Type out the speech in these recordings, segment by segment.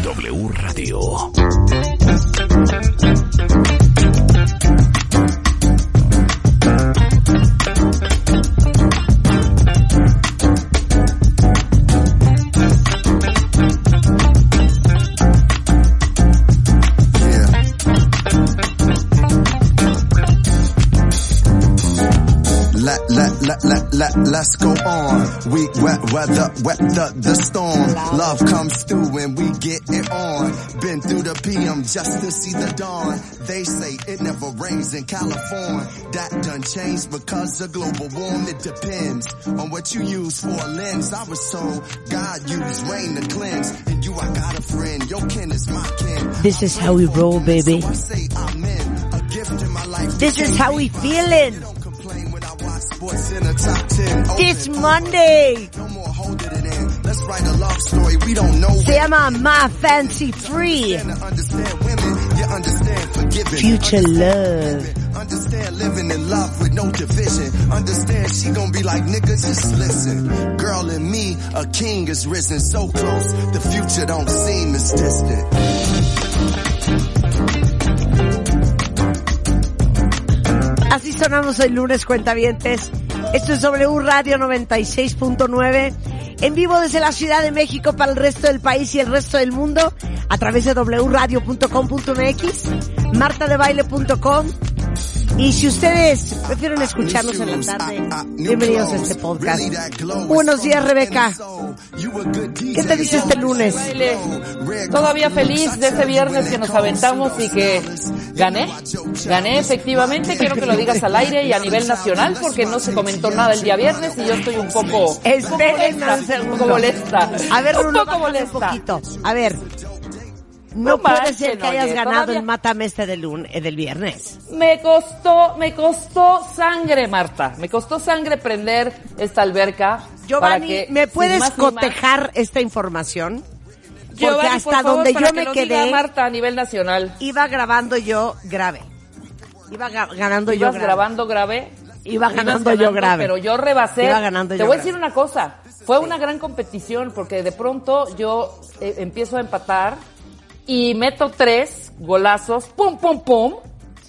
W Radio. Let, let, let, let, let, let's go on. We wet weather, weather the the storm. Love comes through when we get it on. Been through the PM just to see the dawn. They say it never rains in California. That done changed because of global warming. It depends on what you use for a lens. I was told God used rain to cleanse. And you, I got a friend. Your kin is my kin. This is how we roll, baby. So I say amen. A gift in my life. This is how we feeling. Sports in the top 10. This Monday No more holding it in. Let's write a love story. We don't know se when llama My Fancy Free. understand women. You understand forgiving. Future love. Understand living in love with no division. Understand she gon' be like nigga, just listen. Girl and me, a king is risen so close. The future don't seem as distant. Así sonamos hoy lunes, cuentavientes. Esto es W Radio 96.9. En vivo desde la Ciudad de México para el resto del país y el resto del mundo. A través de wradio.com.mx, martadebaile.com. Y si ustedes prefieren escucharnos en la tarde, bienvenidos a este podcast. Buenos días, Rebeca. ¿Qué te dice este lunes? Todavía feliz de ese viernes que nos aventamos y que gané. Gané efectivamente. Quiero que lo digas al aire y a nivel nacional porque no se comentó nada el día viernes y yo estoy un poco, un poco molesta. un poco molesta. A ver, un poco molesta. poquito. A ver, no, No puede ser que hayas oye, ganado todavía- el mátame este del, lun- eh, del viernes. Me costó, me costó sangre, Marta. Me costó sangre prender esta alberca. Giovanni, que, ¿me puedes más cotejar esta información? Porque Giovanni, hasta por favor, donde para yo que me lo diga quedé, Marta a nivel nacional. iba grabando yo grave. Iba ga- ganando yo Ibas grave. grabando grave. Iba ganando yo grave. Pero yo rebasé. Iba ganando Te yo voy a decir una cosa. Fue una gran competición porque de pronto yo eh, empiezo a empatar y meto tres golazos, pum, pum, pum.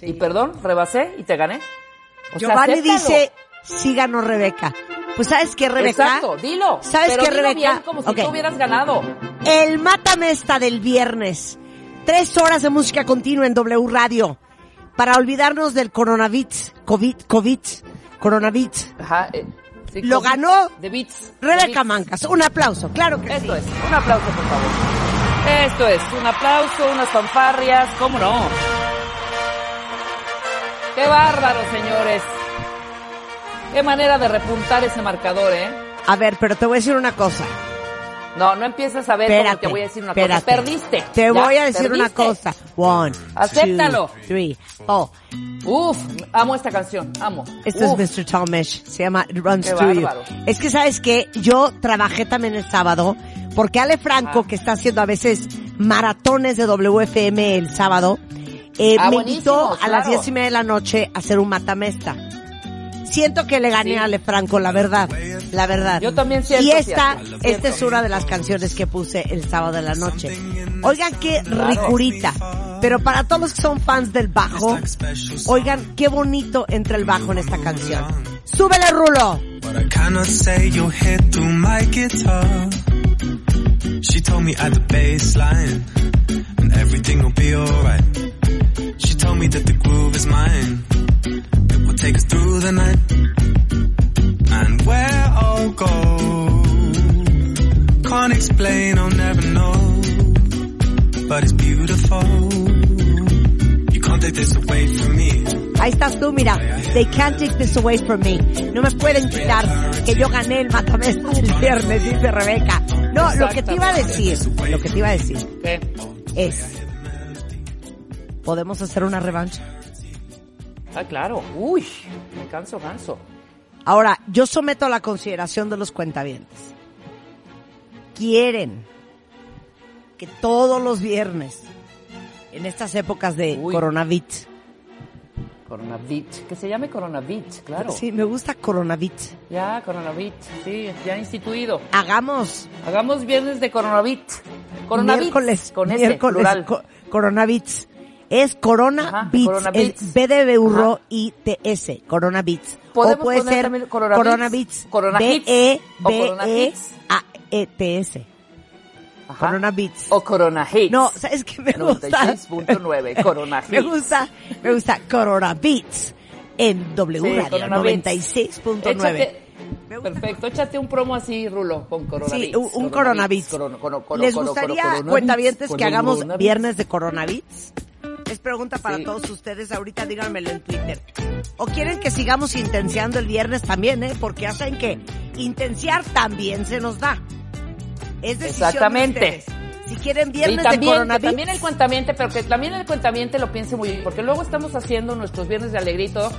Y perdón, rebasé y te gané. O Giovanni dice, sí ganó Rebeca. Pues ¿sabes qué, Rebeca? Exacto, dilo. ¿Sabes pero qué, dilo Rebeca? bien como si tú hubieras ganado. El Mátame esta del viernes. Tres horas de música continua en W Radio. Para olvidarnos del coronavirus, COVID, COVID, coronavirus. Ajá. eh, sí, Lo ganó de Rebeca. Mancas. Un aplauso, claro que sí. Esto es, un aplauso por favor. Esto es, un aplauso, unas fanfarrias, ¿cómo no? Qué bárbaro, señores. Qué manera de repuntar ese marcador, ¿eh? A ver, pero te voy a decir una cosa. No, no empieces a ver Espérate. te voy a decir una espérate. cosa. Perdiste. Te Ya, voy a decir una perdiste. cosa. One, Acéptalo. two, three, four. Uf, amo esta canción, amo. Esto Uf, es Mr. Talmesh. Se llama It Runs Qué You. bárbaro. Es que, ¿sabes qué? Yo trabajé también el sábado porque Ale Franco, Ah. que está haciendo a veces maratones de WFM el sábado, eh, Ah, me invitó a las diez y media de la noche a hacer un matamesta. Siento que le gané Sí. a Ale Franco, la verdad, la verdad. Yo también siento, Y esta, esta es una de las canciones que puse el sábado de la noche. Oigan qué ricurita. Pero para todos los que son fans del bajo, oigan qué bonito entra el bajo en esta canción. ¡Súbele, Rulo! She told me at the bass line, and everything will be alright. She told me that the groove is mine. It will take us through the night. And where I'll go, can't explain, I'll never know. But it's beautiful. Ahí estás tú, mira. They can't take this away from me. No me pueden quitar que yo gané el matamesta del viernes, dice Rebeca. No, lo que te iba a decir, lo que te iba a decir ¿qué? es, podemos hacer una revancha. Ah, claro. Uy, me canso, canso. Ahora, yo someto a la consideración de los cuentavientes. Quieren que todos los viernes, en estas épocas de Uy. coronavirus, Coronavit. Que se llame Coronavit, claro. sí, me gusta coronavirus, Ya, Coronavit. Sí, ya instituido. hagamos Hagamos viernes de Coronavit. Coronavit. miércoles, Con miércoles, plural. co- coronavits. Es Corona Ajá, Beats, Corona es Beats. B de burro y TS, Corona Beats. O puede ser Corona Corona Beats, Corona B E B Corona E. A E T S. Ajá. Corona Beats. O Corona Hits. No, ¿sabes qué me gusta? 96.9, Corona me Hits. gusta, me gusta Corona Beats en W Sí, Radio Corona Beats. 96.9. Échate- Me gusta. Perfecto, échate un promo así, Rulo, con Corona Sí, un, un Corona Beats. Corono- cono- cono- ¿Les gustaría, Corona cuentavientes, que hagamos Corona viernes de Corona Beats? Es pregunta para Sí. todos ustedes. Ahorita díganmelo en Twitter. ¿O quieren que sigamos intenciando el viernes también, eh? Porque saben que intenciar también se nos da. Es decisión Exactamente. de ustedes. Si quieren viernes también, Corona que también el cuentamiente, pero que también el cuentamiente lo piense muy bien, porque luego estamos haciendo nuestros viernes de alegrito.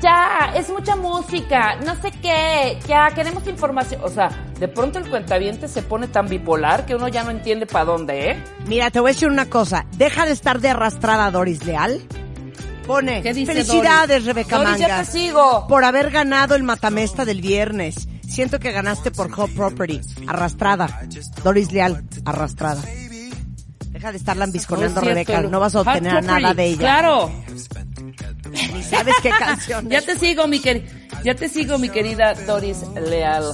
Ya, es mucha música, no sé qué, ya queremos información. O sea, de pronto el cuentaviente se pone tan bipolar que uno ya no entiende para dónde, ¿eh? Mira, te voy a decir una cosa. Deja de estar de arrastrada Doris Leal. Pone, ¿Qué dice felicidades Doris? Rebeca Doris, ya Mangas. te sigo. Por haber ganado el matamesta del viernes. Siento que ganaste por Hot Property. Arrastrada. Doris Leal, arrastrada. Deja de estar lambisconeando No Rebeca. No vas a obtener nada de ella. Claro. Ni sabes qué canción Ya te sigo, mi querida, ya te sigo, mi querida Doris Leal.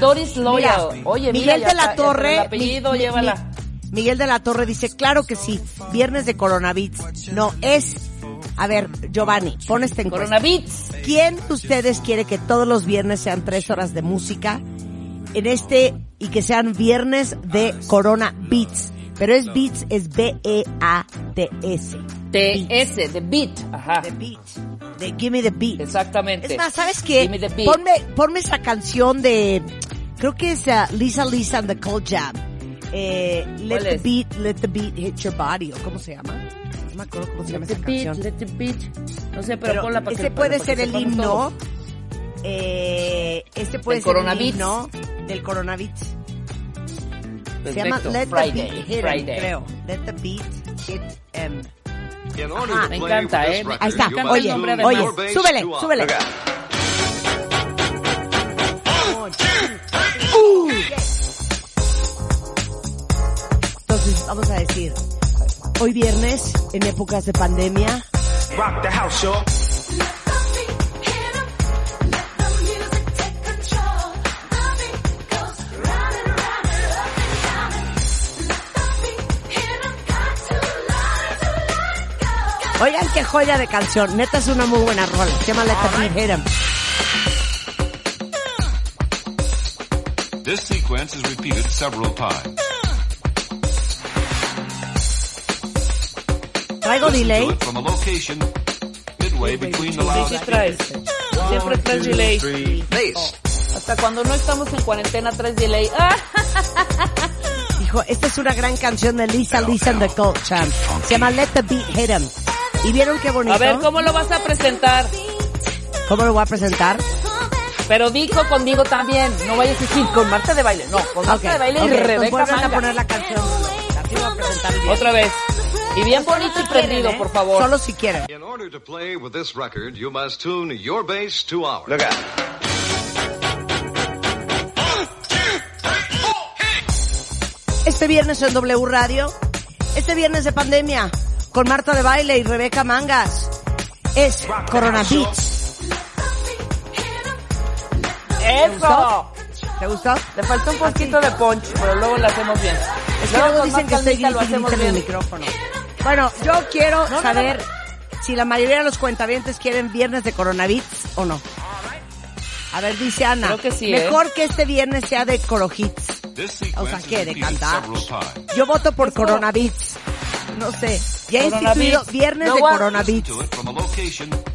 Doris Loyal. Mira, Oye, Miguel mira, de la Torre. El apellido, mi- mi- llévala. mi- Miguel de la Torre dice, claro que sí, viernes de coronavirus. No, es... A ver, Giovanni, pon esta encuesta. Coronavits. ¿Quién de ustedes quiere que todos los viernes sean tres horas de música? En este, y que sean viernes de Corona Beats. Pero es Beats, es B-E-A-T-S. TS, de Beat. Ajá. The Beat. De Give Me the Beat. Exactamente. Es más, ¿sabes qué? Give me the beat. Ponme, ponme esa canción de, creo que es uh, Lisa Lisa and the Cold Jam. Eh, let ¿Cuál the beat, let the beat hit your body, o cómo se llama. No me acuerdo cómo se llama Let esa the beat, canción. let the beat. No sé, pero, Pero ponla para que ese puede para ser que el himno. Eh, este puede ser el himno del coronavirus. Se llama. Let Friday, the Beat Hit 'em, Friday. creo. Let the Beat Hit 'em. Ajá. to Me encanta, ¿eh? Ahí está. Oye, oye, súbele, súbele. Entonces, vamos a decir, hoy viernes, en épocas de pandemia, Rock the house, y'all. oigan qué joya de canción, neta es una muy buena rola, se llama Let the Beat Hit 'em. This sequence is repeated several times. Loud sí traes. Siempre traes delay. Hasta cuando no estamos en cuarentena traes delay. Dijo, esta es una gran canción de Lisa Lisa and the Gold Champ. Se llama Let the Beat Hit 'em. ¿Y vieron qué bonito? A ver, ¿cómo lo vas a presentar? ¿Cómo lo voy a presentar? Pero dijo conmigo también. No vayas a decir con Marta de baile. No, con Marta Ok, de baile ok, y Rebeca vuelven a Manga. poner la canción. Así voy a presentar viernes. Otra vez. Y bien bonito y prendido, ¿eh? por favor. Solo si quieren. In order to play with this record, you must tune your bass to ours. Look out. Este viernes en W Radio, este viernes de pandemia, con Marta de Baile y Rebeca Mangas, es Corona Beats. ¡Eso! ¿Te gustó? Le faltó un poquito de punch, pero luego lo hacemos bien. Es que luego con dicen que estoy grite en el micrófono. Bueno, yo quiero no, saber no. si la mayoría de los cuentavientes quieren viernes de Coronavirus o no. A ver, dice Ana. Creo que sí, Mejor que este viernes sea de Corohits. O sea, ¿qué? ¿De cantar? Yo voto por Coronavirus. No sé. Ya he instituido viernes de Coronavirus.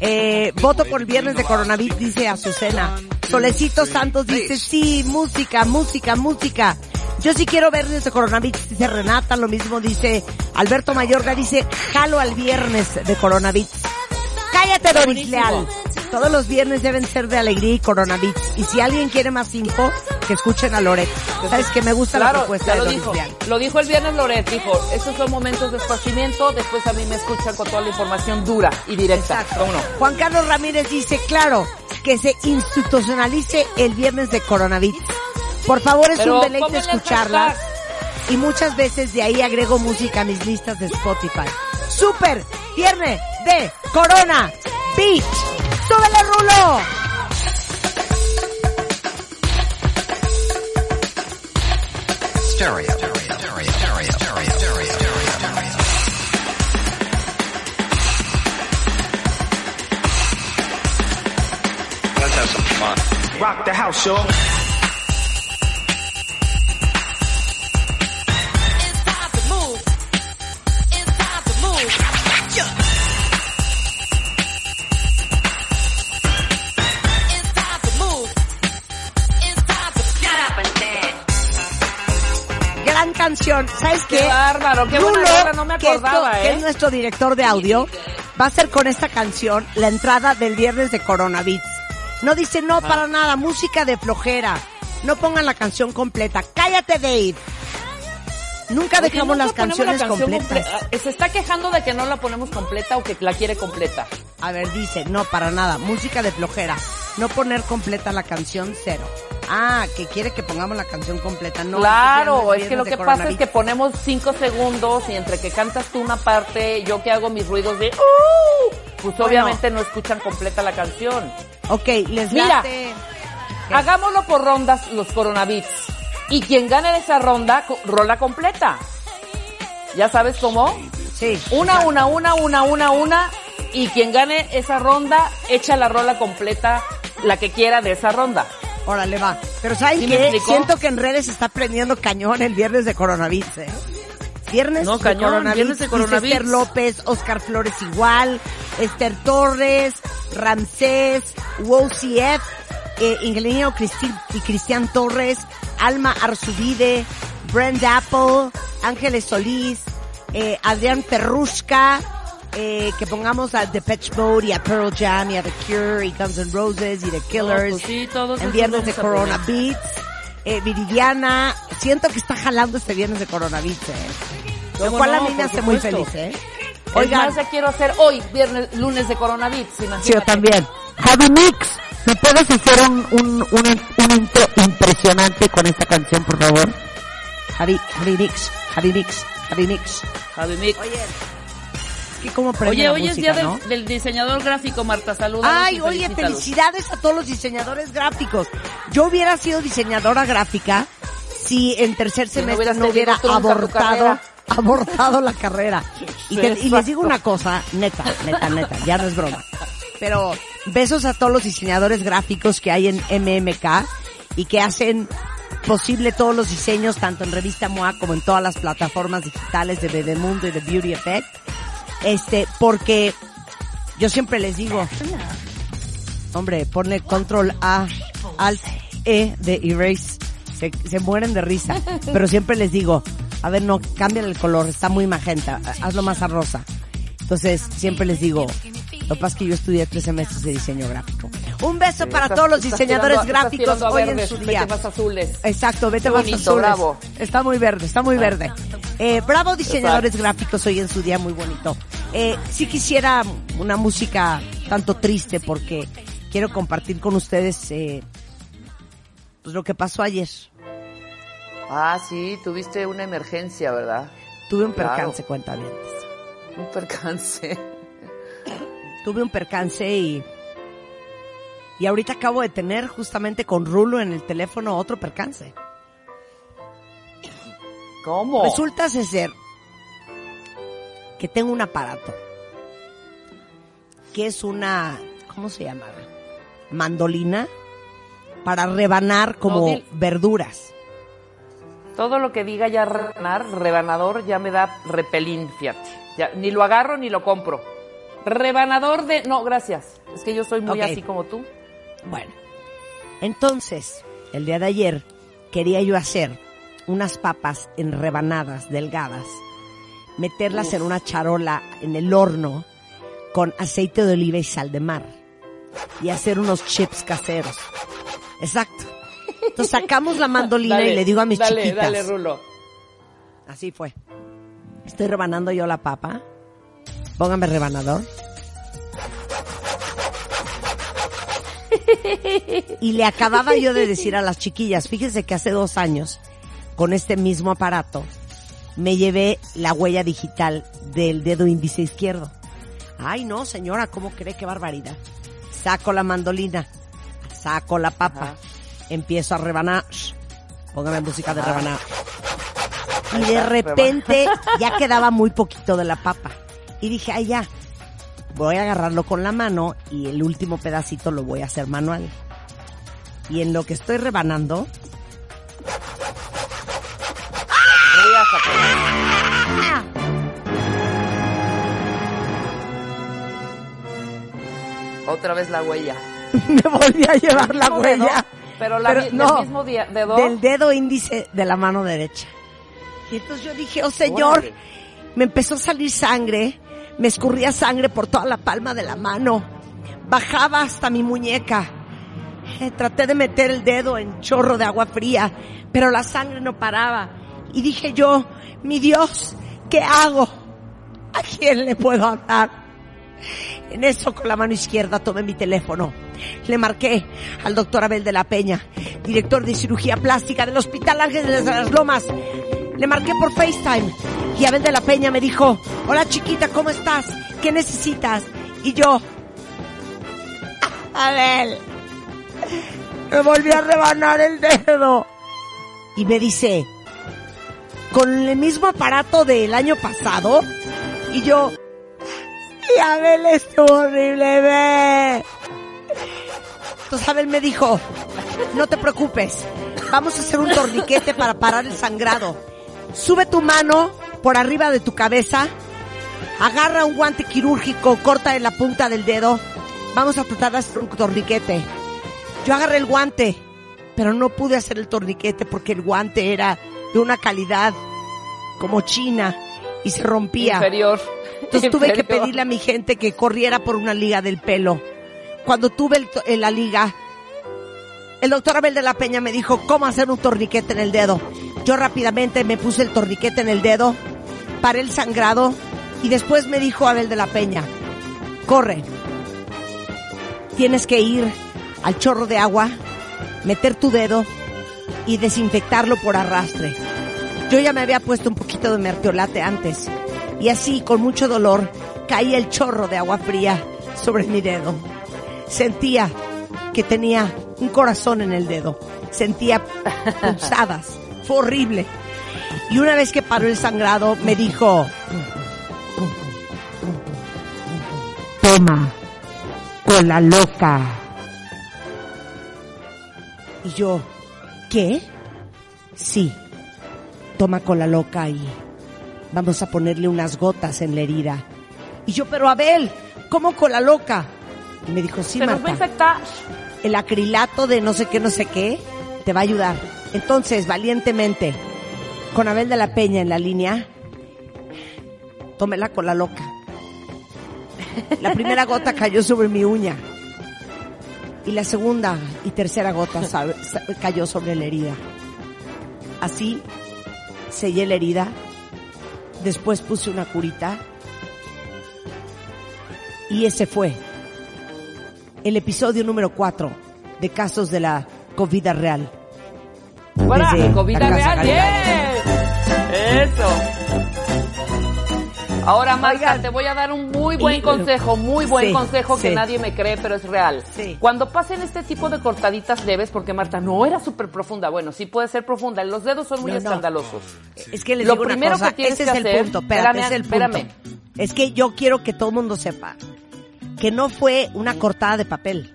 Eh, voto por viernes de coronavirus, dice Azucena. Solecito Santos dice, sí, música, música, música. Yo sí quiero viernes de coronavirus, dice Renata, lo mismo dice Alberto Mayorga, dice jalo al viernes de coronavirus. Cállate, Doris. Leal. Todos los viernes deben ser de alegría y coronavirus. Y si alguien quiere más info, que escuchen a Loret. Sabes que me gusta la propuesta de lo Doris dijo. Leal. Lo dijo el viernes Loret, dijo, estos son momentos de esparcimiento, después a mí me escuchan con toda la información dura y directa. Exacto. ¿Cómo no? Juan Carlos Ramírez dice, claro, que se institucionalice el viernes de coronavirus. Por favor, es Pero un deleite pónganle el escucharla. hashtag. Y muchas veces de ahí agrego música a mis listas de Spotify. Super Viernes de Corona Beach. ¡Súbele, Rulo! Stereo. Let's have some fun. Rock the house, y'all. Canción. ¿Sabes qué? Qué bárbaro, qué buena Rulo, no me que acordaba, que ¿eh? es nuestro director de audio, va a hacer con esta canción la entrada del viernes de Coronavirus. No dice no para nada, música de flojera. No pongan la canción completa. Cállate, Dave. Nunca Oye, dejamos nunca las canciones la completas. comple- ah, Se está quejando de que no la ponemos completa o que la quiere completa. A ver, dice, no, para nada, música de flojera. No poner completa la canción, cero. Ah, que quiere que pongamos la canción completa. No, claro, es que lo que pasa es que ponemos cinco segundos y entre que cantas tú una parte, yo que hago mis ruidos de ¡Uh! pues Bueno. obviamente no escuchan completa la canción. Ok, les Mira. late. Hagámoslo por rondas los coronavits. Y quien gane esa ronda, rola completa. ¿Ya sabes cómo? Sí. Una, una, una, una, una, una. Y quien gane esa ronda, echa la rola completa, la que quiera de esa ronda. Órale, va. Pero ¿saben ¿Sí qué? Siento que en redes se está prendiendo cañón el viernes de coronavirus, ¿eh? Viernes No, de cañón, coronavirus. viernes de coronavirus. Esther López, Oscar Flores igual, Esther Torres, Ramsés, WOCF, eh, Ingeniero Cristi- y Cristian Torres, Alma Arzubide, Brent Apple, Ángeles Solís, eh, Adrián Ferrushka, eh, que pongamos a Depeche Mode y a Pearl Jam y a The Cure y Guns N' Roses y The Killers. pues sí, todos en viernes de a Corona. Beats. Eh, Viridiana, siento que está jalando este viernes de Corona Beats, eh. Lo ¿Cómo cual a no? mí me hace muy feliz, eh. Oigan, ya quiero hacer hoy, viernes, lunes de coronavirus, imagínate. sí, yo también. Javi Mix, ¿me puedes hacer un, un, un, un intro impresionante con esta canción, por favor? Javi, Javi Mix, Javi Mix, Javi Mix. Javi Mix. Oye, cómo Oye, hoy es día ¿no? del, del diseñador gráfico, Marta, saludos. Ay, oye, felicidades a todos los diseñadores gráficos. Yo hubiera sido diseñadora gráfica si en tercer Si no semestre no hubiera abortado, abortado la carrera. Y, te- y les digo una cosa, neta, neta, neta, ya no es broma. Pero besos a todos los diseñadores gráficos que hay en MMK y que hacen posible todos los diseños, tanto en Revista MOA como en todas las plataformas digitales de Bebemundo y de Beauty Effect. Este, porque yo siempre les digo, hombre, ponle control A, alt E de erase. Se, se mueren de risa. Pero siempre les digo, a ver, no, cámbiale el color, está muy magenta, hazlo más a rosa. Entonces, siempre les digo, lo que pasa es que yo estudié tres semestres de diseño gráfico. Un beso para Estás- todos los diseñadores tirando gráficos hoy en su vete día. más azules. Exacto, vete Qué más bonito, azules. bravo. Está muy verde, está muy verde. Eh, bravo diseñadores gráficos hoy en su día, muy bonito. Eh, sí quisiera una música tanto triste porque quiero compartir con ustedes eh, pues lo que pasó ayer. Ah, sí, tuviste una emergencia, ¿verdad? Tuve un Claro. percance, cuenta bien. Un percance. Tuve un percance y y ahorita acabo de tener justamente con Rulo en el teléfono otro percance. ¿Cómo? Resulta ser que tengo un aparato que es una, ¿cómo se llama? Mandolina para rebanar como No, verduras. Todo lo que diga ya rebanar, rebanador, ya me da repelín, fíjate. Ya, ni lo agarro ni lo compro. Rebanador de... No, gracias. Es que yo soy muy así como tú. Bueno, entonces, el día de ayer quería yo hacer unas papas en rebanadas delgadas, meterlas en una charola en el horno con aceite de oliva y sal de mar y hacer unos chips caseros. Exacto. Entonces sacamos la mandolina y le digo a mis dale, chiquitas. Dale, Rulo. Así fue. Estoy rebanando yo la papa. Póngame rebanador. Y le acababa yo de decir a las chiquillas, fíjense que hace dos años, con este mismo aparato, me llevé la huella digital del dedo índice izquierdo. Ay, no, señora, ¿cómo cree qué barbaridad? Saco la mandolina, saco la papa, Ajá. empiezo a rebanar. Póngame música de rebanar. Y de repente ya quedaba muy poquito de la papa. Y dije, ay ya, voy a agarrarlo con la mano y el último pedacito lo voy a hacer manual. Y en lo que estoy rebanando, Voy a sacar. Otra vez la huella. me volví a llevar la huella. dedo, pero la no, del mismo dedo. del dedo índice de la mano derecha. Y entonces yo dije, oh señor, Órale. me empezó a salir sangre, me escurría sangre por toda la palma de la mano, bajaba hasta mi muñeca. Eh, traté de meter el dedo en chorro de agua fría, pero la sangre no paraba. Y dije yo, mi Dios, ¿qué hago? ¿A quién le puedo hablar? En eso, con la mano izquierda, tomé mi teléfono. Le marqué al doctor Abel de la Peña, director de cirugía plástica del Hospital Ángeles de las Lomas. Le marqué por FaceTime y Abel de la Peña me dijo, hola chiquita, ¿cómo estás? ¿Qué necesitas? Y yo, Abel, me volví a rebanar el dedo. Y me dice, con el mismo aparato del año pasado. Y yo, y Abel estuvo horrible, ve. Entonces Abel me dijo, no te preocupes, vamos a hacer un torniquete para parar el sangrado. Sube tu mano por arriba de tu cabeza, agarra un guante quirúrgico, corta en la punta del dedo, vamos a tratar de hacer un torniquete. Yo agarré el guante, pero no pude hacer el torniquete porque el guante era de una calidad como china y se rompía. Inferior. Entonces tuve que pedirle a mi gente que corriera por una liga del pelo. Cuando tuve el en la liga, el doctor Abel de la Peña me dijo cómo hacer un torniquete en el dedo. Yo rápidamente me puse el torniquete en el dedo, paré el sangrado y después me dijo Abel de la Peña, corre, tienes que ir al chorro de agua, meter tu dedo y desinfectarlo por arrastre. Yo ya me había puesto un poquito de mertiolate antes y así con mucho dolor caía el chorro de agua fría sobre mi dedo. Sentía que tenía un corazón en el dedo. Sentía pulsadas. Fue horrible. Y una vez que paró el sangrado me dijo, Toma, cola loca. y yo, ¿qué? Sí, toma cola loca y vamos a ponerle unas gotas en la herida. Y yo, pero Abel, ¿cómo cola loca? Y me dijo, sí, Se nos va a Marta. infectar. el acrilato de no sé qué, no sé qué, te va a ayudar. Entonces, valientemente, con Abel de la Peña en la línea, tómela con la loca. La primera gota cayó sobre mi uña. Y la segunda y tercera gota cayó sobre la herida. Así sellé la herida. Después puse una curita. Y ese fue el episodio número 4 de Casos de la COVID real. ¡Fuera! Desde ¡Comida la Casa real! ¡Bien! ¡Eso! Ahora, Marta, te voy a dar un muy buen consejo, muy buen Sí, consejo que sí. nadie me cree, pero es real. Sí. Cuando pasen este tipo de cortaditas leves, porque Marta no era súper profunda, bueno, sí puede ser profunda, los dedos son muy No, no. escandalosos. Es que les Lo digo una primero cosa, que tienes ese que es el hacer- punto, espérate, espérame, es el punto. espérame. Es que yo quiero que todo el mundo sepa que no fue una cortada de papel.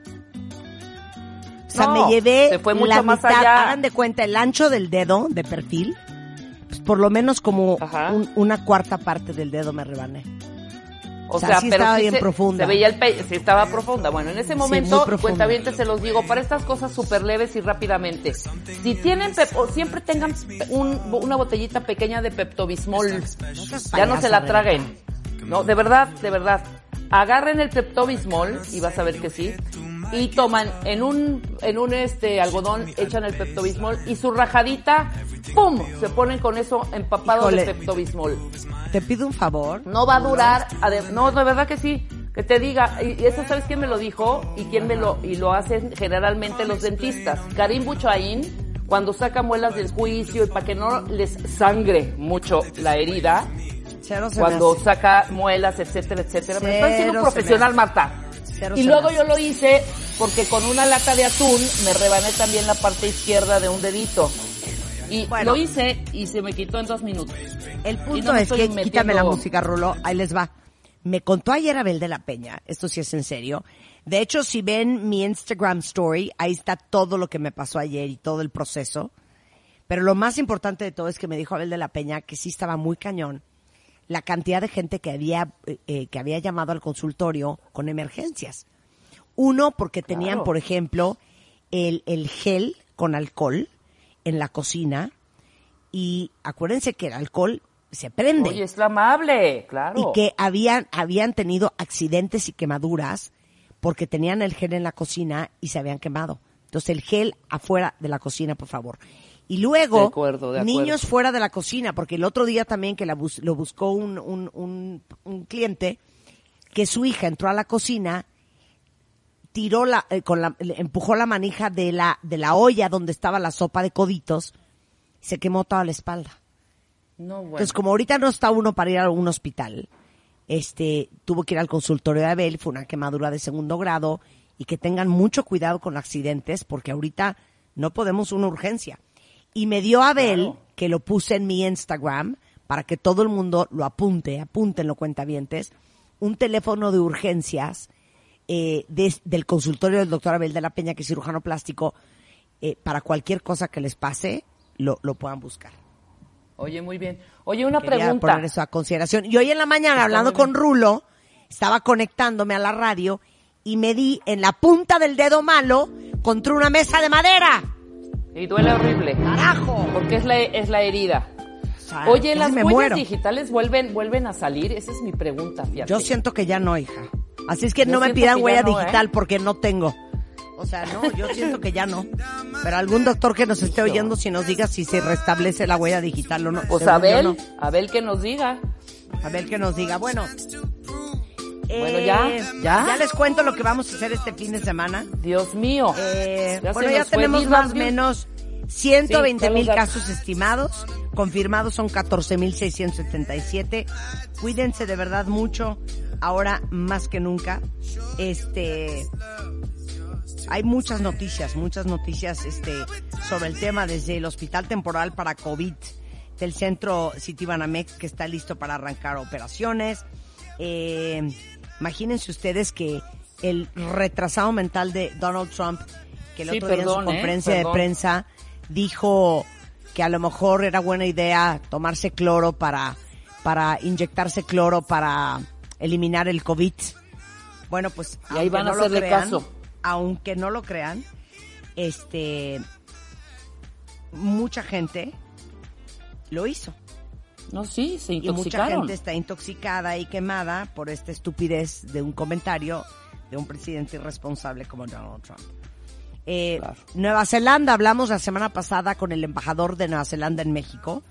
O sea, No, me llevé se fue mucho la más mitad, allá. hagan de cuenta, el ancho del dedo de perfil, pues por lo menos como un- una cuarta parte del dedo me rebané. O, O sea, sí estaba bien se, profunda. Se veía el pe sí estaba profunda. Bueno, en ese momento, profunda. cuentavientes se los digo, para estas cosas súper leves y rápidamente. Si tienen, pep- o siempre tengan un- una botellita pequeña de Pepto-Bismol. Ya no se la traguen. No, de verdad, de verdad. Agarren el Pepto-Bismol, y vas a ver que sí, y toman en un, en un este algodón, echan el Pepto-Bismol, y su rajadita, ¡pum! Se ponen con eso empapado Híjole. de Pepto-Bismol. Te pido un favor. No va a durar, no, de verdad que sí. Que te diga, y y eso sabes quién me lo dijo y quién me lo, y lo hacen generalmente los dentistas. Karim Buchaín, cuando saca muelas del juicio y para que no les sangre mucho la herida, cuando saca muelas, etcétera, etcétera. Me estoy siendo un profesional. Marta. Y luego yo lo hice porque con una lata de atún me rebané también la parte izquierda de un dedito. Y Bueno. lo hice y se me quitó en dos minutos. El punto no es que, metiendo- quítame la música, Rulo, ahí les va. Me contó ayer Abel de la Peña, esto sí es en serio. De hecho, si ven mi Instagram story, ahí está todo lo que me pasó ayer y todo el proceso. Pero lo más importante de todo es que me dijo Abel de la Peña que sí estaba muy cañón la cantidad de gente que había, eh, que había llamado al consultorio con emergencias. Uno, porque tenían, Claro. por ejemplo, el, el gel con alcohol en la cocina y acuérdense que el alcohol se prende Oye, es amable, claro. y que habían, habían tenido accidentes y quemaduras porque tenían el gel en la cocina y se habían quemado. Entonces el gel afuera de la cocina, por favor. Y luego, De acuerdo, de acuerdo. niños fuera de la cocina, porque el otro día también que la bus- lo buscó un, un, un, un cliente, que su hija entró a la cocina, tiró la, eh, con la, empujó la manija de la, de la olla donde estaba la sopa de coditos, se quemó toda la espalda. No, bueno. Entonces, como ahorita no está uno para ir a un hospital, este, tuvo que ir al consultorio de Abel, fue una quemadura de segundo grado, y que tengan mucho cuidado con accidentes, porque ahorita no podemos una urgencia. Y me dio Abel, Claro. que lo puse en mi Instagram, para que todo el mundo lo apunte, apúntenlo cuentavientes, un teléfono de urgencias eh, del consultorio del doctor Abel de la Peña, que es cirujano plástico, eh, para cualquier cosa que les pase, lo, lo puedan buscar. Oye, muy bien. Oye, una Quería pregunta. poner eso a consideración. Y hoy en la mañana, hablando con Rulo, estaba conectándome a la radio y me di en la punta del dedo malo contra una mesa de madera. Y duele horrible. ¡Carajo! Porque es la, es la herida. Oye, ¿las huellas digitales vuelven, vuelven a salir? Esa es mi pregunta, fíjate. Yo siento que ya no, hija. Así es que Yo no me pidan huella no, ¿eh? digital porque no tengo. O sea, no, yo siento que ya no. Pero algún doctor que nos esté oyendo, si nos diga si se restablece la huella digital o no. Pues Abel, no. Abel que nos diga. A ver que nos diga. Bueno. Bueno, eh, ya, ya. Ya les cuento lo que vamos a hacer este fin de semana. Dios mío. Eh, Ya bueno, ya tenemos más o menos 120 Sí, mil casos estimados. Confirmados son 14 mil 677. Cuídense de verdad mucho. Ahora más que nunca. Este. Hay muchas noticias, muchas noticias este, sobre el tema desde el Hospital Temporal para COVID del Centro Citibanamex que está listo para arrancar operaciones. Eh, imagínense ustedes que el retrasado mental de Donald Trump, que el Sí, otro día en su ¿eh? conferencia de prensa dijo que a lo mejor era buena idea tomarse cloro para, para inyectarse cloro para eliminar el COVID. Bueno, pues Y ahí van a no hacerle crean, caso. Aunque no lo crean, este mucha gente lo hizo. No, sí, se Y mucha intoxicaron. gente está intoxicada y quemada por esta estupidez de un comentario de un presidente irresponsable como Donald Trump. Eh, Claro. Nueva Zelanda, hablamos la semana pasada con el embajador de Nueva Zelanda en México.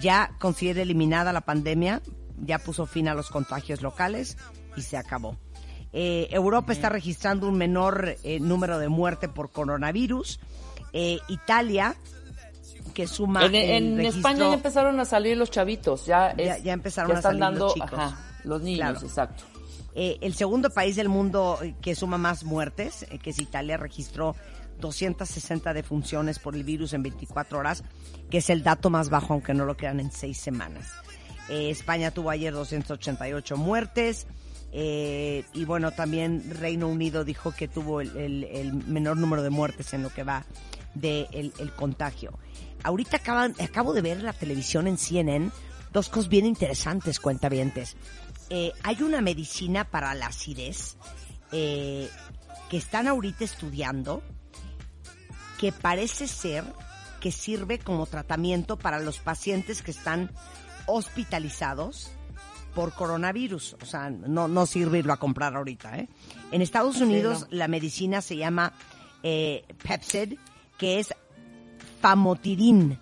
Ya considera eliminada la pandemia, ya puso fin a los contagios locales y se acabó. Eh, Europa está registrando un menor eh, número de muerte por coronavirus. Italia, que suma En, el en registro- España ya empezaron a salir los chavitos, ya, es- Ya- ya empezaron a salir los dando, chicos. ajá, los niños, Claro. exacto. Eh, el segundo país del mundo eh, que suma más muertes, eh, que es Italia, registró 260 defunciones por el virus en 24 horas, que es el dato más bajo, aunque no lo crean, en seis semanas. Eh, España tuvo ayer 288 muertes. y bueno, también Reino Unido dijo que tuvo el, el- el menor número de muertes en lo que va del de el contagio. Ahorita acaban, acabo de ver en la televisión en CNN dos cosas bien interesantes, cuentavientes. eh, hay una medicina para la acidez eh, que están ahorita estudiando que parece ser que sirve como tratamiento para los pacientes que están hospitalizados por coronavirus. O sea, no, no sirve irlo a comprar ahorita. ¿eh? En Estados Unidos la medicina se llama eh, Pepsid, que es famotidin,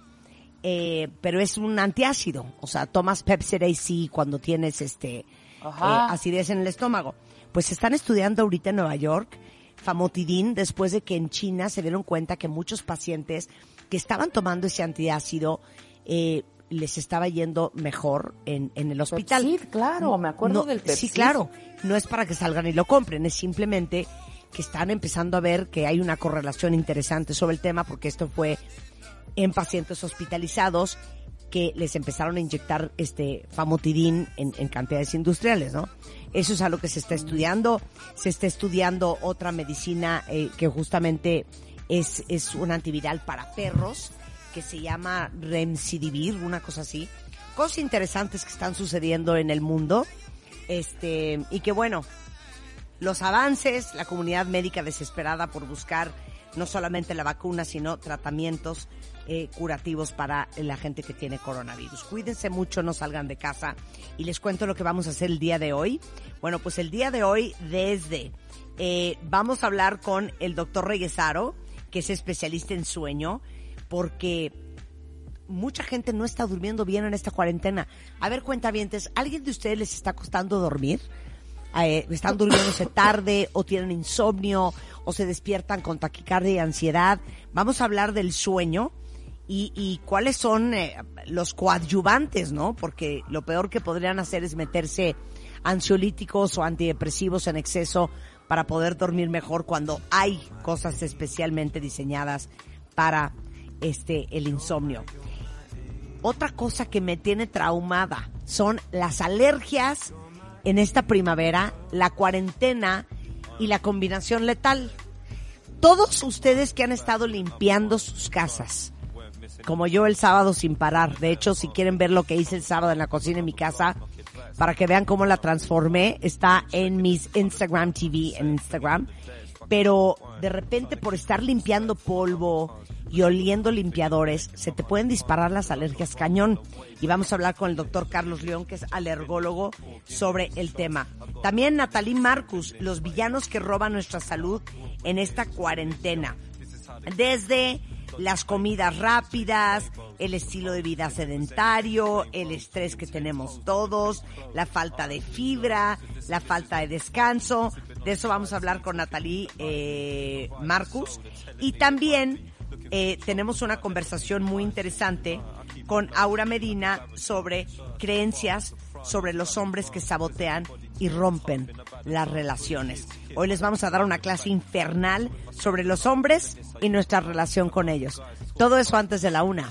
eh, pero es un antiácido. O sea, tomas Pepsid AC cuando tienes este eh, acidez en el estómago. Pues están estudiando ahorita en Nueva York famotidin después de que en China se dieron cuenta que muchos pacientes que estaban tomando ese antiácido eh, les estaba yendo mejor en, en el hospital. Pepsid, claro, me acuerdo No, del Sí, Pepsid. claro. No es para que salgan y lo compren, es simplemente que están empezando a ver que hay una correlación interesante sobre el tema porque esto fue en pacientes hospitalizados que les empezaron a inyectar este famotidín en, cantidades industriales, ¿no? Eso es algo que se está estudiando. Se está estudiando otra medicina eh, que justamente es, es un antiviral para perros que se llama Remsidivir, una cosa así. Cosas interesantes que están sucediendo en el mundo. Este, y que bueno, los avances, la comunidad médica desesperada por buscar no solamente la vacuna, sino tratamientos eh, curativos para la gente que tiene coronavirus. Cuídense mucho, no salgan de casa. Y les cuento lo que vamos a hacer el día de hoy. Bueno, pues el día de hoy, desde, eh, vamos a hablar con el doctor Reguesaro, que es especialista en sueño, porque mucha gente no está durmiendo bien en esta cuarentena. A ver, cuentavientes, ¿alguien de ustedes les está costando dormir? Eh, ¿Están durmiéndose tarde o tienen insomnio o se despiertan con taquicardia y ansiedad? Vamos a hablar del sueño y, y cuáles son eh, los coadyuvantes, ¿no? Porque lo peor que podrían hacer es meterse ansiolíticos o antidepresivos en exceso para poder dormir mejor cuando hay cosas especialmente diseñadas para este el insomnio. Otra cosa que me tiene traumada son las alergias en esta primavera, la cuarentena y la combinación letal. Todos ustedes que han estado limpiando sus casas, como yo el sábado sin parar. De hecho, si quieren ver lo que hice el sábado en la cocina en mi casa, para que vean cómo la transformé, está en mis Instagram TV en Instagram. Pero de repente por estar limpiando polvo y oliendo limpiadores, se te pueden disparar las alergias cañón. Y vamos a hablar con el doctor Carlos León, que es alergólogo, sobre el tema. También Natalie Marcus, los villanos que roban nuestra salud en esta cuarentena. Desde las comidas rápidas, el estilo de vida sedentario, el estrés que tenemos todos, la falta de fibra, la falta de descanso. De eso vamos a hablar con Natalie eh, Marcus. Y también eh, tenemos una conversación muy interesante con Aura Medina sobre creencias sobre los hombres que sabotean y rompen las relaciones. Hoy les vamos a dar una clase infernal sobre los hombres y nuestra relación con ellos. Todo eso antes de la una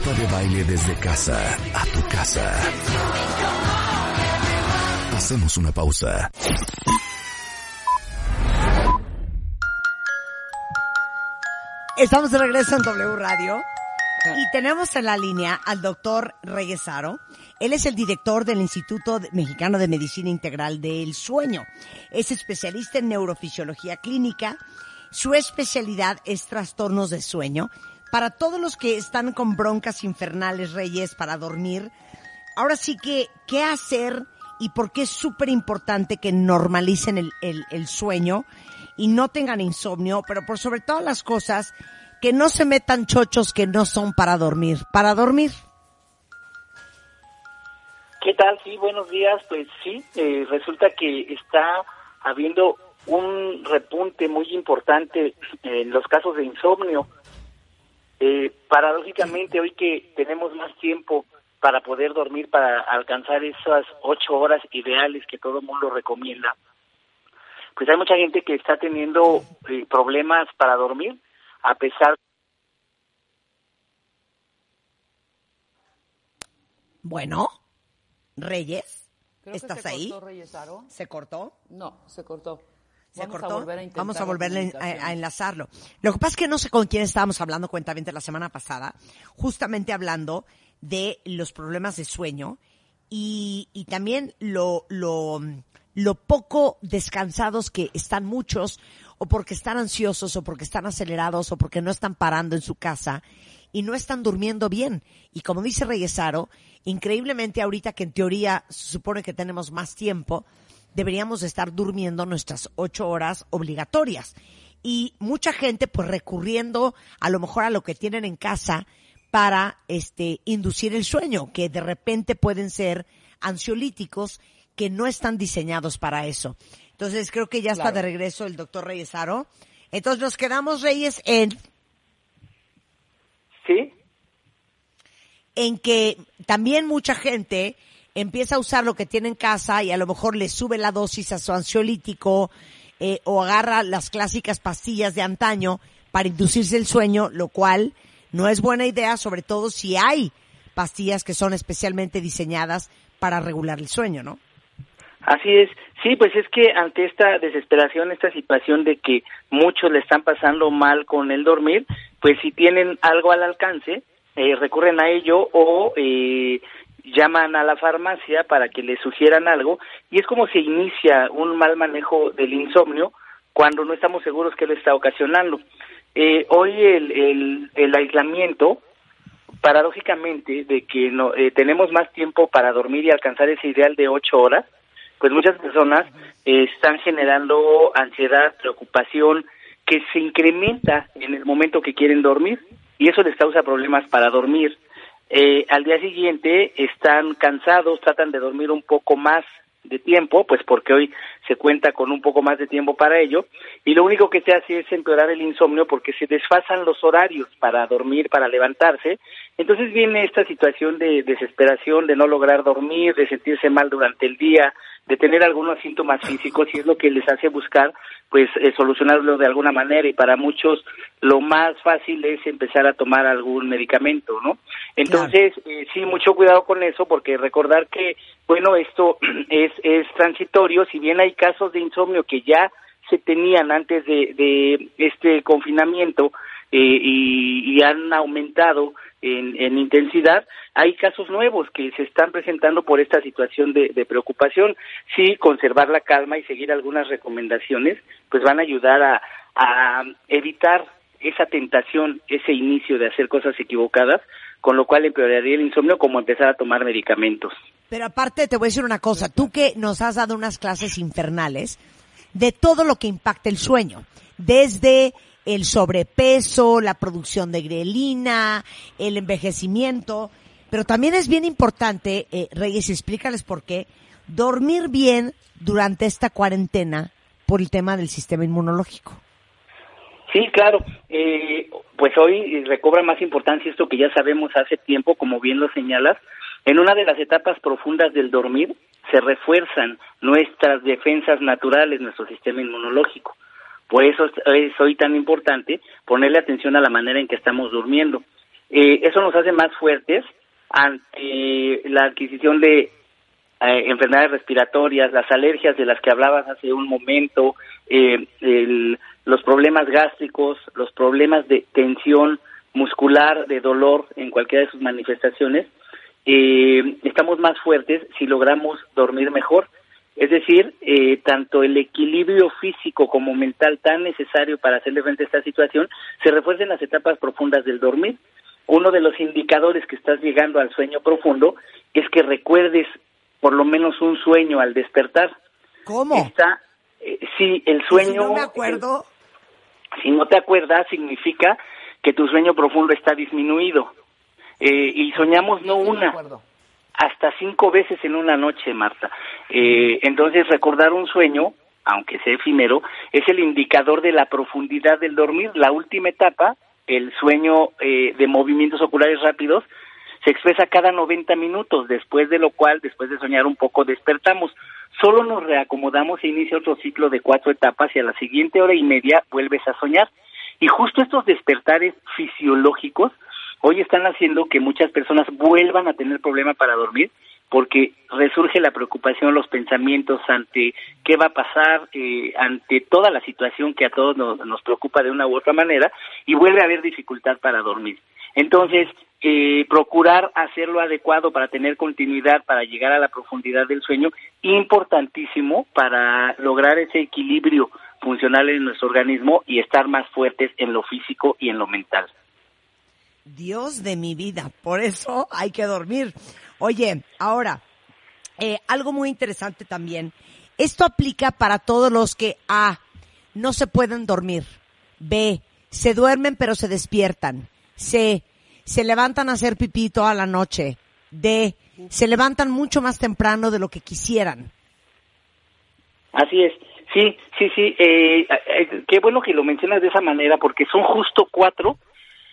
Marta de baile desde casa a tu casa. Hacemos una pausa. Estamos de regreso en W Radio y tenemos en la línea al doctor Reguesaro. Él es el director del Instituto Mexicano de Medicina Integral del Sueño. Es especialista en neurofisiología clínica. Su especialidad es trastornos de sueño. Para todos los que están con broncas infernales, Reyes, para dormir, ahora sí que, ¿qué hacer y por qué es súper importante que normalicen el, el, el sueño y no tengan insomnio, pero por sobre todas las cosas, que no se metan chochos que no son para dormir, para dormir. ¿Qué tal? Sí, buenos días. Pues sí, eh, resulta que está habiendo un repunte muy importante en los casos de insomnio. Eh, paradójicamente, hoy que tenemos más tiempo para poder dormir, para alcanzar esas ocho horas ideales que todo el mundo recomienda, pues hay mucha gente que está teniendo eh, problemas para dormir, a pesar Bueno, Reyes, Creo que ¿estás se ahí? cortó, Reyes Aro. ¿Se cortó? No, se cortó. ¿Se Vamos cortó? a volver a Vamos a la volverle a, a enlazarlo. Lo que pasa es que no sé con quién estábamos hablando, cuentamente, la semana pasada, justamente hablando de los problemas de sueño y, y también lo, lo, lo poco descansados que están muchos, o porque están ansiosos, o porque están acelerados, o porque no están parando en su casa y no están durmiendo bien. Y como dice Reyesaro, increíblemente ahorita que en teoría se supone que tenemos más tiempo, deberíamos estar durmiendo nuestras ocho horas obligatorias. Y mucha gente pues recurriendo a lo mejor a lo que tienen en casa para este inducir el sueño, que de repente pueden ser ansiolíticos que no están diseñados para eso. Entonces creo que ya está Claro. de regreso el doctor Reyes Aro. Entonces nos quedamos, Reyes, en ¿Sí? en que también mucha gente empieza a usar lo que tiene en casa y a lo mejor le sube la dosis a su ansiolítico eh, o agarra las clásicas pastillas de antaño para inducirse el sueño, lo cual no es buena idea, sobre todo si hay pastillas que son especialmente diseñadas para regular el sueño, ¿no? Así es. Sí, pues es que ante esta desesperación, esta situación de que muchos le están pasando mal con el dormir, pues si tienen algo al alcance, eh, recurren a ello o eh, llaman a la farmacia para que les sugieran algo y es como se inicia un mal manejo del insomnio cuando no estamos seguros qué lo está ocasionando. Eh, hoy el, el, el aislamiento paradójicamente de que no, eh, tenemos más tiempo para dormir y alcanzar ese ideal de ocho horas, pues muchas personas eh, están generando ansiedad, preocupación, que se incrementa en el momento que quieren dormir y eso les causa problemas para dormir. Eh, al día siguiente están cansados, tratan de dormir un poco más de tiempo, pues porque hoy se cuenta con un poco más de tiempo para ello, y lo único que se hace es empeorar el insomnio porque se desfasan los horarios para dormir, para levantarse, entonces viene esta situación de desesperación, de no lograr dormir, de sentirse mal durante el día, de tener algunos síntomas físicos y es lo que les hace buscar pues eh, solucionarlo de alguna manera. Y para muchos lo más fácil es empezar a tomar algún medicamento, ¿no? Entonces, eh, sí, mucho cuidado con eso porque recordar que, bueno, esto es, es transitorio, si bien hay casos de insomnio que ya se tenían antes de, de este confinamiento eh, y, y han aumentado en, en intensidad, hay casos nuevos que se están presentando por esta situación de, preocupación. Sí, conservar la calma y seguir algunas recomendaciones, pues van a ayudar a, a evitar esa tentación, ese inicio de hacer cosas equivocadas, con lo cual empeoraría el insomnio como empezar a tomar medicamentos. Pero aparte te voy a decir una cosa, tú que nos has dado unas clases infernales de todo lo que impacta el sueño, desde el sobrepeso, la producción de grelina, el envejecimiento, pero también es bien importante, eh, Reyes, explícales por qué, dormir bien durante esta cuarentena por el tema del sistema inmunológico. Sí, claro. Eh, pues hoy recobra más importancia esto que ya sabemos hace tiempo, como bien lo señalas. En una de las etapas profundas del dormir se refuerzan nuestras defensas naturales, nuestro sistema inmunológico. Por eso es hoy tan importante ponerle atención a la manera en que estamos durmiendo. Eh, eso nos hace más fuertes ante la adquisición de eh, enfermedades respiratorias, las alergias de las que hablabas hace un momento, eh, los problemas gástricos, los problemas de tensión muscular, de dolor en cualquiera de sus manifestaciones, eh, estamos más fuertes si logramos dormir mejor. Es decir, eh, tanto el equilibrio físico como mental tan necesario para hacerle frente a esta situación se refuerza en las etapas profundas del dormir. Uno de los indicadores que estás llegando al sueño profundo es que recuerdes por lo menos un sueño al despertar. ¿Cómo? Está, eh, si el sueño... Si no me acuerdo. si no te acuerdas, significa que tu sueño profundo está disminuido. Eh, y soñamos no una, hasta cinco veces en una noche, Marta. Eh, entonces, recordar un sueño, aunque sea efímero, es el indicador de la profundidad del dormir. La última etapa, el sueño eh, de movimientos oculares rápidos, se expresa cada 90 minutos, después de lo cual, después de soñar un poco, despertamos. solo nos reacomodamos e inicia otro ciclo de cuatro etapas y a la siguiente hora y media vuelves a soñar. Y justo estos despertares fisiológicos hoy están haciendo que muchas personas vuelvan a tener problema para dormir porque resurge la preocupación, los pensamientos ante qué va a pasar, eh, ante toda la situación que a todos nos, nos, preocupa de una u otra manera, y vuelve a haber dificultad para dormir. Entonces, eh, procurar hacerlo adecuado para tener continuidad, para llegar a la profundidad del sueño, importantísimo para lograr ese equilibrio funcional en nuestro organismo y estar más fuertes en lo físico y en lo mental. Dios de mi vida, por eso hay que dormir. Oye, ahora, eh, algo muy interesante también. Esto aplica para todos los que A, no se pueden dormir. B, se duermen pero se despiertan. C, se levantan a hacer pipí toda la noche. D, se levantan mucho más temprano de lo que quisieran. Así es. Sí, sí, sí. Eh, eh, qué bueno que lo mencionas de esa manera porque son justo cuatro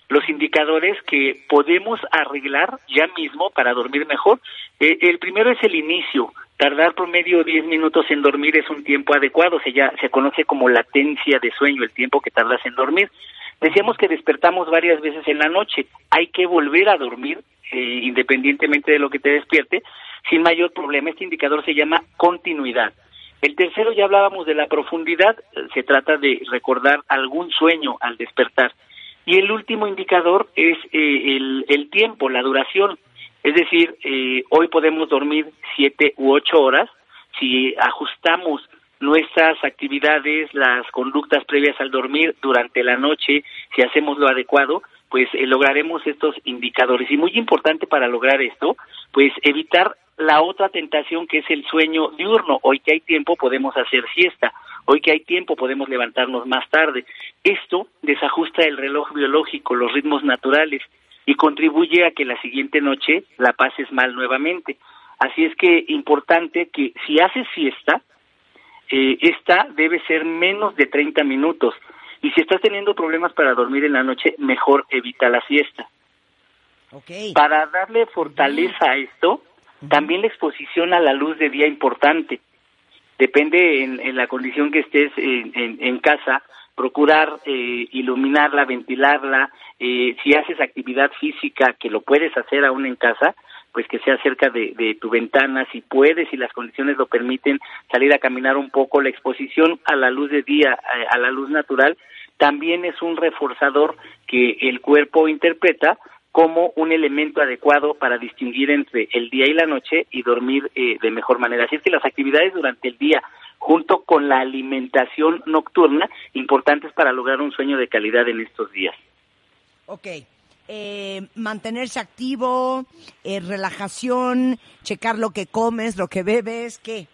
los indicadores que podemos arreglar ya mismo para dormir mejor. Eh, el primero es el inicio. Tardar promedio 10 minutos en dormir es un tiempo adecuado, se, ya, se conoce como latencia de sueño, el tiempo que tardas en dormir. Decíamos que despertamos varias veces en la noche, hay que volver a dormir eh, independientemente de lo que te despierte, sin mayor problema. Este indicador se llama continuidad. El tercero ya hablábamos de la profundidad, se trata de recordar algún sueño al despertar. Y el último indicador es eh, el, el, tiempo, la duración. Es decir, eh, hoy podemos dormir siete u ocho horas. Si ajustamos nuestras actividades, las conductas previas al dormir durante la noche, si hacemos lo adecuado, pues eh, lograremos estos indicadores. Y muy importante para lograr esto, pues evitar la otra tentación que es el sueño diurno. Hoy que hay tiempo podemos hacer siesta. Hoy que hay tiempo podemos levantarnos más tarde. Esto desajusta el reloj biológico, los ritmos naturales y contribuye a que la siguiente noche la pases mal nuevamente. Así es que importante que si haces siesta, eh, esta debe ser menos de 30 minutos. Y si estás teniendo problemas para dormir en la noche, mejor evita la siesta. Okay. Para darle fortaleza a esto, también la exposición a la luz de día importante depende en, la condición que estés en, casa, procurar eh, iluminarla, ventilarla, eh, si haces actividad física, que lo puedes hacer aún en casa, pues que sea cerca de, tu ventana, si puedes, si las condiciones lo permiten, salir a caminar un poco, la exposición a la luz de día, a, a la luz natural, también es un reforzador que el cuerpo interpreta como un elemento adecuado para distinguir entre el día y la noche y dormir eh, de mejor manera. Así es que las actividades durante el día, junto con la alimentación nocturna, importantes para lograr un sueño de calidad en estos días. Ok. Eh, mantenerse activo, eh, relajación, checar lo que comes, lo que bebes, ¿qué?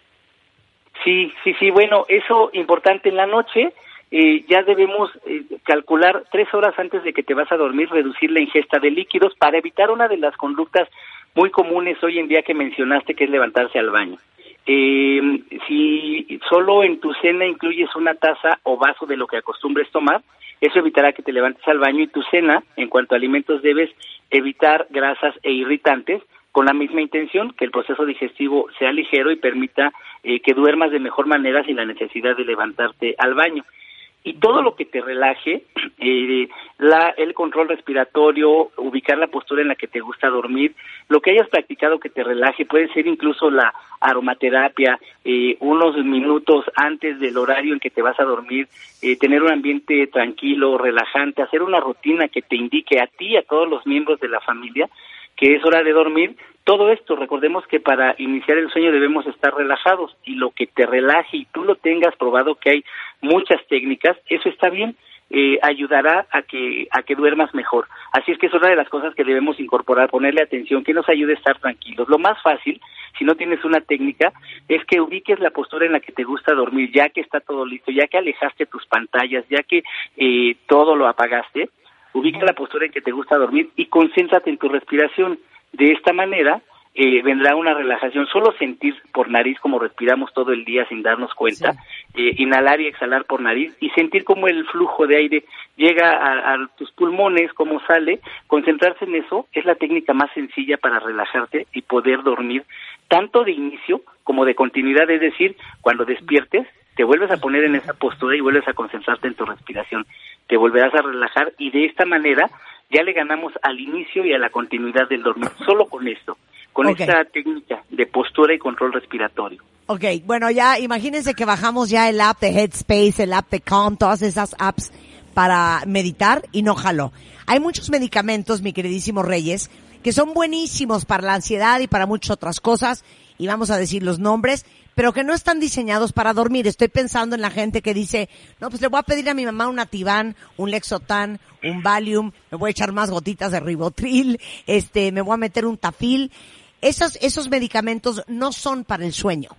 Sí, sí, sí, bueno, eso importante en la noche, eh, ya debemos eh, calcular tres horas antes de que te vas a dormir, reducir la ingesta de líquidos para evitar una de las conductas muy comunes hoy en día que mencionaste, que es levantarse al baño. Eh, si solo en tu cena incluyes una taza o vaso de lo que acostumbres tomar, eso evitará que te levantes al baño y tu cena, en cuanto a alimentos, debes evitar grasas e irritantes con la misma intención, que el proceso digestivo sea ligero y permita eh, que duermas de mejor manera sin la necesidad de levantarte al baño y todo lo que te relaje, eh, la, el control respiratorio, ubicar la postura en la que te gusta dormir, lo que hayas practicado que te relaje, puede ser incluso la aromaterapia, eh, unos minutos antes del horario en que te vas a dormir, eh, tener un ambiente tranquilo, relajante, hacer una rutina que te indique a ti y a todos los miembros de la familia que es hora de dormir, todo esto, recordemos que para iniciar el sueño debemos estar relajados y lo que te relaje y tú lo tengas probado que hay muchas técnicas, eso está bien, eh, ayudará a que a que duermas mejor. Así es que es una de las cosas que debemos incorporar, ponerle atención, que nos ayude a estar tranquilos. Lo más fácil, si no tienes una técnica, es que ubiques la postura en la que te gusta dormir, ya que está todo listo, ya que alejaste tus pantallas, ya que eh, todo lo apagaste, ubica la postura en que te gusta dormir y concéntrate en tu respiración. De esta manera, eh, vendrá una relajación. Solo sentir por nariz como respiramos todo el día sin darnos cuenta, eh, inhalar y exhalar por nariz y sentir cómo el flujo de aire llega a, a tus pulmones, cómo sale, concentrarse en eso es la técnica más sencilla para relajarte y poder dormir tanto de inicio como de continuidad, es decir, cuando despiertes te vuelves a poner en esa postura y vuelves a concentrarte en tu respiración, te volverás a relajar y de esta manera ya le ganamos al inicio y a la continuidad del dormir, solo con esto, con Ok. esta técnica de postura y control respiratorio. Ok, bueno, ya imagínense que bajamos ya el app de Headspace, el app de Calm, todas esas apps para meditar y no jaló. Hay muchos medicamentos, mi queridísimo Reyes, que son buenísimos para la ansiedad y para muchas otras cosas, y vamos a decir los nombres, pero que no están diseñados para dormir. Estoy pensando en la gente que dice, no, pues le voy a pedir a mi mamá un Ativan, un Lexotan, un Valium, me voy a echar más gotitas de Ribotril, este, me voy a meter un Tafil. Esos, esos medicamentos no son para el sueño.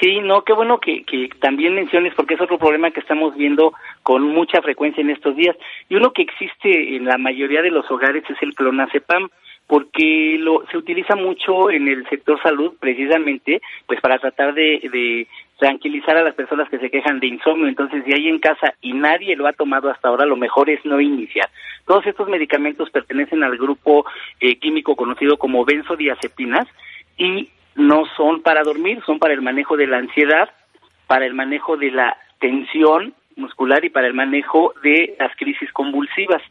Sí, no, qué bueno que, que también menciones porque es otro problema que estamos viendo con mucha frecuencia en estos días. Y uno que existe en la mayoría de los hogares es el clonazepam porque lo, se utiliza mucho en el sector salud precisamente pues para tratar de, de tranquilizar a las personas que se quejan de insomnio. Entonces, si hay en casa y nadie lo ha tomado hasta ahora, lo mejor es no iniciar. Todos estos medicamentos pertenecen al grupo eh, químico conocido como benzodiazepinas y no son para dormir, son para el manejo de la ansiedad, para el manejo de la tensión muscular y para el manejo de las crisis convulsivas.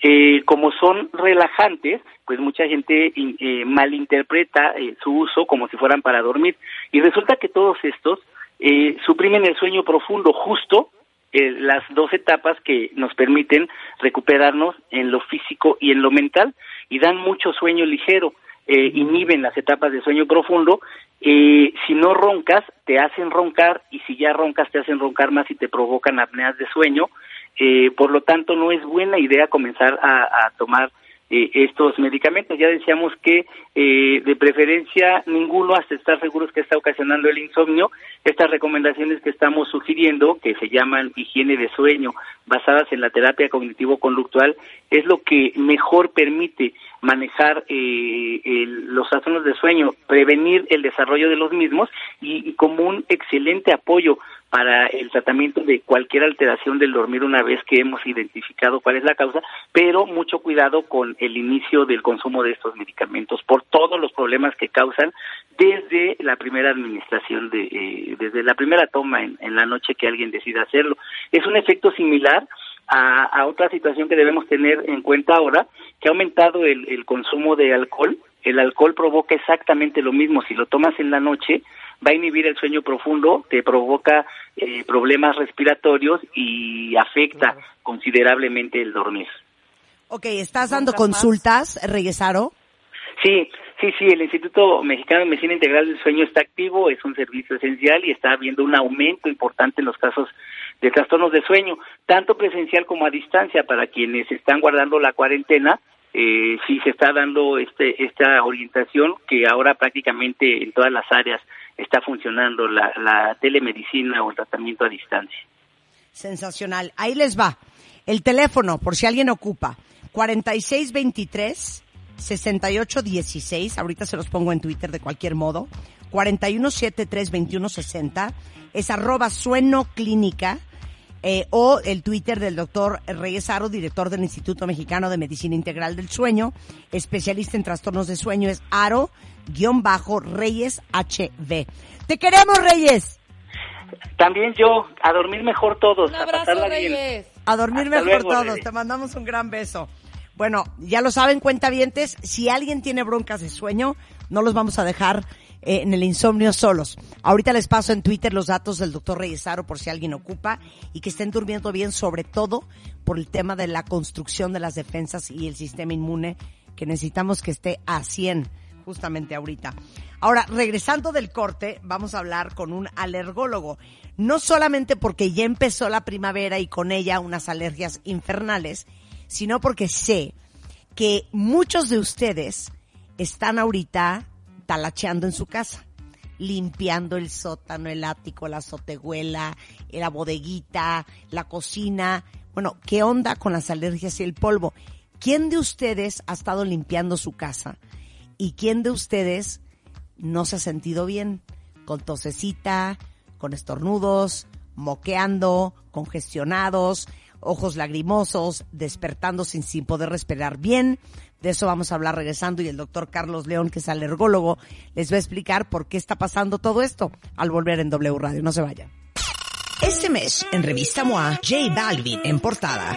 Eh, como son relajantes, pues mucha gente eh, malinterpreta eh, su uso como si fueran para dormir. Y resulta que todos estos eh, suprimen el sueño profundo, justo eh, las dos etapas que nos permiten recuperarnos en lo físico y en lo mental y dan mucho sueño ligero, eh, inhiben las etapas de sueño profundo. Eh, si no roncas, te hacen roncar y si ya roncas, te hacen roncar más y te provocan apneas de sueño. Eh, por lo tanto, no es buena idea comenzar a, tomar eh, estos medicamentos. Ya decíamos que eh, de preferencia ninguno hasta estar seguros que está ocasionando el insomnio. Estas recomendaciones que estamos sugiriendo, que se llaman higiene de sueño, basadas en la terapia cognitivo-conductual, es lo que mejor permite manejar eh, el- los trastornos de sueño, prevenir el desarrollo de los mismos y como un excelente apoyo para el tratamiento de cualquier alteración del dormir una vez que hemos identificado cuál es la causa, pero mucho cuidado con el inicio del consumo de estos medicamentos por todos los problemas que causan desde la primera administración de eh, desde la primera toma en, en la noche que alguien decida hacerlo. Es un efecto similar a, a otra situación que debemos tener en cuenta ahora, que ha aumentado el, el consumo de alcohol. El alcohol provoca exactamente lo mismo. Si lo tomas en la noche, va a inhibir el sueño profundo, te provoca eh, problemas respiratorios y afecta considerablemente el dormir. Ok, ¿estás dando consultas, Reyesaro? Sí, sí, sí, el Instituto Mexicano de Medicina Integral del Sueño está activo, es un servicio esencial y está habiendo un aumento importante en los casos de trastornos de sueño, tanto presencial como a distancia para quienes están guardando la cuarentena. Eh, sí se está dando este, esta orientación que ahora prácticamente en todas las áreas está funcionando la, la telemedicina o el tratamiento a distancia. Sensacional. Ahí les va. El teléfono, por si alguien ocupa. 4623 6816. Ahorita se los pongo en Twitter de cualquier modo. 41732160. Es arroba sueno clínica. Eh, o el Twitter del doctor Reyes Aro, director del Instituto Mexicano de Medicina Integral del Sueño, especialista en trastornos de sueño, es Aro-Reyes HB. ¡Te queremos, Reyes! También yo, a dormir mejor todos. Un a abrazo, bien. Reyes. A dormir Hasta mejor luego, todos. Reyes. Te mandamos un gran beso. Bueno, ya lo saben, cuentavientes, si alguien tiene broncas de sueño, no los vamos a dejar eh, en el insomnio solos. Ahorita les paso en Twitter los datos del doctor Reyesaro por si alguien ocupa y que estén durmiendo bien, sobre todo por el tema de la construcción de las defensas y el sistema inmune, que necesitamos que esté a 100 justamente ahorita. Ahora, regresando del corte, vamos a hablar con un alergólogo. No solamente porque ya empezó la primavera y con ella unas alergias infernales, sino porque sé que muchos de ustedes están ahorita talacheando en su casa, limpiando el sótano, el ático, la azotehuela, la bodeguita, la cocina. Bueno, ¿qué onda con las alergias y el polvo? ¿Quién de ustedes ha estado limpiando su casa ¿Y quién de ustedes no se ha sentido bien? Con tosecita, con estornudos, moqueando, congestionados, ojos lagrimosos, despertando sin, sin poder respirar bien. De eso vamos a hablar regresando y el doctor Carlos León, que es alergólogo, les va a explicar por qué está pasando todo esto al volver en W Radio. No se vayan. Este mes, en Revista MOA, J Balvin en portada.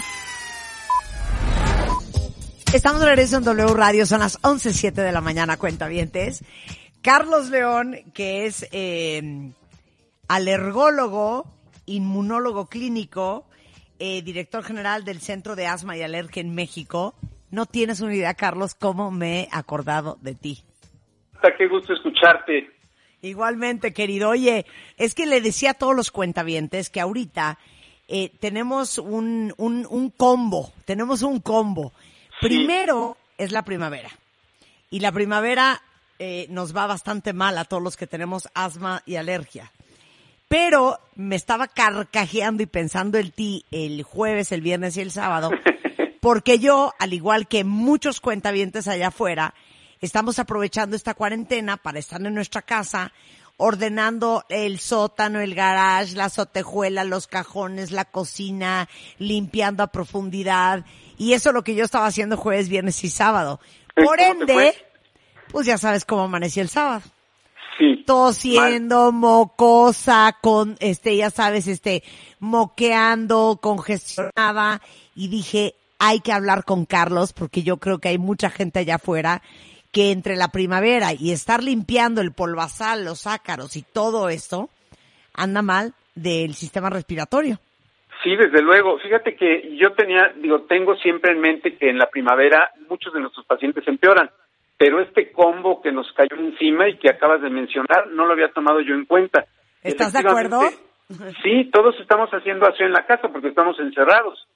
Estamos de regreso en W Radio, son las 11.07 de la mañana, cuentavientes. Carlos León, que es eh, alergólogo, inmunólogo clínico, eh, director general del Centro de Asma y Alergia en México. No tienes una idea, Carlos, cómo me he acordado de ti. Qué gusto escucharte. Igualmente, querido. Oye, es que le decía a todos los cuentavientes que ahorita eh, tenemos un, un, un combo, tenemos un combo. Primero es la primavera. Y la primavera eh, nos va bastante mal a todos los que tenemos asma y alergia. Pero me estaba carcajeando y pensando en ti el jueves, el viernes y el sábado, porque yo, al igual que muchos cuentavientes allá afuera, estamos aprovechando esta cuarentena para estar en nuestra casa, ordenando el sótano, el garage, la sotejuela, los cajones, la cocina, limpiando a profundidad. Y eso es lo que yo estaba haciendo jueves, viernes y sábado. Por ende, pues ya sabes cómo amaneció el sábado. Sí. Tosiendo, mocosa, con, este, ya sabes, este, moqueando, congestionada. Y dije, hay que hablar con Carlos porque yo creo que hay mucha gente allá afuera que entre la primavera y estar limpiando el polvazal, los ácaros y todo esto, anda mal del sistema respiratorio. Sí, desde luego. Fíjate que yo tenía, digo, tengo siempre en mente que en la primavera muchos de nuestros pacientes empeoran, pero este combo que nos cayó encima y que acabas de mencionar, no lo había tomado yo en cuenta. ¿Estás de acuerdo? Sí, todos estamos haciendo así en la casa porque estamos encerrados.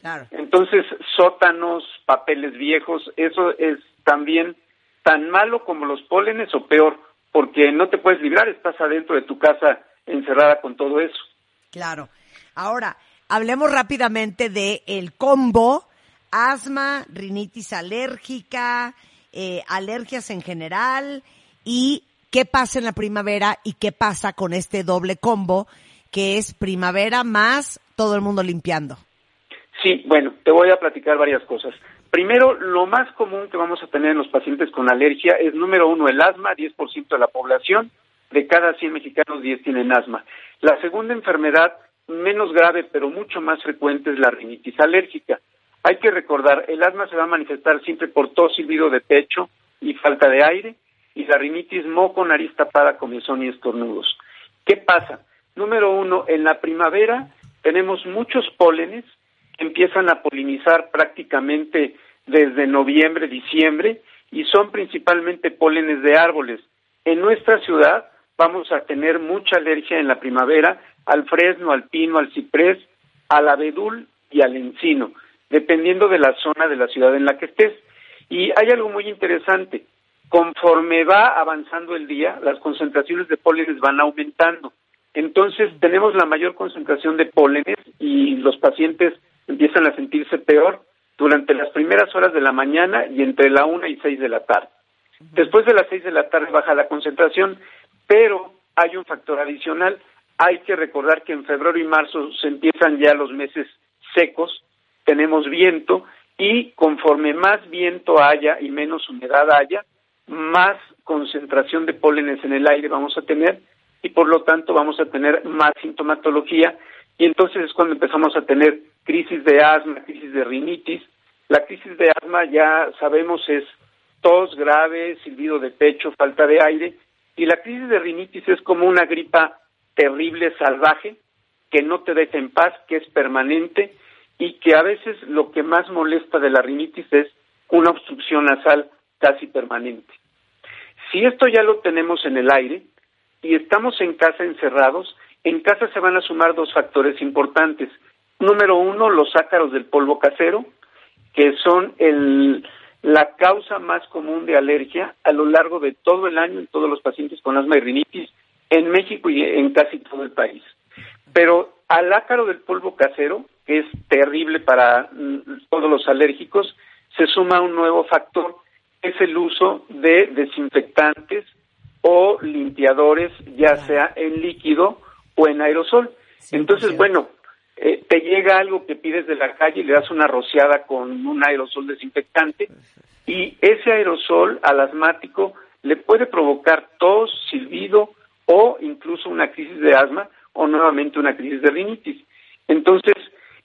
Claro. Entonces, sótanos, papeles viejos, eso es también tan malo como los pólenes o peor, porque no te puedes librar, estás adentro de tu casa encerrada con todo eso. Claro. Ahora, hablemos rápidamente de el combo asma, rinitis alérgica, eh, alergias en general y qué pasa en la primavera y qué pasa con este doble combo que es primavera más todo el mundo limpiando. Sí, bueno, te voy a platicar varias cosas. Primero, lo más común que vamos a tener en los pacientes con alergia es, número uno, el asma, 10% de la población, de cada 100 mexicanos, 10 tienen asma. La segunda enfermedad, menos grave, pero mucho más frecuente, es la rinitis alérgica. Hay que recordar, el asma se va a manifestar siempre por tos, silbido de pecho y falta de aire, y la rinitis moco, nariz tapada, comezón y estornudos. ¿Qué pasa? Número uno, en la primavera tenemos muchos pólenes que empiezan a polinizar prácticamente desde noviembre, diciembre, y son principalmente pólenes de árboles. En nuestra ciudad vamos a tener mucha alergia en la primavera al fresno, al pino, al ciprés, al abedul y al encino, dependiendo de la zona de la ciudad en la que estés. Y hay algo muy interesante, conforme va avanzando el día, las concentraciones de pólenes van aumentando. Entonces tenemos la mayor concentración de pólenes y los pacientes empiezan a sentirse peor durante las primeras horas de la mañana y entre la una y seis de la tarde. Después de las seis de la tarde baja la concentración, pero hay un factor adicional. Hay que recordar que en febrero y marzo se empiezan ya los meses secos, tenemos viento y conforme más viento haya y menos humedad haya, más concentración de pólenes en el aire vamos a tener y por lo tanto vamos a tener más sintomatología y entonces es cuando empezamos a tener crisis de asma, crisis de rinitis. La crisis de asma ya sabemos es tos grave, silbido de pecho, falta de aire y la crisis de rinitis es como una gripa terrible, salvaje, que no te deja en paz, que es permanente y que a veces lo que más molesta de la rinitis es una obstrucción nasal casi permanente. Si esto ya lo tenemos en el aire y estamos en casa encerrados, en casa se van a sumar dos factores importantes. Número uno, los ácaros del polvo casero, que son el, la causa más común de alergia a lo largo de todo el año en todos los pacientes con asma y rinitis en México y en casi todo el país. Pero al ácaro del polvo casero, que es terrible para mm, todos los alérgicos, se suma un nuevo factor, es el uso de desinfectantes o limpiadores, ya sea en líquido o en aerosol. Entonces, bueno, eh, te llega algo que pides de la calle y le das una rociada con un aerosol desinfectante y ese aerosol al asmático le puede provocar tos, silbido o incluso una crisis de asma o nuevamente una crisis de rinitis. Entonces,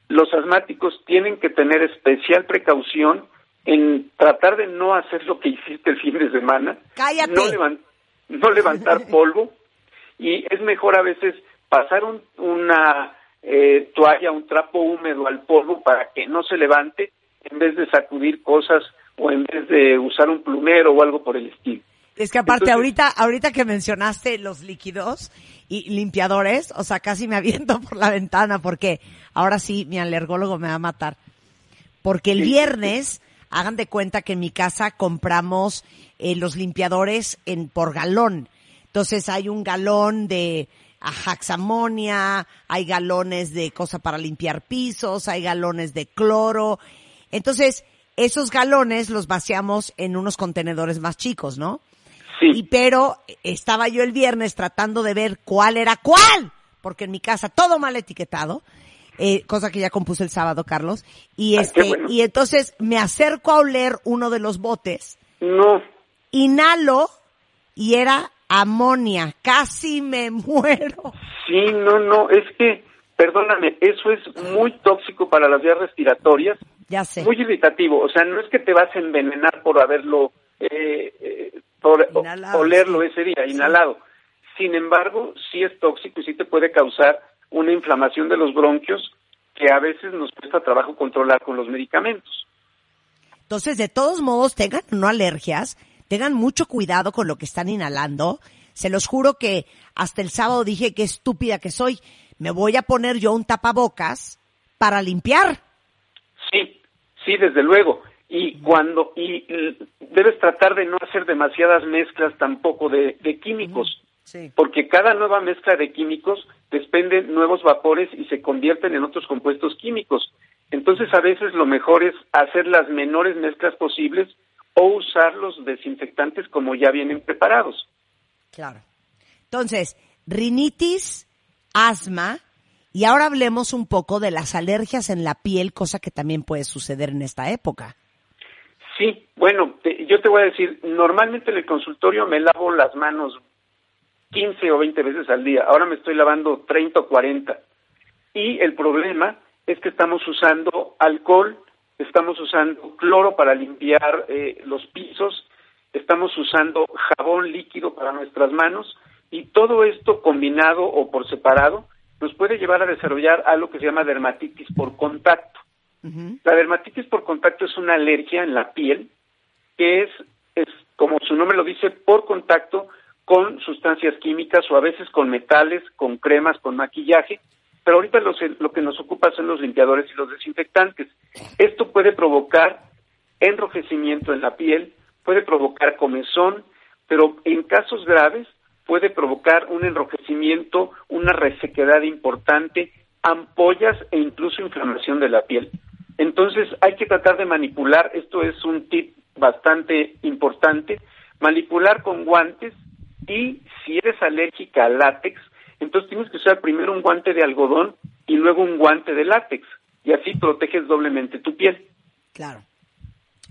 los asmáticos tienen que tener especial precaución en tratar de no hacer lo que hiciste el fin de semana, No, no levantar polvo y es mejor a veces pasar un, una eh, toalla, un trapo húmedo al polvo para que no se levante en vez de sacudir cosas o en vez de usar un plumero o algo por el estilo. Es que aparte ahorita, ahorita que mencionaste los líquidos y limpiadores, o sea, casi me aviento por la ventana porque ahora sí mi alergólogo me va a matar. Porque el viernes, hagan de cuenta que en mi casa compramos eh, los limpiadores en por galón. Entonces hay un galón de ajaxamonia, hay galones de cosa para limpiar pisos, hay galones de cloro. Entonces, esos galones los vaciamos en unos contenedores más chicos, ¿no? Y pero estaba yo el viernes tratando de ver cuál era cuál, porque en mi casa todo mal etiquetado, eh, cosa que ya compuse el sábado, Carlos. Y este, y entonces me acerco a oler uno de los botes. No. Inhalo y era amonia. Casi me muero. Sí, no, no, es que, perdóname, eso es muy tóxico para las vías respiratorias. Ya sé. Muy irritativo. O sea, no es que te vas a envenenar por haberlo eh, eh por olerlo ese día, inhalado. Sin embargo, sí es tóxico y sí te puede causar una inflamación de los bronquios que a veces nos cuesta trabajo controlar con los medicamentos. Entonces, de todos modos, tengan no alergias, tengan mucho cuidado con lo que están inhalando. Se los juro que hasta el sábado dije qué estúpida que soy. Me voy a poner yo un tapabocas para limpiar. Sí, sí, desde luego y cuando y debes tratar de no hacer demasiadas mezclas tampoco de, químicos porque cada nueva mezcla de químicos desprende nuevos vapores y se convierten en otros compuestos químicos entonces a veces lo mejor es hacer las menores mezclas posibles o usar los desinfectantes como ya vienen preparados claro entonces rinitis asma y ahora hablemos un poco de las alergias en la piel, cosa que también puede suceder en esta época. Sí, bueno, yo te voy a decir, normalmente en el consultorio me lavo las manos 15 o 20 veces al día, ahora me estoy lavando 30 o 40. Y el problema es que estamos usando alcohol, estamos usando cloro para limpiar eh, los pisos, estamos usando jabón líquido para nuestras manos. Y todo esto combinado o por separado nos puede llevar a desarrollar algo que se llama dermatitis por contacto. La dermatitis por contacto es una alergia en la piel que es, es, como su nombre lo dice, por contacto con sustancias químicas o a veces con metales, con cremas, con maquillaje, pero ahorita lo, lo que nos ocupa son los limpiadores y los desinfectantes. Esto puede provocar enrojecimiento en la piel, puede provocar comezón, pero en casos graves puede provocar un enrojecimiento, una resequedad importante, ampollas e incluso inflamación de la piel. Entonces hay que tratar de manipular, esto es un tip bastante importante, manipular con guantes y si eres alérgica al látex, entonces tienes que usar primero un guante de algodón y luego un guante de látex y así proteges doblemente tu piel. Claro.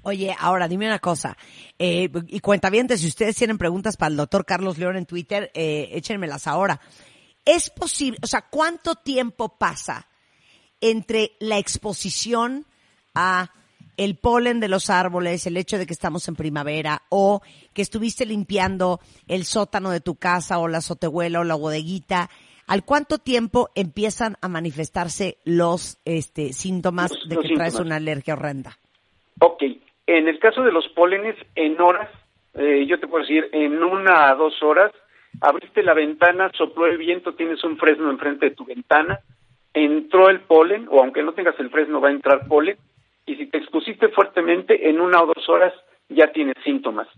Oye, ahora dime una cosa, eh, y cuenta bien, si ustedes tienen preguntas para el doctor Carlos León en Twitter, eh, échenmelas ahora. ¿Es posible, o sea, cuánto tiempo pasa entre la exposición a el polen de los árboles, el hecho de que estamos en primavera o que estuviste limpiando el sótano de tu casa o la azotehuela o la bodeguita, ¿al cuánto tiempo empiezan a manifestarse los este, síntomas de que traes una alergia horrenda? Ok, en el caso de los pólenes, en horas eh, yo te puedo decir, en una a dos horas, abriste la ventana, sopló el viento, tienes un fresno enfrente de tu ventana, entró el polen, o aunque no tengas el fresno va a entrar polen, y si te expusiste fuertemente, en una o dos horas ya tienes síntomas.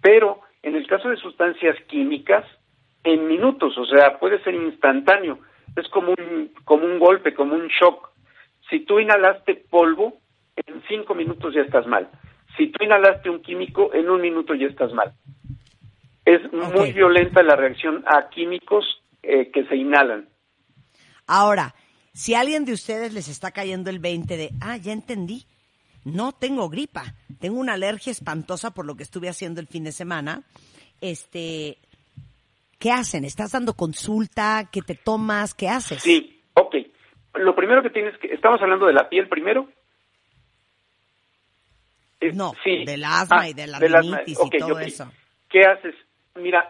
Pero en el caso de sustancias químicas, en minutos, o sea, puede ser instantáneo, es como un, como un golpe, como un shock. Si tú inhalaste polvo, en cinco minutos ya estás mal. Si tú inhalaste un químico, en un minuto ya estás mal. Es muy violenta la reacción a químicos eh, que se inhalan. Ahora, si a alguien de ustedes les está cayendo el 20 de, ah, ya entendí, no tengo gripa, tengo una alergia espantosa por lo que estuve haciendo el fin de semana, este, ¿qué hacen? ¿Estás dando consulta? ¿Qué te tomas? ¿Qué haces? Sí, ok. Lo primero que tienes que, estamos hablando de la piel primero. Eh, No, sí. del asma Ah, y de la rinitis y todo eso. ¿Qué haces? Mira,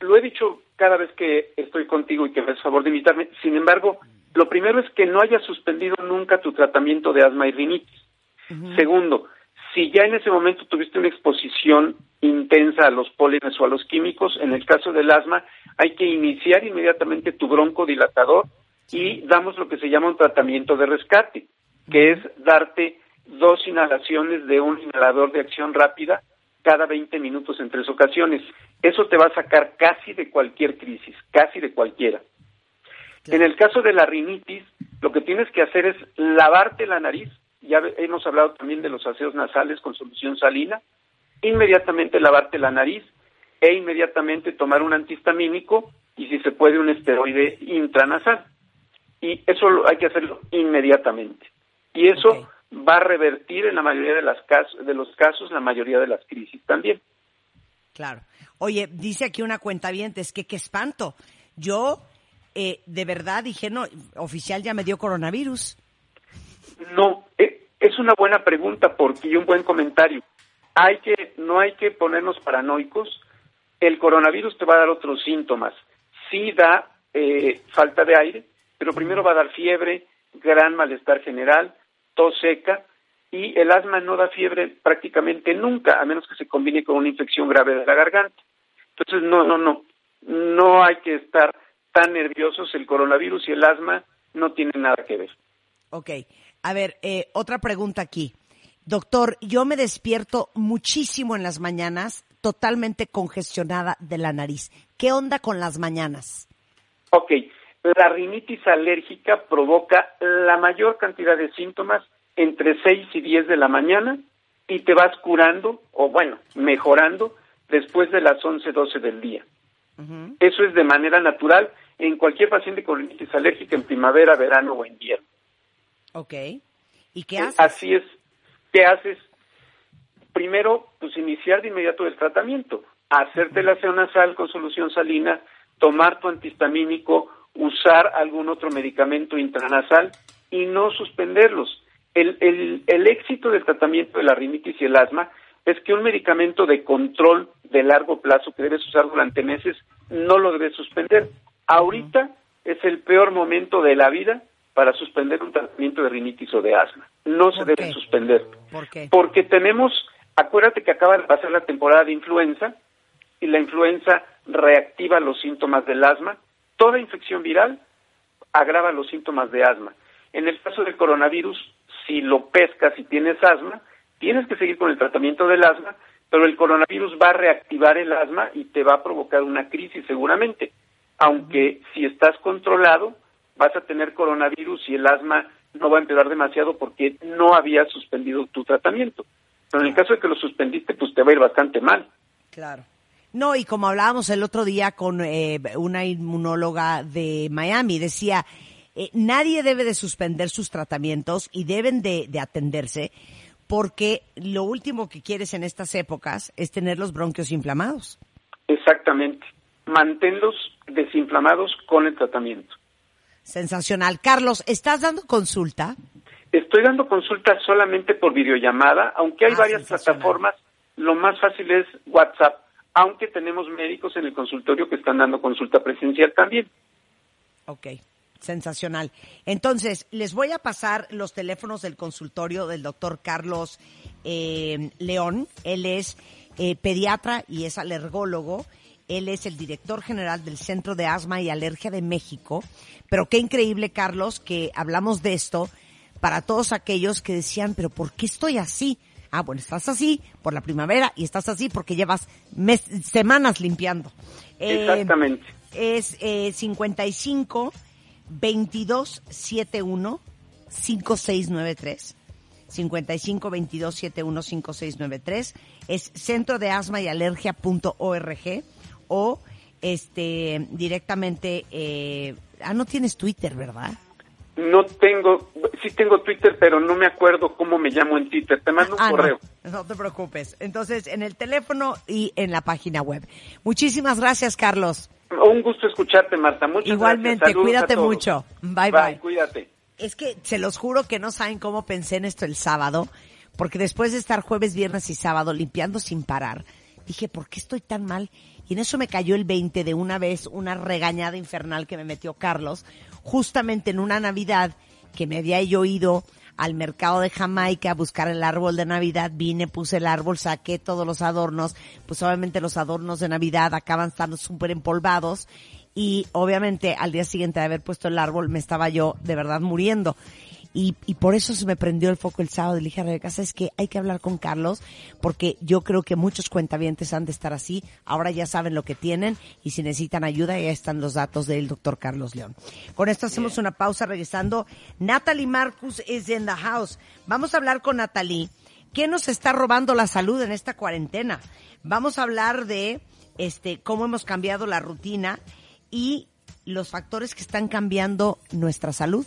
lo he dicho cada vez que estoy contigo y que me haces favor de invitarme. Sin embargo, lo primero es que no hayas suspendido nunca tu tratamiento de asma y rinitis. Segundo, si ya en ese momento tuviste una exposición intensa a los pólenes o a los químicos, en el caso del asma, hay que iniciar inmediatamente tu broncodilatador y damos lo que se llama un tratamiento de rescate, que es darte dos inhalaciones de un inhalador de acción rápida cada 20 minutos en tres ocasiones. Eso te va a sacar casi de cualquier crisis, casi de cualquiera. En el caso de la rinitis, lo que tienes que hacer es lavarte la nariz. Ya hemos hablado también de los aseos nasales con solución salina. Inmediatamente lavarte la nariz e inmediatamente tomar un antihistamínico y si se puede un esteroide intranasal. Y eso lo- hay que hacerlo inmediatamente. Y eso va a revertir en la mayoría de, las casos, de los casos la mayoría de las crisis también. Claro. Oye, dice aquí una cuenta bien, es que qué espanto. Yo, eh, de verdad dije, no, oficial ya me dio coronavirus. No, eh, es una buena pregunta porque y un buen comentario. Hay que no hay que ponernos paranoicos. El coronavirus te va a dar otros síntomas. Sí da eh, falta de aire, pero primero va a dar fiebre, gran malestar general, tos seca y el asma no da fiebre prácticamente nunca, a menos que se combine con una infección grave de la garganta. Entonces no, no, no, no hay que estar tan nerviosos. El coronavirus y el asma no tienen nada que ver. Ok. A ver, eh, otra pregunta aquí. Doctor, yo me despierto muchísimo en las mañanas, totalmente congestionada de la nariz. ¿Qué onda con las mañanas? Ok, la rinitis alérgica provoca la mayor cantidad de síntomas entre 6 y 10 de la mañana y te vas curando, o bueno, mejorando después de las 11, 12 del día. Eso es de manera natural en cualquier paciente con rinitis alérgica en primavera, verano o invierno. Ok. ¿Y qué Eh, haces? Así es. ¿Qué haces? Primero, pues iniciar de inmediato el tratamiento. Hacerte la aseo nasal con solución salina, tomar tu antihistamínico, usar algún otro medicamento intranasal y no suspenderlos. El, el, el éxito del tratamiento de la rinitis y el asma es que un medicamento de control de largo plazo que debes usar durante meses no lo debes suspender. Ahorita es el peor momento de la vida para suspender un tratamiento de rinitis o de asma. No se debe suspender. ¿Por qué? Porque tenemos, acuérdate que acaba de pasar la temporada de influenza y la influenza reactiva los síntomas del asma. Toda infección viral agrava los síntomas de asma. En el caso del coronavirus, si lo pescas y tienes asma, tienes que seguir con el tratamiento del asma, pero el coronavirus va a reactivar el asma y te va a provocar una crisis seguramente. Aunque si estás controlado, vas a tener coronavirus y el asma no va a empeorar demasiado porque no habías suspendido tu tratamiento. Pero en el caso de que lo suspendiste, pues te va a ir bastante mal. Claro. No, y como hablábamos el otro día con eh, una inmunóloga de Miami, decía, eh, nadie debe de suspender sus tratamientos y deben de, de atenderse porque lo último que quieres en estas épocas es tener los bronquios inflamados. Exactamente. Manténlos desinflamados con el tratamiento. Sensacional. Carlos, ¿estás dando consulta? Estoy dando consultas solamente por videollamada, aunque hay Ah, varias plataformas. Lo más fácil es WhatsApp, aunque tenemos médicos en el consultorio que están dando consulta presencial también. Ok, sensacional. Entonces, les voy a pasar los teléfonos del consultorio del doctor Carlos eh, León. Él es eh, pediatra y es alergólogo. Él es el director general del Centro de Asma y Alergia de México. Pero qué increíble, Carlos, que hablamos de esto para todos aquellos que decían, pero ¿por qué estoy así? Ah, bueno, estás así por la primavera y estás así porque llevas mes- semanas limpiando. Eh, Exactamente. es eh, 55 22 71 5693. 55 22 71 5693. Es centro de asma y alergia.org o este directamente. Eh, ah, no tienes Twitter, ¿verdad? No tengo, sí tengo Twitter, pero no me acuerdo cómo me llamo en Twitter. Te mando un Ah, no. correo. No te preocupes. Entonces, en el teléfono y en la página web. Muchísimas gracias, Carlos. Un gusto escucharte, Marta. Muchas Igualmente, gracias. Cuídate mucho. Bye, bye. Cuídate. Es que se los juro que no saben cómo pensé en esto el sábado, porque después de estar jueves, viernes y sábado limpiando sin parar, dije, ¿por qué estoy tan mal? Y en eso me cayó el 20 de una vez, una regañada infernal que me metió Carlos, justamente en una Navidad que me había yo ido al mercado de Jamaica a buscar el árbol de Navidad, vine, puse el árbol, saqué todos los adornos, pues obviamente los adornos de Navidad acaban estando súper empolvados y obviamente al día siguiente de haber puesto el árbol me estaba yo de verdad muriendo. Y, y por eso se me prendió el foco el sábado le dije a Rebeca, es que hay que hablar con Carlos porque yo creo que muchos cuentavientes han de estar así. Ahora ya saben lo que tienen y si necesitan ayuda ya están los datos del doctor Carlos León. Con esto hacemos una pausa regresando. Natalie Marcus is in the house. Vamos a hablar con Natalie. ¿Qué nos está robando la salud en esta cuarentena? Vamos a hablar de este cómo hemos cambiado la rutina y los factores que están cambiando nuestra salud.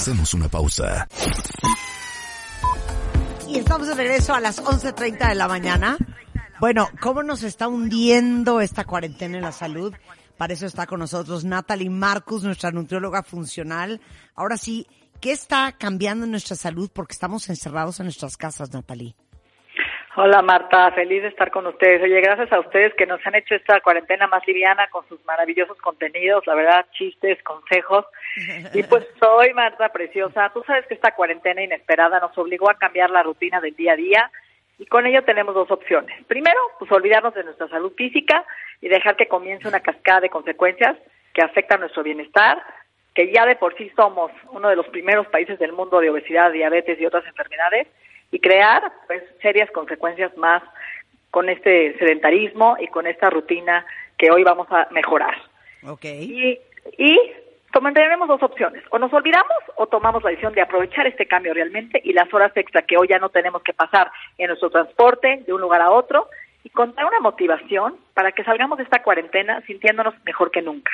Hacemos una pausa. Y estamos de regreso a las 11.30 de la mañana. Bueno, ¿cómo nos está hundiendo esta cuarentena en la salud? Para eso está con nosotros Natalie Marcus, nuestra nutrióloga funcional. Ahora sí, ¿qué está cambiando en nuestra salud? Porque estamos encerrados en nuestras casas, Natalie. Hola Marta, feliz de estar con ustedes. Oye, gracias a ustedes que nos han hecho esta cuarentena más liviana con sus maravillosos contenidos, la verdad, chistes, consejos. Y pues soy Marta Preciosa. Tú sabes que esta cuarentena inesperada nos obligó a cambiar la rutina del día a día y con ello tenemos dos opciones. Primero, pues olvidarnos de nuestra salud física y dejar que comience una cascada de consecuencias que afectan nuestro bienestar, que ya de por sí somos uno de los primeros países del mundo de obesidad, diabetes y otras enfermedades y crear pues serias consecuencias más con este sedentarismo y con esta rutina que hoy vamos a mejorar. Ok. Y, y tendremos dos opciones, o nos olvidamos o tomamos la decisión de aprovechar este cambio realmente y las horas extra que hoy ya no tenemos que pasar en nuestro transporte de un lugar a otro y contar una motivación para que salgamos de esta cuarentena sintiéndonos mejor que nunca.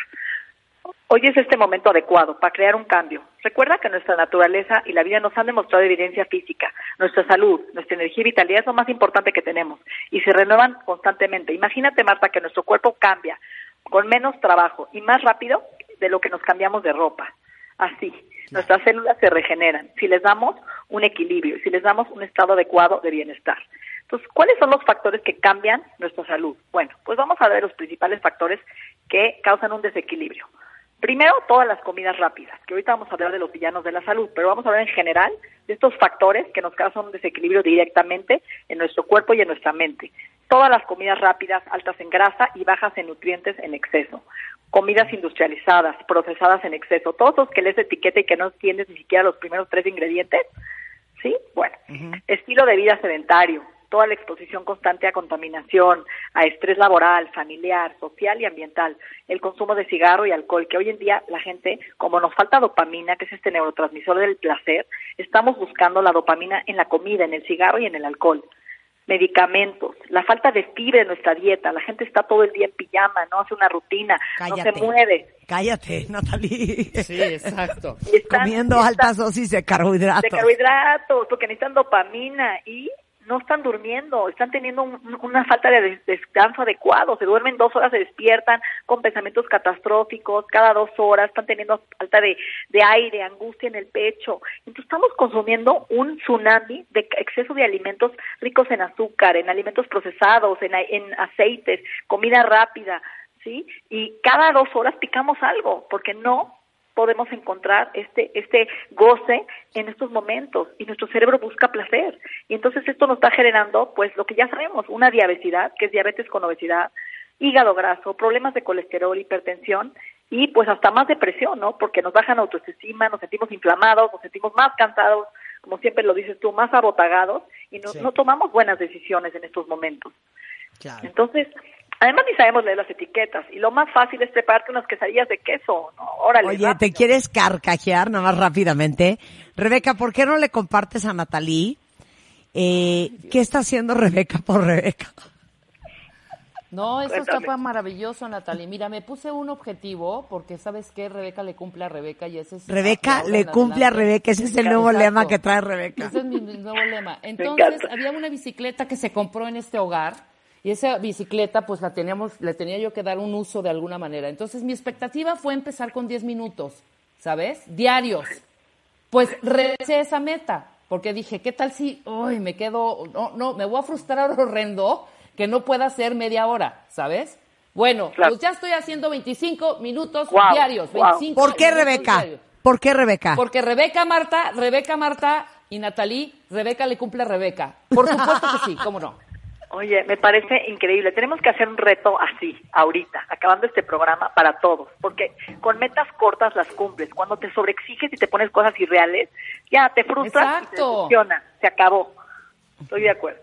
Hoy es este momento adecuado para crear un cambio. Recuerda que nuestra naturaleza y la vida nos han demostrado evidencia física. Nuestra salud, nuestra energía y vitalidad es lo más importante que tenemos y se renuevan constantemente. Imagínate, Marta, que nuestro cuerpo cambia con menos trabajo y más rápido de lo que nos cambiamos de ropa. Así, nuestras células se regeneran si les damos un equilibrio, si les damos un estado adecuado de bienestar. Entonces, ¿cuáles son los factores que cambian nuestra salud? Bueno, pues vamos a ver los principales factores que causan un desequilibrio. Primero, todas las comidas rápidas, que ahorita vamos a hablar de los villanos de la salud, pero vamos a hablar en general de estos factores que nos causan un desequilibrio directamente en nuestro cuerpo y en nuestra mente. Todas las comidas rápidas, altas en grasa y bajas en nutrientes en exceso. Comidas industrializadas, procesadas en exceso, todos los que lees etiqueta y que no entiendes ni siquiera los primeros tres ingredientes, ¿sí? Bueno, estilo de vida sedentario, toda la exposición constante a contaminación, a estrés laboral, familiar, social y ambiental, el consumo de cigarro y alcohol, que hoy en día la gente, como nos falta dopamina, que es este neurotransmisor del placer, estamos buscando la dopamina en la comida, en el cigarro y en el alcohol. Medicamentos, la falta de fibra en nuestra dieta, la gente está todo el día en pijama, no hace una rutina, no se mueve. Cállate, Natalie. Sí, exacto. Y están- Comiendo y están- altas dosis de carbohidratos. de carbohidratos, porque necesitan dopamina y no están durmiendo, están teniendo un- una falta de des- descanso adecuado, se duermen dos horas, se despiertan con pensamientos catastróficos, cada dos horas están teniendo falta de, de aire, angustia en el pecho. Entonces estamos consumiendo un tsunami de exceso de alimentos ricos en azúcar, en alimentos procesados, en, en aceites, comida rápida, ¿sí? Y cada dos horas picamos algo, porque no podemos encontrar este este goce en estos momentos y nuestro cerebro busca placer. Y entonces esto nos está generando pues lo que ya sabemos una diabetes que es diabetes con obesidad hígado graso problemas de colesterol hipertensión y pues hasta más depresión no porque nos bajan autoestima nos sentimos inflamados nos sentimos más cansados como siempre lo dices tú más abotagados y no, Sí. no tomamos buenas decisiones en estos momentos. Entonces Además ni sabemos leer las etiquetas y lo más fácil es prepararte unas quesadillas de queso, ¿no? Órale, Oye, rápido. ¿te quieres carcajear nada más rápidamente? Rebeca, ¿por qué no le compartes a Natalie eh, qué está haciendo Rebeca por Rebeca? No, eso Cuéntame. está maravilloso, Natalie. Mira, me puse un objetivo porque sabes que Rebeca le cumple a Rebeca y ese es Rebeca le cumple a. Rebeca, ese es el nuevo Exacto. lema que trae Rebeca. Ese es mi, mi nuevo lema. Entonces, había una bicicleta que se compró en este hogar y esa bicicleta, pues la teníamos, le tenía yo que dar un uso de alguna manera. Entonces, mi expectativa fue empezar con 10 minutos, ¿sabes? Diarios. Pues recé esa meta, porque dije, ¿qué tal si hoy me quedo, no, no, me voy a frustrar horrendo que no pueda hacer media hora, ¿sabes? Bueno, pues ya estoy haciendo 25 minutos diarios. 25 ¿Por qué minutos Rebeca? diarios. ¿Por qué Rebeca? Porque Rebeca, Marta, Rebeca, Marta y Natalie, Rebeca le cumple a Rebeca. Por supuesto que sí, ¿cómo no? Oye, me parece increíble. Tenemos que hacer un reto así, ahorita, acabando este programa para todos, porque con metas cortas las cumples. Cuando te sobreexiges y te pones cosas irreales, ya te frustras y te decepciona. Se acabó. Estoy de acuerdo.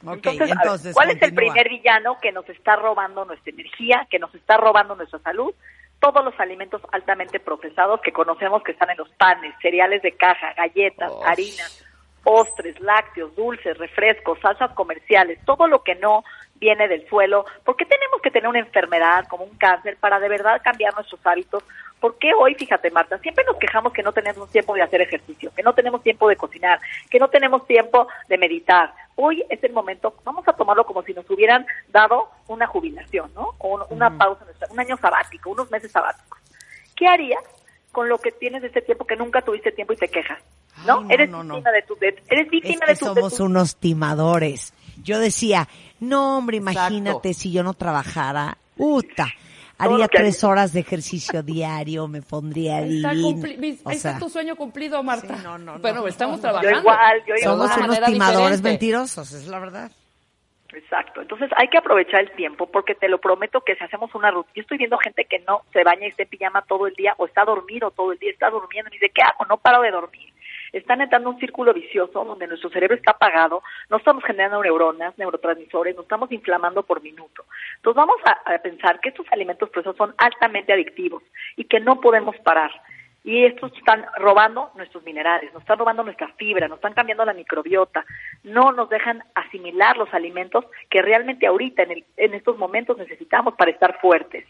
Entonces, ver, entonces, ¿cuál es el primer villano que nos está robando nuestra energía, que nos está robando nuestra salud? Todos los alimentos altamente procesados que conocemos que están en los panes, cereales de caja, galletas, harinas, postres, lácteos, dulces, refrescos, salsas comerciales, todo lo que no viene del suelo. ¿Por qué tenemos que tener una enfermedad como un cáncer para de verdad cambiar nuestros hábitos? ¿Por qué hoy, fíjate Marta, siempre nos quejamos que no tenemos tiempo de hacer ejercicio, que no tenemos tiempo de cocinar, que no tenemos tiempo de meditar? Hoy es el momento, vamos a tomarlo como si nos hubieran dado una jubilación, ¿no? O un- una pausa, un año sabático, unos meses sabáticos. ¿Qué harías con lo que tienes de este tiempo que nunca tuviste tiempo y te quejas? ¿No? Ay, no, eres no, no. víctima de tu de- eres Es víctima que de tu de somos tu- unos timadores. Yo decía, no hombre, imagínate si yo no trabajara, puta, haría tres horas de ejercicio diario, me pondría Ahí está, divino. cumpli- O está sea, tu sueño cumplido, Marta. no, no, Pero no, estamos no. trabajando. Yo igual, yo de somos unos timadores diferente. mentirosos, es la verdad. Exacto. Entonces hay que aprovechar el tiempo porque te lo prometo que si hacemos una rutina, yo estoy viendo gente que no se baña y está en pijama todo el día o está dormido todo el día, está durmiendo y dice, ¿qué hago? No paro de dormir. Están entrando en un círculo vicioso donde nuestro cerebro está apagado, no estamos generando neuronas, neurotransmisores, nos estamos inflamando por minuto. Entonces vamos a, a pensar que estos alimentos procesados son altamente adictivos y que no podemos parar. Y estos están robando nuestros minerales, nos están robando nuestra fibra, nos están cambiando la microbiota, no nos dejan asimilar los alimentos que realmente ahorita, en, el- en estos momentos, necesitamos para estar fuertes.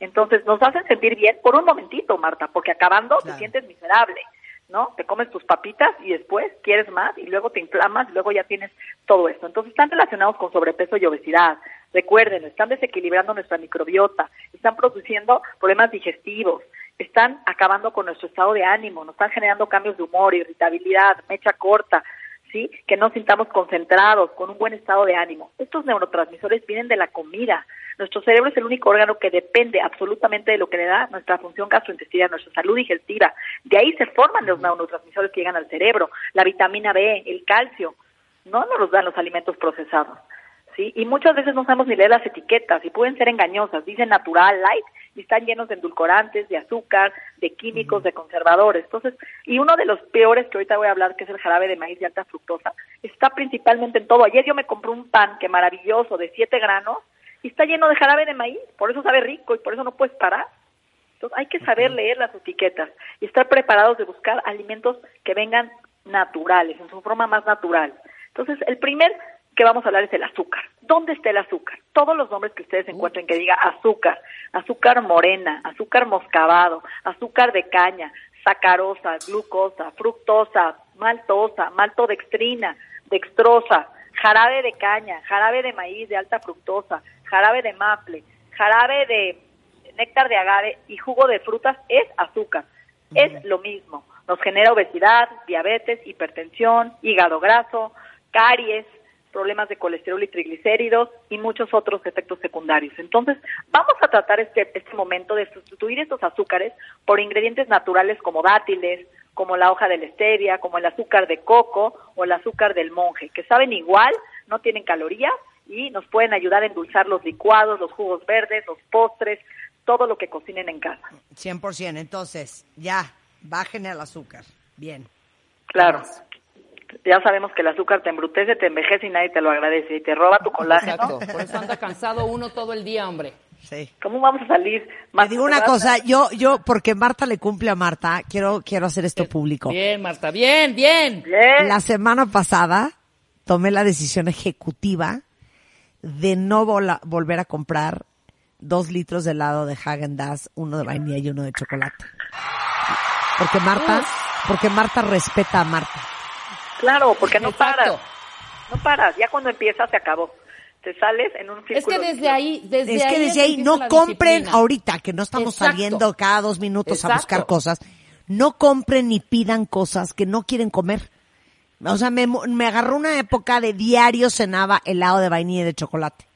Entonces nos hacen sentir bien por un momentito, Marta, porque acabando te sientes miserable, ¿no? Te comes tus papitas y después quieres más y luego te inflamas y luego ya tienes todo esto. Entonces están relacionados con sobrepeso y obesidad. Recuerden, están desequilibrando nuestra microbiota, están produciendo problemas digestivos, están acabando con nuestro estado de ánimo, nos están generando cambios de humor, irritabilidad, mecha corta, ¿sí? Que no sintamos concentrados, con un buen estado de ánimo. Estos neurotransmisores vienen de la comida. Nuestro cerebro es el único órgano que depende absolutamente de lo que le da nuestra función gastrointestinal, nuestra salud digestiva. De ahí se forman los neurotransmisores que llegan al cerebro, la vitamina B, el calcio. No nos los dan los alimentos procesados. ¿sí? Y muchas veces no sabemos ni leer las etiquetas y pueden ser engañosas. Dicen natural, light, y están llenos de endulcorantes, de azúcar, de químicos, de conservadores. Entonces, y uno de los peores que ahorita voy a hablar, que es el jarabe de maíz de alta fructosa, está principalmente en todo. Ayer yo me compré un pan que maravilloso de 7 granos y está lleno de jarabe de maíz, por eso sabe rico y por eso no puedes parar. Entonces, hay que saber leer las etiquetas y estar preparados de buscar alimentos que vengan naturales, en su forma más natural. Entonces, el primer que vamos a hablar es el azúcar. ¿Dónde está el azúcar? Todos los nombres que ustedes encuentren que diga azúcar, azúcar morena, azúcar moscabado, azúcar de caña, sacarosa, glucosa, fructosa, maltosa, maltodextrina, dextrosa, jarabe de caña, jarabe de maíz de alta fructosa, jarabe de maple, jarabe de néctar de agave y jugo de frutas es azúcar. Es lo mismo. Nos genera obesidad, diabetes, hipertensión, hígado graso, caries, problemas de colesterol y triglicéridos y muchos otros efectos secundarios. Entonces, vamos a tratar este, este momento de sustituir estos azúcares por ingredientes naturales como dátiles, como la hoja de la stevia, como el azúcar de coco o el azúcar del monje, que saben igual, no tienen calorías y nos pueden ayudar a endulzar los licuados, los jugos verdes, los postres, todo lo que cocinen en casa. 100%. Entonces, ya, bajen el azúcar. Bien. Claro. Ya sabemos que el azúcar te embrutece, te envejece y nadie te lo agradece y te roba tu colágeno. Exacto. Por eso anda cansado uno todo el día, hombre. Sí. ¿Cómo vamos a salir? Te digo una cosa, yo, yo, porque Marta le cumple a Marta, quiero, quiero hacer esto público. Bien, Marta, bien, bien. La semana pasada tomé la decisión ejecutiva de no vola- volver a comprar dos litros de helado de Hagen Dazs, uno de vainilla y uno de chocolate. Porque Marta, porque Marta respeta a Marta. Claro, porque no Exacto. paras. No paras. Ya cuando empiezas se acabó. Te sales en un círculo. Es que desde ahí, desde es que ahí desde ahí no compren disciplina. ahorita que no estamos Exacto. saliendo cada dos minutos a buscar cosas. No compren ni pidan cosas que no quieren comer. O sea, me, me agarró una época de diario cenaba helado de vainilla y de chocolate.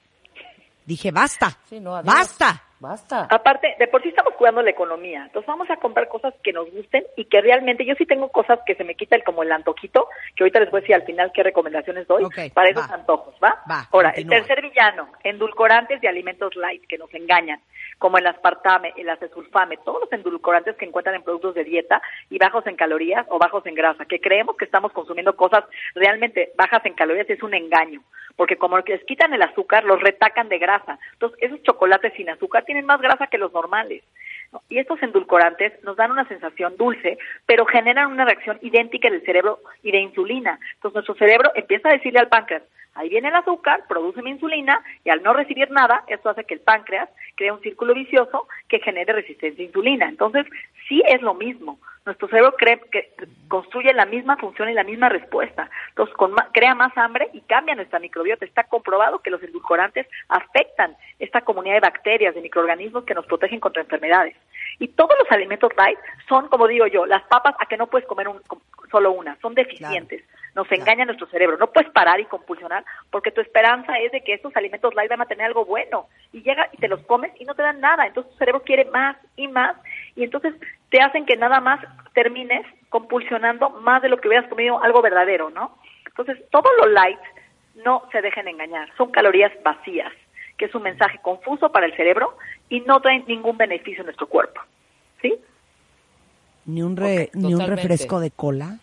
Dije, basta, Sí, no, adiós. basta. Basta. Aparte, de por sí estamos cuidando la economía. Entonces vamos a comprar cosas que nos gusten y que realmente, yo sí tengo cosas que se me quitan como el antojito, que ahorita les voy a decir al final qué recomendaciones doy para esos va. antojos, ¿va? Va, Ahora, continúa. el tercer villano, endulcorantes de alimentos light que nos engañan, como el aspartame, el acesulfame, todos los endulcorantes que encuentran en productos de dieta y bajos en calorías o bajos en grasa, que creemos que estamos consumiendo cosas realmente bajas en calorías es un engaño, porque como les quitan el azúcar, los retacan de grasa. Entonces, esos chocolates sin azúcar tienen más grasa que los normales. ¿no? Y estos endulcorantes nos dan una sensación dulce, pero generan una reacción idéntica en el cerebro y de insulina. Entonces nuestro cerebro empieza a decirle al páncreas, ahí viene el azúcar, produce mi insulina, y al no recibir nada, esto hace que el páncreas cree un círculo vicioso que genere resistencia a insulina. Entonces, sí es lo mismo. Nuestro cerebro cree que construye la misma función y la misma respuesta. Entonces, con ma- crea más hambre y cambia nuestra microbiota. Está comprobado que los endulcorantes afectan esta comunidad de bacterias, de microorganismos que nos protegen contra enfermedades. Y todos los alimentos light son, como digo yo, las papas a que no puedes comer un- solo una, son deficientes. Nos engaña nuestro cerebro. No puedes parar y compulsionar porque tu esperanza es de que estos alimentos light van a tener algo bueno. Y llega y te los comes y no te dan nada. Entonces tu cerebro quiere más y más. Y entonces te hacen que nada más termines compulsionando más de lo que hubieras comido algo verdadero, ¿no? Entonces todo lo light no se dejen engañar. Son calorías vacías, que es un mensaje confuso para el cerebro y no traen ningún beneficio en nuestro cuerpo. ¿Sí? Ni un, re- ni un refresco de cola.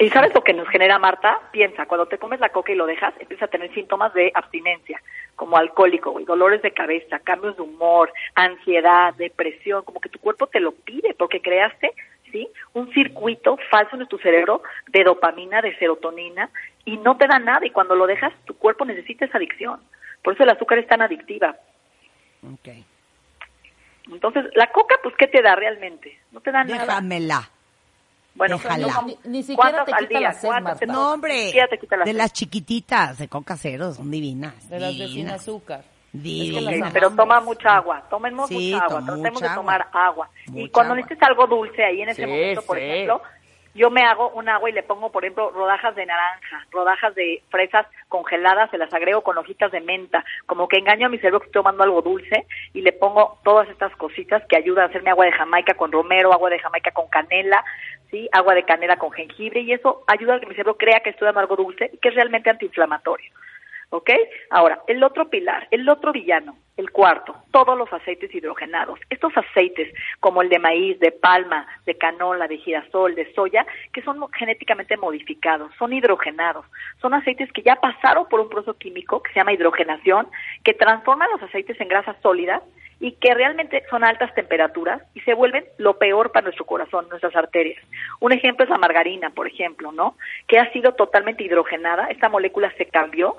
¿Y sabes lo que nos genera Marta? Piensa, cuando te comes la coca y lo dejas, empiezas a tener síntomas de abstinencia, como alcohólico, güey, dolores de cabeza, cambios de humor, ansiedad, depresión, como que tu cuerpo te lo pide porque creaste, ¿sí? Un circuito falso en tu cerebro de dopamina, de serotonina y no te da nada y cuando lo dejas, tu cuerpo necesita esa adicción. Por eso el azúcar es tan adictiva. Ok. Entonces, la coca, pues, ¿qué te da realmente? No te da nada. Déjamela. Bueno, déjala. no, Ni, ni siquiera ¿cuántas te al quita día? la sed, ¿Cuántas te Marta. No, hombre. La De las chiquititas de coca cero, son divinas. De las de sin azúcar. Divinas. las Pero toma mucha agua, tomemos Sí, mucha agua, tratemos mucha de tomar agua. agua. Y cuando necesites algo dulce ahí en ese Sí, momento, por sí. ejemplo, yo me hago un agua y le pongo, por ejemplo, rodajas de naranja, rodajas de fresas congeladas, se las agrego con hojitas de menta, como que engaño a mi cerebro que estoy tomando algo dulce y le pongo todas estas cositas que ayudan a hacerme agua de Jamaica con romero, agua de Jamaica con canela, sí, agua de canela con jengibre y eso ayuda a que mi cerebro crea que estoy dando algo dulce y que es realmente antiinflamatorio. ¿Ok? Ahora, el otro pilar, el otro villano, el cuarto, todos los aceites hidrogenados. Estos aceites, como el de maíz, de palma, de canola, de girasol, de soya, que son genéticamente modificados, son hidrogenados. Son aceites que ya pasaron por un proceso químico que se llama hidrogenación, que transforman los aceites en grasas sólidas y que realmente son altas temperaturas y se vuelven lo peor para nuestro corazón, nuestras arterias. Un ejemplo es la margarina, por ejemplo, ¿no? Que ha sido totalmente hidrogenada, esta molécula se cambió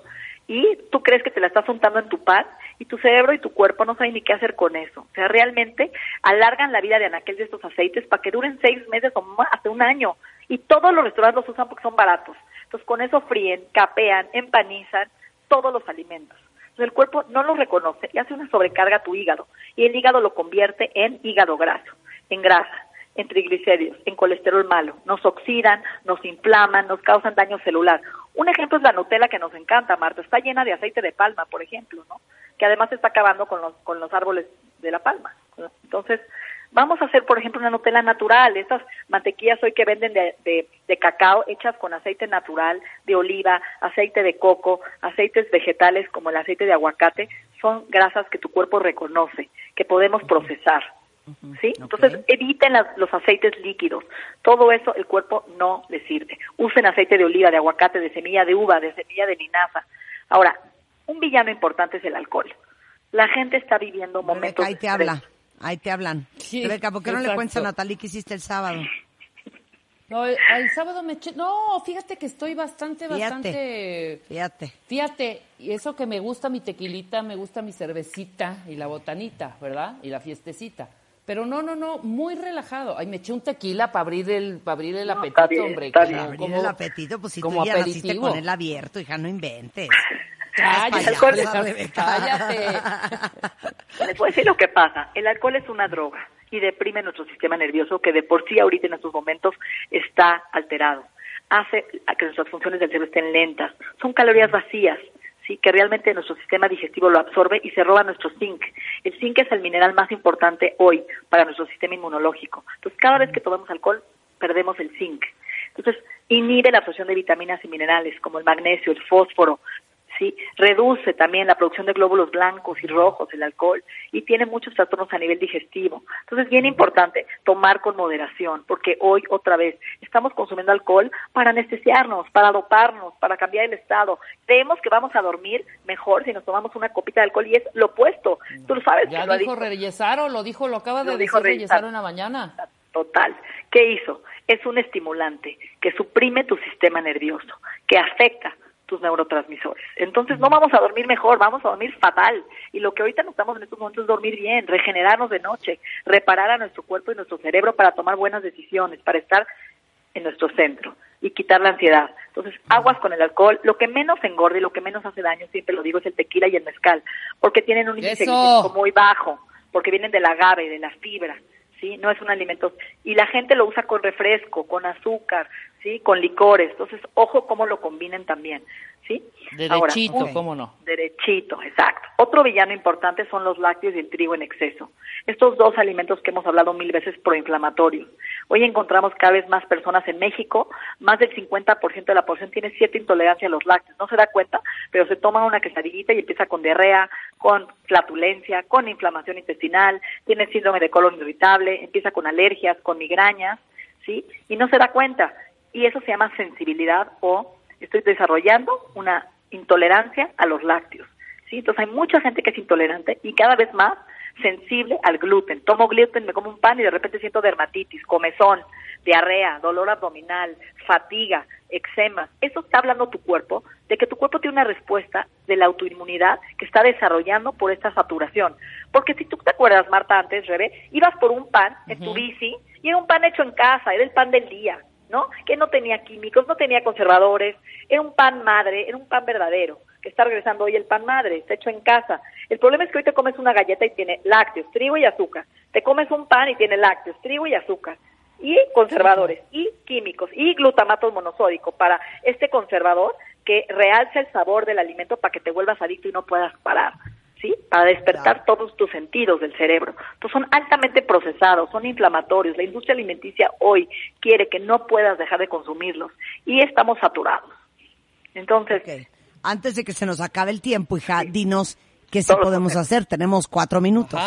y tú crees que te la estás untando en tu pan y tu cerebro y tu cuerpo no saben ni qué hacer con eso. O sea, realmente alargan la vida de anaquel de estos aceites para que duren seis meses o más, hasta un año. Y todos los restaurantes los usan porque son baratos. Entonces con eso fríen, capean, empanizan todos los alimentos. Entonces el cuerpo no los reconoce y hace una sobrecarga a tu hígado y el hígado lo convierte en hígado graso, en grasa, en triglicéridos, en colesterol malo. Nos oxidan, nos inflaman, nos causan daño celular. Un ejemplo es la Nutella que nos encanta, Marta. Está llena de aceite de palma, por ejemplo, ¿no? Que además está acabando con los, con los árboles de la palma. Entonces, vamos a hacer, por ejemplo, una Nutella natural. Estas mantequillas hoy que venden de, de, de cacao hechas con aceite natural, de oliva, aceite de coco, aceites vegetales como el aceite de aguacate, son grasas que tu cuerpo reconoce, que podemos procesar. ¿Sí? Entonces, eviten las- los aceites líquidos. Todo eso el cuerpo no le sirve. Usen aceite de oliva, de aguacate, de semilla de uva, de semilla de linaza. Ahora, un villano importante es el alcohol. La gente está viviendo momentos... Rebeca, ahí te habla. Ahí te hablan. Sí, Rebeca, ¿por qué no le cuentas a Natalie qué hiciste el sábado? No, el, el sábado me eché... No, fíjate que estoy bastante, Fíjate. bastante... Fíjate. Fíjate, y eso que me gusta mi tequilita, me gusta mi cervecita y la botanita, ¿verdad? Y la fiestecita. Pero no, no, no, muy relajado. Ay, me eché un tequila para abrir el, para abrir el apetito, bien, hombre. está como- bien. Abrir como- el apetito, pues si como tú ya naciste con él abierto, hija, no inventes. Cállate, cállate. Les voy a decir lo que pasa. El alcohol es una droga y deprime nuestro sistema nervioso que de por sí ahorita en estos momentos está alterado. Hace a que nuestras funciones del cerebro estén lentas. Son calorías vacías, que realmente nuestro sistema digestivo lo absorbe y se roba nuestro zinc. El zinc es el mineral más importante hoy para nuestro sistema inmunológico. Entonces, cada vez que tomamos alcohol, perdemos el zinc. Entonces, inhibe la absorción de vitaminas y minerales como el magnesio, el fósforo, ¿sí? Reduce también la producción de glóbulos blancos y rojos, el alcohol, y tiene muchos trastornos a nivel digestivo. Entonces, bien importante tomar con moderación, porque hoy, otra vez, estamos consumiendo alcohol para anestesiarnos, para doparnos, para cambiar el estado. Creemos que vamos a dormir mejor si nos tomamos una copita de alcohol y es lo opuesto. Tú lo sabes Ya que lo dijo. Reyesaro, lo dijo, lo acaba de dijo decir Reyesaro. Reyesaro en la mañana. Total. ¿Qué hizo? Es un estimulante que suprime tu sistema nervioso, que afecta tus neurotransmisores. Entonces no vamos a dormir mejor, vamos a dormir fatal. Y lo que ahorita necesitamos en estos momentos es dormir bien, regenerarnos de noche, reparar a nuestro cuerpo y nuestro cerebro para tomar buenas decisiones, para estar en nuestro centro y quitar la ansiedad. Entonces, aguas con el alcohol. Lo que menos engorda y lo que menos hace daño, siempre lo digo, es el tequila y el mezcal, porque tienen un índice muy bajo, porque vienen del agave, de la fibra, ¿sí? No es un alimento. Y la gente lo usa con refresco, con azúcar, ¿sí? Con licores. Entonces, ojo cómo lo combinen también, ¿sí? Ahora, Derechito, un- cómo no. Derechito, exacto. Otro villano importante son los lácteos y el trigo en exceso. Estos dos alimentos que hemos hablado mil veces proinflamatorios. Hoy encontramos cada vez más personas en México, más del 50% de la población tiene cierta intolerancia a los lácteos. No se da cuenta, pero se toma una quesadillita y empieza con diarrea, con flatulencia, con inflamación intestinal, tiene síndrome de colon irritable, empieza con alergias, con migrañas, ¿sí? Y no se da cuenta. Y eso se llama sensibilidad o estoy desarrollando una intolerancia a los lácteos. ¿sí? Entonces hay mucha gente que es intolerante y cada vez más sensible al gluten. Tomo gluten, me como un pan y de repente siento dermatitis, comezón, diarrea, dolor abdominal, fatiga, eczema. Eso está hablando tu cuerpo de que tu cuerpo tiene una respuesta de la autoinmunidad que está desarrollando por esta saturación. Porque si tú te acuerdas, Marta, antes, Rebe, ibas por un pan en tu bici y era un pan hecho en casa, era el pan del día. ¿No? Que no tenía químicos, no tenía conservadores, era un pan madre, era un pan verdadero, que está regresando hoy el pan madre, está hecho en casa. El problema es que hoy te comes una galleta y tiene lácteos, trigo y azúcar. Te comes un pan y tiene lácteos, trigo y azúcar. Y conservadores, y químicos, y glutamato monosódico para este conservador que realza el sabor del alimento para que te vuelvas adicto y no puedas parar. ¿Sí? Para despertar todos tus sentidos del cerebro. Entonces son altamente procesados, son inflamatorios. La industria alimenticia hoy quiere que no puedas dejar de consumirlos y estamos saturados. Entonces. Antes de que se nos acabe el tiempo, hija, dinos qué sí podemos hacer. Tenemos cuatro minutos.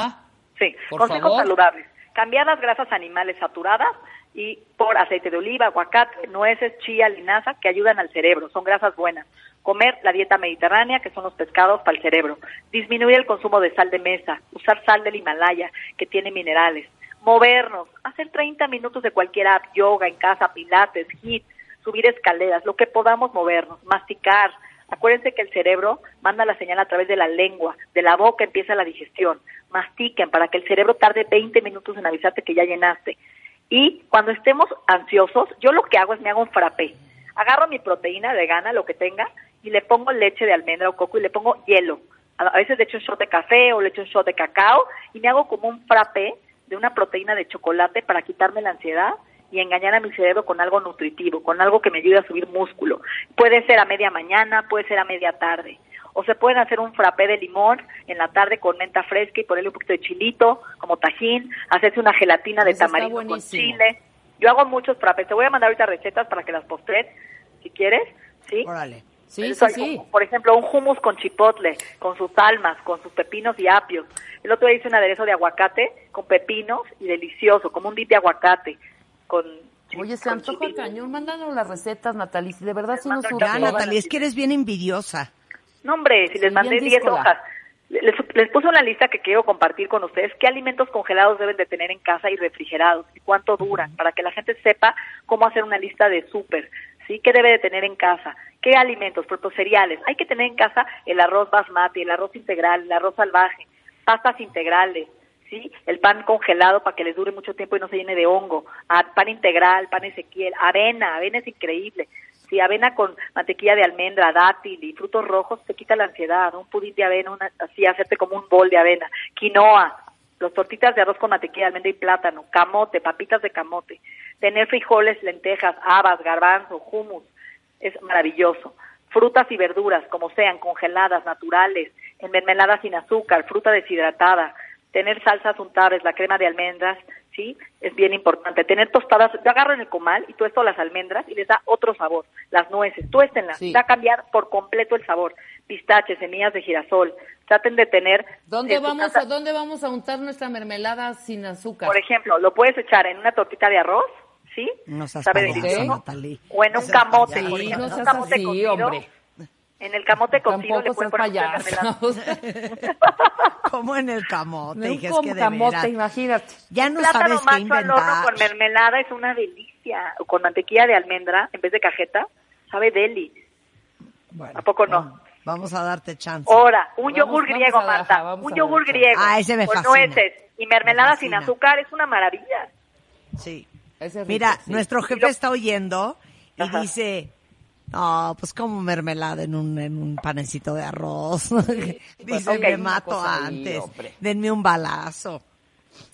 sí, Por consejos favor. saludables. Cambiar las grasas animales saturadas y por aceite de oliva, aguacate, nueces, chía, linaza, que ayudan al cerebro, son grasas buenas. Comer la dieta mediterránea, que son los pescados para el cerebro. Disminuir el consumo de sal de mesa, usar sal del Himalaya, que tiene minerales. Movernos, hacer 30 minutos de cualquier app, yoga en casa, pilates, hit, subir escaleras, lo que podamos movernos, masticar. Acuérdense que el cerebro manda la señal a través de la lengua, de la boca empieza la digestión. Mastiquen para que el cerebro tarde 20 minutos en avisarte que ya llenaste. Y cuando estemos ansiosos, yo lo que hago es me hago un frappé. Agarro mi proteína vegana, lo que tenga, y le pongo leche de almendra o coco y le pongo hielo. A veces le echo un shot de café o le echo un shot de cacao y me hago como un frappé de una proteína de chocolate para quitarme la ansiedad y engañar a mi cerebro con algo nutritivo, con algo que me ayude a subir músculo. Puede ser a media mañana, puede ser a media tarde. O se pueden hacer un frappé de limón en la tarde con menta fresca y ponerle un poquito de chilito, como tajín, hacerse una gelatina de Eso tamarindo con chile. Yo hago muchos frappés. Te voy a mandar ahorita recetas para que las postres, si quieres. ¿Sí? Órale. Sí, Eso sí, hay sí. como, Por ejemplo, un hummus con chipotle, con sus almas, con sus pepinos y apios. El otro día hice un aderezo de aguacate con pepinos y delicioso, como un dip de aguacate con Oye, se antoja cañón. Mándanos las recetas, Natalie. si De verdad, sí nos Ya, surgen. Natalie, es que eres bien envidiosa. No, hombre, si les mandé bien 10 díscola. hojas. Les, les puse una lista que quiero compartir con ustedes. ¿Qué alimentos congelados deben de tener en casa y refrigerados? ¿Y cuánto duran? Para que la gente sepa cómo hacer una lista de súper. ¿Sí? ¿Qué debe de tener en casa? ¿Qué alimentos? Por ejemplo, cereales. Hay que tener en casa el arroz basmati, el arroz integral, el arroz salvaje, pastas integrales, ¿sí? El pan congelado para que les dure mucho tiempo y no se llene de hongo. Ah, pan integral, pan ezequiel, avena, avena es increíble. Sí, avena con mantequilla de almendra, dátil y frutos rojos te quita la ansiedad. Un pudín de avena, una, así hacerte como un bol de avena. Quinoa, los tortitas de arroz con mantequilla de almendra y plátano, camote, papitas de camote. Tener frijoles, lentejas, habas, garbanzo, hummus, es maravilloso. Frutas y verduras, como sean, congeladas, naturales, en mermelada sin azúcar, fruta deshidratada. Tener salsas untables, la crema de almendras, ¿sí? Es bien importante. Tener tostadas, yo agarro en el comal y tuesto las almendras y les da otro sabor. Las nueces, tuéstenlas, Sí. va a cambiar por completo el sabor. Pistaches, semillas de girasol. Traten de tener... ¿Dónde su vamos, a, ¿Dónde vamos a untar nuestra mermelada sin azúcar? Por ejemplo, lo puedes echar en una tortita de arroz, ¿sí? No seas Sabe payaso. O en un camote, por ejemplo, no un camote así, cocido. hombre. En el camote cocido le pueden poner. Como en el camote, hija, es que de camote, veras. imagínate. Ya no Plátano sabes qué macho al horno con mermelada es una delicia. O con mantequilla de almendra en vez de cajeta, sabe deli. Bueno, ¿A poco no? vamos- Vamos a darte chance. Ahora, un Vamos- yogur vamos griego, Marta. Un a yogur griego. Ah, ese me con fascina. nueces y mermelada Me sin azúcar es una maravilla. Sí. Ese es rico, Mira, sí. nuestro jefe está oyendo y Ajá. dice, no, pues como mermelada en un, en un panecito de arroz. dice, ok, me mato ahí, antes. Denme un balazo.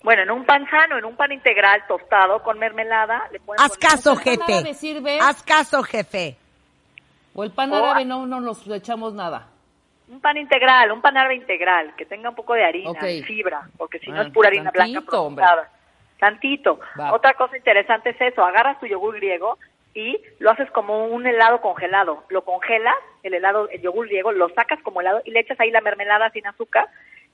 Bueno, en un pan sano, en un pan integral tostado con mermelada, le pueden Haz poner- caso, ¿El pan jefe. sirve? Haz caso, jefe. O el pan O- árabe no, no nos le echamos nada. Un pan integral, un pan árabe integral, que tenga un poco de harina, fibra, porque si no Ah, es pura harina tantito, blanca hombre. procesada. Tantito. Va. Otra cosa interesante es eso, agarras tu yogur griego y lo haces como un helado congelado. Lo congelas, el helado, el yogur griego, lo sacas como helado y le echas ahí la mermelada sin azúcar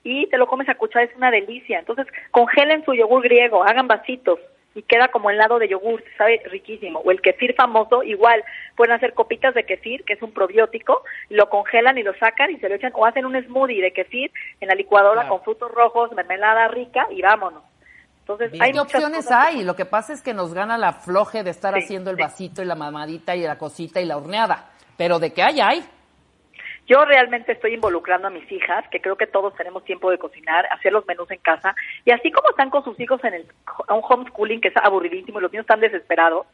y te lo comes a cuchara, es una delicia. Entonces, congelen su yogur griego, hagan vasitos y queda como helado de yogur, sabe riquísimo. O el kefir famoso, igual, pueden hacer copitas de kefir, que es un probiótico, lo congelan y lo sacan y se lo echan, o hacen un smoothie de kefir en la licuadora Claro. con frutos rojos, mermelada rica y vámonos. Entonces, hay ¿Qué opciones que hay? Lo que pasa es que nos gana la floje de estar Sí, haciendo el sí. vasito y la mamadita y la cosita y la horneada. Pero de que hay, hay. Yo realmente estoy involucrando a mis hijas, que creo que todos tenemos tiempo de cocinar, hacer los menús en casa, y así como están con sus hijos en el un homeschooling que es aburridísimo y los niños están desesperados,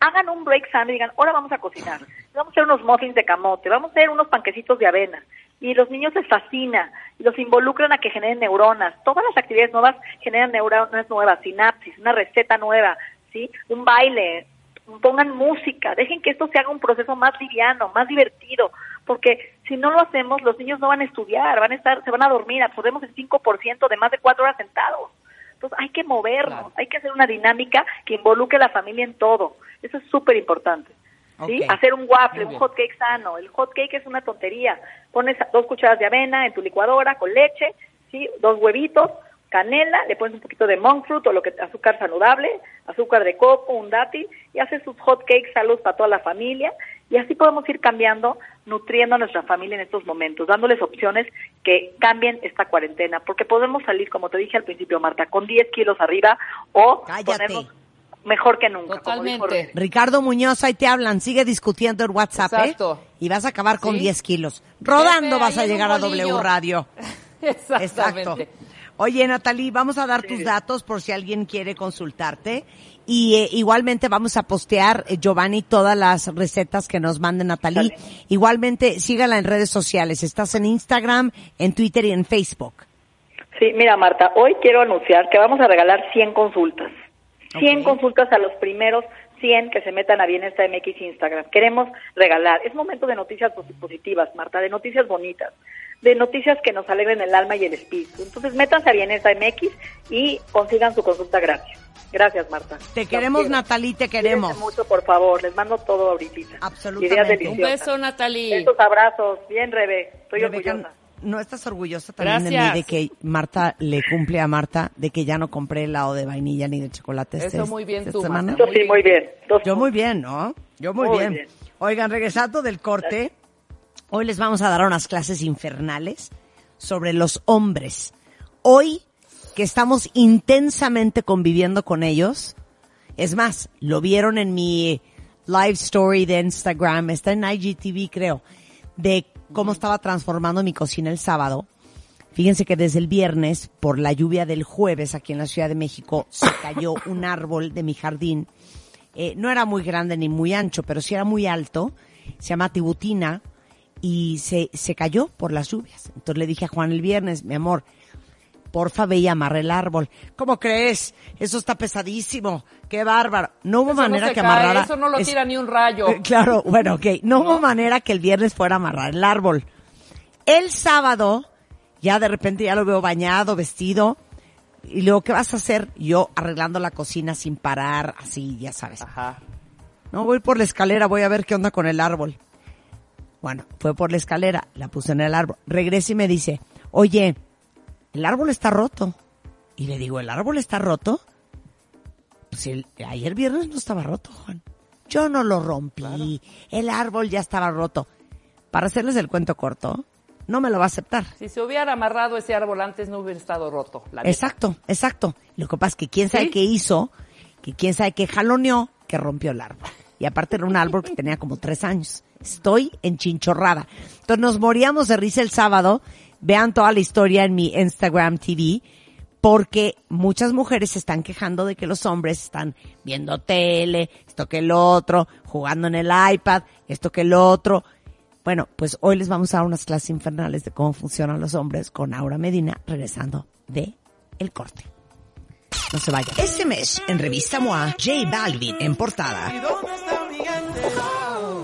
hagan un break sano y digan, ahora vamos a cocinar, vamos a hacer unos muffins de camote, vamos a hacer unos panquecitos de avena, y los niños les fascina, los involucran a que generen neuronas, todas las actividades nuevas generan neuronas nuevas, sinapsis, una receta nueva, ¿sí? Un baile, pongan música, dejen que esto se haga un proceso más liviano, más divertido, porque si no lo hacemos, los niños no van a estudiar, van a estar, se van a dormir, absorbemos el 5% de más de cuatro horas sentados. Entonces hay que movernos, Claro. hay que hacer una dinámica que involucre a la familia en todo. Eso es súper importante. ¿Sí? Hacer un waffle, un hot cake sano. El hot cake es una tontería. Pones dos cucharadas de avena en tu licuadora con leche, ¿sí? dos huevitos, canela, le pones un poquito de monk fruit o lo que azúcar saludable, azúcar de coco, un dátil y haces sus hot cakes salud para toda la familia y así podemos ir cambiando, nutriendo a nuestra familia en estos momentos, dándoles opciones que cambien esta cuarentena, porque podemos salir, como te dije al principio, Marta, con 10 kilos arriba o Cállate. ponernos mejor que nunca. Totalmente. Ricardo Muñoz, ahí te hablan. Sigue discutiendo en WhatsApp, Exacto. ¿eh? Y vas a acabar con Sí. 10 kilos. Rodando vas a llegar a. W Radio. Exactamente. Exacto. Oye, Natalie, vamos a dar tus datos por si alguien quiere consultarte. Y eh, igualmente vamos a postear, eh, Giovanni, todas las recetas que nos mande Natalie. Igualmente, sígala en redes sociales. Estás en Instagram, en Twitter y en Facebook. Sí, mira Marta, hoy quiero anunciar que vamos a regalar 100 consultas. 100 consultas a los primeros 100 que se metan a Bienesta MX Instagram. Queremos regalar. Es momento de noticias posi- positivas, Marta, de noticias bonitas, de noticias que nos alegren el alma y el espíritu. Entonces, métanse a Bienesta MX y consigan su consulta gratis. Gracias, Marta. Te queremos, Natalie, te queremos. Cuídense mucho, por favor. Les mando todo ahorita. Absolutamente. Ideas Un beso, Natalie. Besos, abrazos. Bien, Rebe. Estoy Rebeca, orgullosa. ¿No estás orgullosa también de mí de que Marta le cumple a Marta de que ya no compré helado de vainilla ni de chocolate este- Eso muy bien esta tú, semana? Sí, muy bien. Dos Yo muy bien, ¿no? Yo muy, Muy bien. bien. Oigan, regresando del corte, hoy les vamos a dar unas clases infernales sobre los hombres. Hoy que estamos intensamente conviviendo con ellos, es más, lo vieron en mi live story de Instagram, está en IGTV creo, de cómo estaba transformando mi cocina el sábado. Fíjense que desde el viernes, por la lluvia del jueves aquí en la Ciudad de México, se cayó un árbol de mi jardín. Eh, no era muy grande ni muy ancho, pero sí era muy alto. Se llama Tibutina y se, se cayó por las lluvias. Entonces le dije a Juan el viernes, mi amor, porfa ve y amarra el árbol. ¿Cómo crees? Eso está pesadísimo. Qué bárbaro. No hubo Eso manera que cae, amarrara. Eso no lo es- tira ni un rayo. Claro, bueno, ok. No, hubo manera que el viernes fuera a amarrar el árbol. El sábado, ya de repente ya lo veo bañado, vestido. Y luego, ¿qué vas a hacer? Yo arreglando la cocina sin parar, así, ya sabes. Ajá. No, voy por la escalera, voy a ver qué onda con el árbol. Bueno, fue por la escalera, la puse en el árbol. Regresa y me dice, oye, el árbol está roto. Y le digo, ¿el árbol está roto? Pues el- ayer viernes no estaba roto, Juan. Yo no lo rompí. El árbol ya estaba roto. Para hacerles el cuento corto, no me lo va a aceptar. Si se hubiera amarrado ese árbol antes, no hubiera estado roto. la neta. Exacto, exacto. Lo que pasa es que quién sabe ¿Sí? qué hizo, que quién sabe qué jaloneó, que rompió el árbol. Y aparte era un árbol que tenía como tres años. Estoy enchinchorrada. Entonces nos moríamos de risa el sábado. Vean toda la historia en mi Instagram TV. Porque muchas mujeres se están quejando de que los hombres están viendo tele, esto que el otro, jugando en el iPad, esto que el otro. Bueno, pues hoy les vamos a dar unas clases infernales de cómo funcionan los hombres con Aura Medina regresando de el corte. No se vayan. Este mes, en Revista MOA, J Balvin en portada.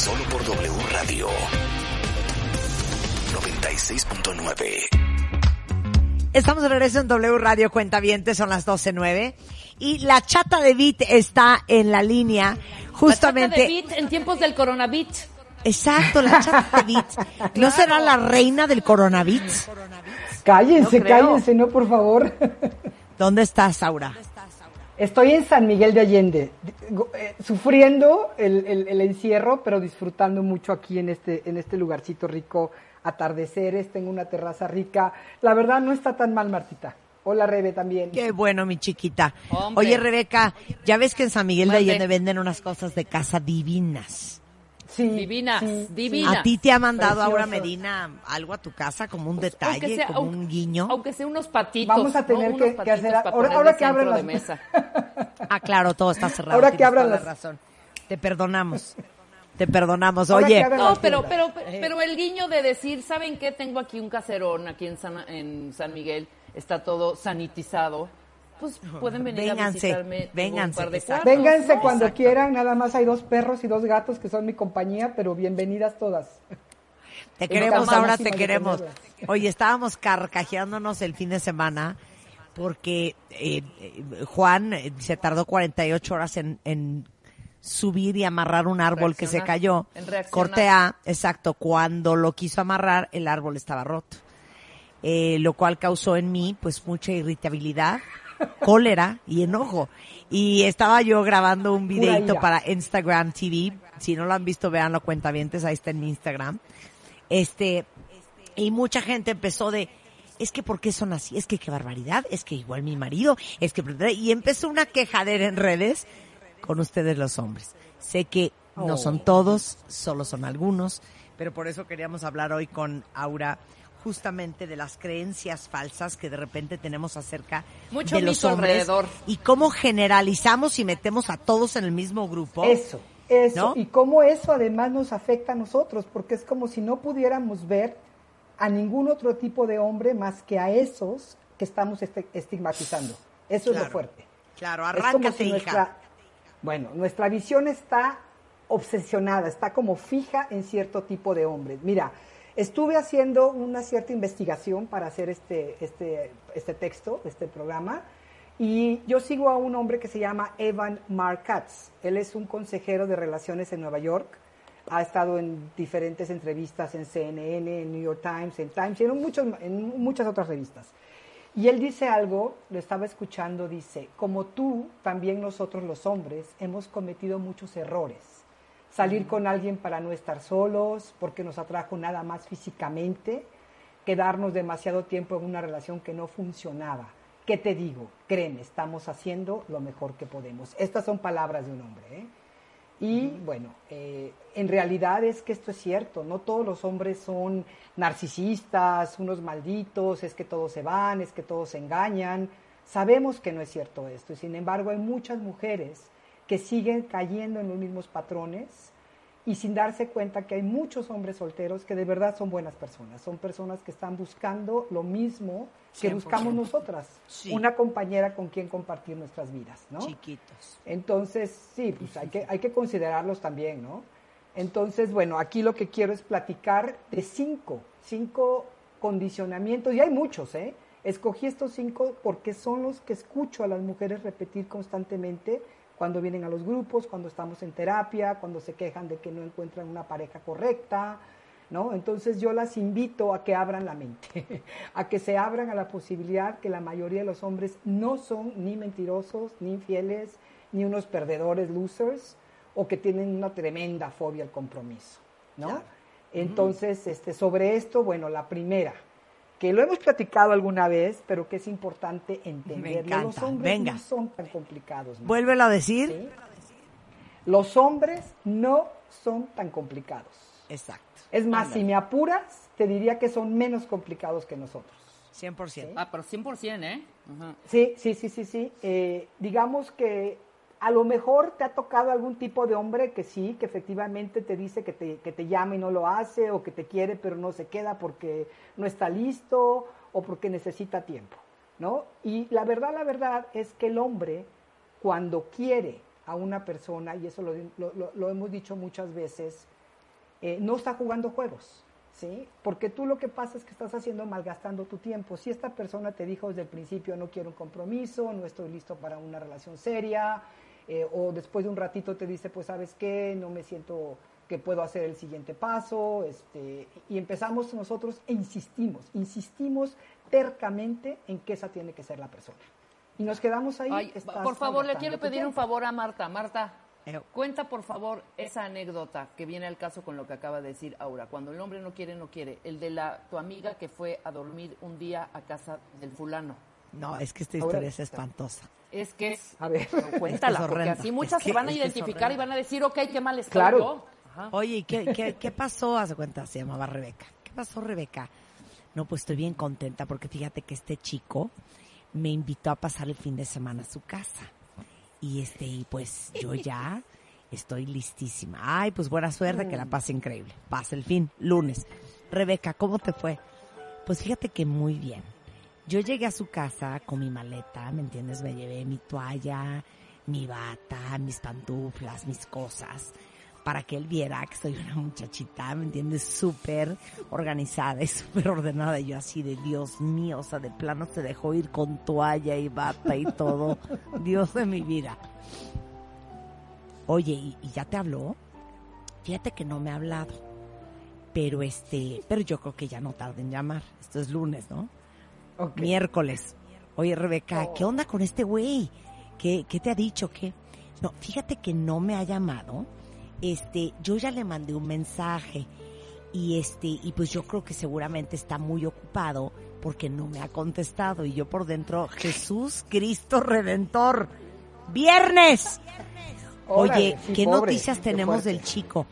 Solo por W Radio. 96.9. Estamos de regreso en W Radio Cuentavientes, son las 12.09. Y la chata de Beat está en la línea, justamente. La chata de Beat en tiempos del coronavirus. Exacto, la chata de Beat. ¿No será la reina del coronavirus? Cállense, No cállense, no, por favor. ¿Dónde estás, Aura? Estoy en San Miguel de Allende, eh, sufriendo el, el- el encierro, pero disfrutando mucho aquí en este, en este lugarcito rico, atardeceres, tengo una terraza rica. La verdad no está tan mal, Martita. Hola, Rebe, también. Qué bueno, mi chiquita. Hombre. Oye, Rebeca, ya ves que en San Miguel de. Allende venden unas cosas de casa divinas. Sí, divinas, divinas. ¿A ti te ha mandado Aura Preciosos. Medina algo a tu casa como un Aunque detalle, sea- como aunque- un guiño? Aunque sea unos patitos. Vamos a tener ¿no? que- Unos que patitos hacer- ahora- ahora de que abren centro de las- mesa. Ah, claro, todo está cerrado. Ahora que abran las- la razón. Te perdonamos. Te perdonamos. Ahora Oye, abran No, las pero, pero, pero el guiño de decir, ¿saben qué? Tengo aquí un caserón aquí en San, en San Miguel, está todo sanitizado. Pues pueden venir a Vénganse, visitarme. tengo vénganse, Un par de exacto. cuartos, Vénganse ¿no? cuando Exacto. quieran, nada más hay dos perros y dos gatos que son mi compañía, pero bienvenidas todas. Te queremos, ahora te queremos. Oye, estábamos carcajeándonos el fin de semana porque eh, Juan eh, se tardó 48 horas en, en subir y amarrar un árbol que se cayó. Corte A, exacto, cuando lo quiso amarrar el árbol estaba roto. eh, lo cual causó en mí pues mucha irritabilidad, cólera y enojo. Y estaba yo grabando un videito para Instagram TV. Si no lo han visto, veanlo cuenta ahí está en mi Instagram. Este, y mucha gente empezó de, es que ¿por qué son así? Es que qué barbaridad, es que igual mi marido, es que... Y empezó una quejadera en redes con ustedes los hombres. Sé que no Oh. son todos, solo son algunos, pero por eso queríamos hablar hoy con Aura justamente de las creencias falsas que de repente tenemos acerca Mucho de los hombres alrededor. y cómo generalizamos y metemos a todos en el mismo grupo. Eso, eso. ¿no? Y cómo eso además nos afecta a nosotros, porque es como si no pudiéramos ver a ningún otro tipo de hombre más que a esos que estamos este- estigmatizando. Eso es lo fuerte. Claro, arráncate, si hija. nuestra- bueno, nuestra visión está obsesionada, está como fija en cierto tipo de hombres. Mira, estuve haciendo una cierta investigación para hacer este, este, este texto, este programa, y yo sigo a un hombre que se llama Evan Markatz. Él es un consejero de relaciones en Nueva York. Ha estado en diferentes entrevistas en CNN, en New York Times, en Times y en, muchos, en muchas otras revistas. Y él dice algo, lo estaba escuchando, dice, como tú, también nosotros los hombres hemos cometido muchos errores. Salir con alguien para no estar solos, porque nos atrajo nada más físicamente, quedarnos demasiado tiempo en una relación que no funcionaba. ¿Qué te digo? Créeme, estamos haciendo lo mejor que podemos. Estas son palabras de un hombre. ¿eh? Y bueno, eh, en realidad es que esto es cierto, no todos los hombres son narcisistas, unos malditos, es que todos se van, es que todos se engañan. Sabemos que no es cierto esto y sin embargo hay muchas mujeres que siguen cayendo en los mismos patrones y sin darse cuenta que hay muchos hombres solteros que de verdad son buenas personas, son personas que están buscando lo mismo que 100%. buscamos nosotras, Sí. una compañera con quien compartir nuestras vidas, ¿no? Chiquitos. Entonces, sí, pues hay que, hay que considerarlos también, ¿no? Entonces, bueno, aquí lo que quiero es platicar de cinco, cinco condicionamientos, y hay muchos, ¿eh? Escogí estos cinco porque son los que escucho a las mujeres repetir constantemente cuando vienen a los grupos, cuando estamos en terapia, cuando se quejan de que no encuentran una pareja correcta, ¿no? Entonces yo las invito a que abran la mente, a que se abran a la posibilidad que la mayoría de los hombres no son ni mentirosos, ni infieles, ni unos perdedores, losers, o que tienen una tremenda fobia al compromiso, ¿no? Entonces, este, sobre esto, bueno, la primera, que lo hemos platicado alguna vez, pero que es importante entenderlo. encanta, Los hombres venga. no son tan complicados. ¿no? Vuélvelo a decir. ¿Sí? Los hombres no son tan complicados. Exacto. Es más, Ándale. si me apuras, te diría que son menos complicados que nosotros. 100%. Ah, pero 100%, ¿eh? Ajá. Sí, sí, sí, sí, sí. Eh, digamos que a lo mejor te ha tocado algún tipo de hombre que sí, que efectivamente te dice que te, que te llama y no lo hace, o que te quiere pero no se queda porque no está listo o porque necesita tiempo, ¿no? Y la verdad, la verdad es que el hombre, cuando quiere a una persona, y eso lo, hemos dicho muchas veces, eh, no está jugando juegos, ¿sí? Porque tú lo que pasa es que estás haciendo malgastando tu tiempo. Si esta persona te dijo desde el principio no quiero un compromiso, no estoy listo para una relación seria, eh, o después de un ratito te dice, pues sabes qué, no me siento que puedo hacer el siguiente paso, este, y empezamos nosotros e insistimos, insistimos tercamente en que esa tiene que ser la persona. Y nos quedamos ahí. Ay, por favor, le quiero pedir un favor a Marta. Marta, Eh, cuenta por favor esa anécdota que viene al caso con lo que acaba de decir Aura. Cuando el hombre no quiere, no quiere. El de la tu amiga que fue a dormir un día a casa del fulano. No, es que esta Ahora- historia es espantosa. Es que es... A ver. Cuéntala, Es que es porque así muchas Es que- se van a identificar y van a decir, ok, qué mal estoy Claro. yo. Ajá. Oye, ¿y qué, qué, qué pasó? Haz de cuenta, se llamaba Rebeca. ¿Qué pasó, Rebeca? No, pues estoy bien contenta porque fíjate que este chico me invitó a pasar el fin de semana a su casa. Y este, y pues yo ya estoy listísima. Ay, pues buena suerte, que la pase increíble. Pasa el fin, lunes. Rebeca, ¿cómo te fue? Pues fíjate que muy bien. Yo llegué a su casa con mi maleta, ¿me entiendes? Me llevé mi toalla, mi bata, mis pantuflas, mis cosas, para que él viera que soy una muchachita, ¿me entiendes? Súper organizada y súper ordenada. Y yo así de Dios mío, o sea, de plano se dejó ir con toalla y bata y todo. Dios de mi vida. Oye, ¿y, ya te habló? Fíjate que no me ha hablado. Pero este, pero yo creo que ya no tarda en llamar. Esto es lunes, ¿no? Miércoles. Oye, Rebeca, ¿qué onda con este güey? ¿Qué, ¿Qué te ha dicho? ¿Qué? No, fíjate que no me ha llamado. Este, yo ya le mandé un mensaje y este, y pues yo creo que seguramente está muy ocupado porque no me ha contestado y yo por dentro, Jesús Cristo Redentor, viernes. Oye, ¿qué noticias tenemos del chico?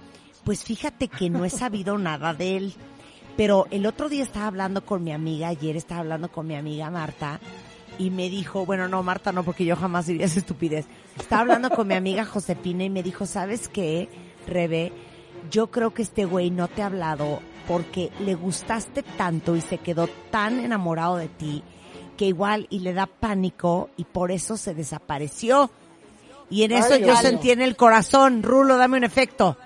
Pues fíjate que no he sabido nada de él. Pero el otro día estaba hablando con mi amiga, ayer estaba hablando con mi amiga Marta, y me dijo, bueno, no, Marta no, porque yo jamás diría esa estupidez. Estaba hablando con mi amiga Josefina y me dijo, ¿sabes qué, Rebe? Yo creo que este güey no te ha hablado porque le gustaste tanto y se quedó tan enamorado de ti que igual y le da pánico y por eso se desapareció. Y en Ay, eso yo mío. sentí en el corazón, Rulo, dame un efecto.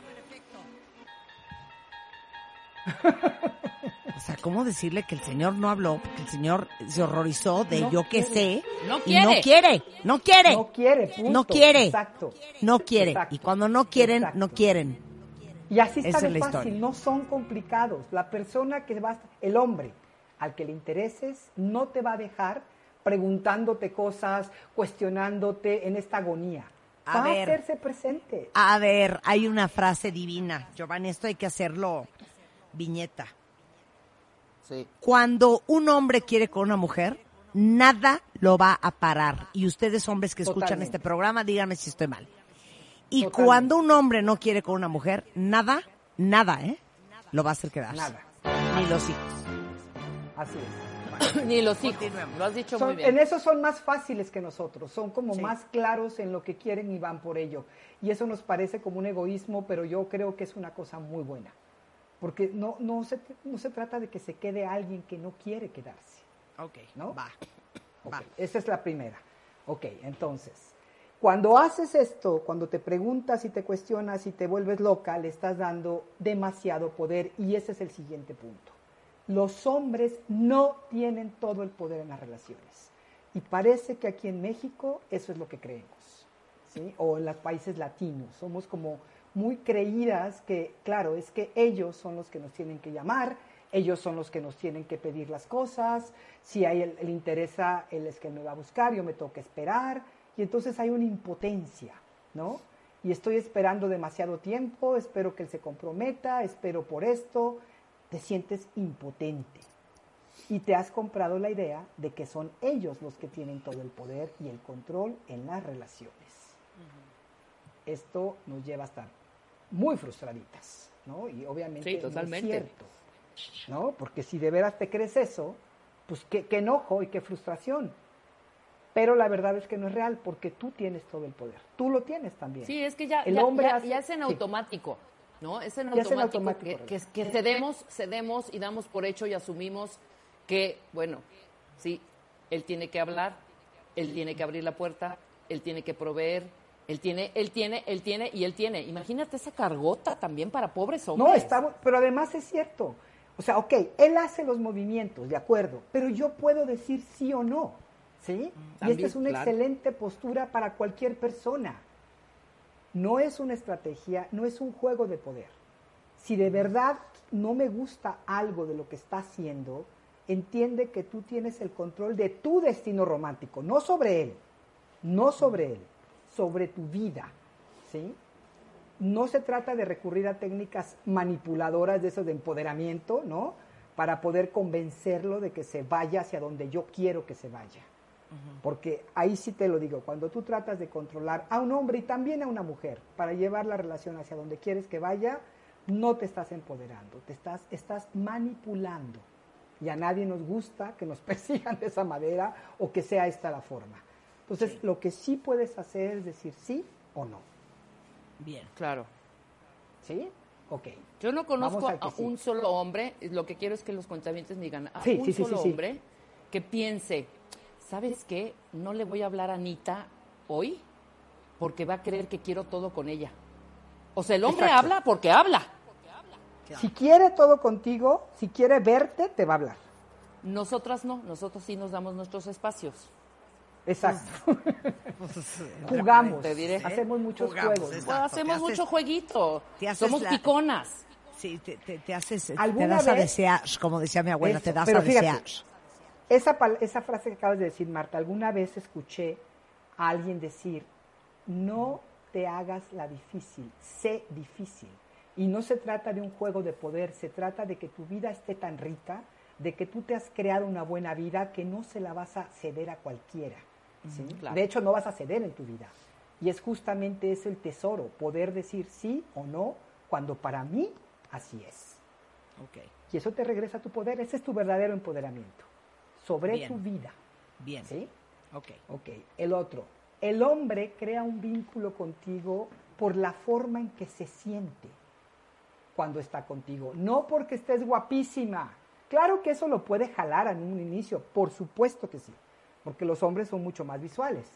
O sea, ¿cómo decirle que el señor no habló? Porque el señor se horrorizó de No yo que quiere. sé. No y no quiere. quiere, no quiere. No quiere, punto. No quiere. Exacto. No quiere. Exacto. Y cuando no quieren, Exacto. no quieren. Y así está Esa de es la fácil, historia. no son complicados. La persona que va, el hombre al que le intereses, no te va a dejar preguntándote cosas, cuestionándote en esta agonía. A va ver. a hacerse presente. A ver, hay una frase divina. Giovanni, esto hay que hacerlo viñeta. Sí. Cuando un hombre quiere con una mujer, nada lo va a parar. Y ustedes, hombres que escuchan Totalmente. este programa, díganme si estoy mal. Y Totalmente. cuando un hombre no quiere con una mujer, nada, nada, ¿eh? Lo va a hacer quedarse. Nada. Ni los hijos. Así es. Ni los hijos. Lo has dicho Son- muy bien. En eso son más fáciles que nosotros, son como Sí. más claros en lo que quieren y van por ello. Y eso nos parece como un egoísmo, pero yo creo que es una cosa muy buena. Porque no, no, se, no se trata de que se quede alguien que no quiere quedarse. Ok, ¿no? va. Va. Esa es la primera. Ok, entonces, cuando haces esto, cuando te preguntas y te cuestionas y te vuelves loca, le estás dando demasiado poder y ese es el siguiente punto. Los hombres no tienen todo el poder en las relaciones. Y parece que aquí en México eso es lo que creemos. ¿sí? O en los países latinos. Somos como muy creídas que, claro, es que ellos son los que nos tienen que llamar, ellos son los que nos tienen que pedir las cosas, si a él le interesa, él es que me va a buscar, yo me tengo que esperar, y entonces hay una impotencia, ¿no? Y estoy esperando demasiado tiempo, espero que él se comprometa, espero por esto, te sientes impotente. Y te has comprado la idea de que son ellos los que tienen todo el poder y el control en las relaciones. Esto nos lleva a estar muy frustraditas, ¿no? Y obviamente Sí, no es cierto, ¿no? Porque si de veras te crees eso, pues qué, qué enojo y qué frustración. Pero la verdad es que no es real porque tú tienes todo el poder. Tú lo tienes también. Sí, es que ya, El ya, hombre ya- hace- ya es en sí. automático, ¿no? Es en Ya es en automático, automático, que, que- que cedemos, cedemos y damos por hecho y asumimos que, bueno, sí, él tiene que hablar, él tiene que abrir la puerta, él tiene que proveer, él tiene, él tiene, él tiene y él tiene. Imagínate esa cargota también para pobres hombres. No, está, pero además es cierto. O sea, ok, él hace los movimientos, de acuerdo, pero yo puedo decir sí o no, ¿sí? y esta es una claro. excelente postura para cualquier persona. No es una estrategia, no es un juego de poder. Si de verdad no me gusta algo de lo que está haciendo, entiende que tú tienes el control de tu destino romántico, no sobre él, no sobre él, sobre tu vida, ¿sí? No se trata de recurrir a técnicas manipuladoras de eso de empoderamiento, ¿no? Para poder convencerlo de que se vaya hacia donde yo quiero que se vaya. Porque ahí sí te lo digo, cuando tú tratas de controlar a un hombre y también a una mujer para llevar la relación hacia donde quieres que vaya, no te estás empoderando, te estás, estás manipulando. Y a nadie nos gusta que nos persigan de esa manera o que sea esta la forma. Entonces, lo que sí puedes hacer es decir sí o no. Bien. Claro. ¿Sí? Ok. Yo no conozco a sí. un solo hombre, lo que quiero es que los cuentavientes me digan, a Sí, un solo sí, sí. hombre que piense, ¿sabes qué? No le voy a hablar a Anita hoy porque va a creer que quiero todo con ella. O sea, el hombre Exacto. habla porque habla. Si quiere todo contigo, si quiere verte, te va a hablar. Nosotras no, nosotros sí nos damos nuestros espacios. Exacto. Jugamos, Te diré. hacemos muchos Jugamos, juegos. exacto. Pues hacemos Te haces- mucho jueguito. te haces Somos la- piconas. Sí, te, te, te haces, te ¿Alguna das a vez- desear, como decía mi abuela, Eso, te das pero a fíjate, desear. Esa, pal- esa frase que acabas de decir, Marta, alguna vez escuché a alguien decir, no te hagas la difícil, sé difícil. Y no se trata de un juego de poder, se trata de que tu vida esté tan rica, de que tú te has creado una buena vida que no se la vas a ceder a cualquiera. ¿Sí? Ujú, claro. De hecho, no vas a ceder en tu vida. Y es justamente ese el tesoro, poder decir sí o no, cuando para mí así es. Ok. Y eso te regresa a tu poder, ese es tu verdadero empoderamiento sobre Bien. tu vida. Bien. ¿Sí? Ok. Ok. El otro, el hombre crea un vínculo contigo por la forma en que se siente cuando está contigo, no porque estés guapísima. Claro que eso lo puede jalar en un inicio, por supuesto que sí, porque los hombres son mucho más visuales.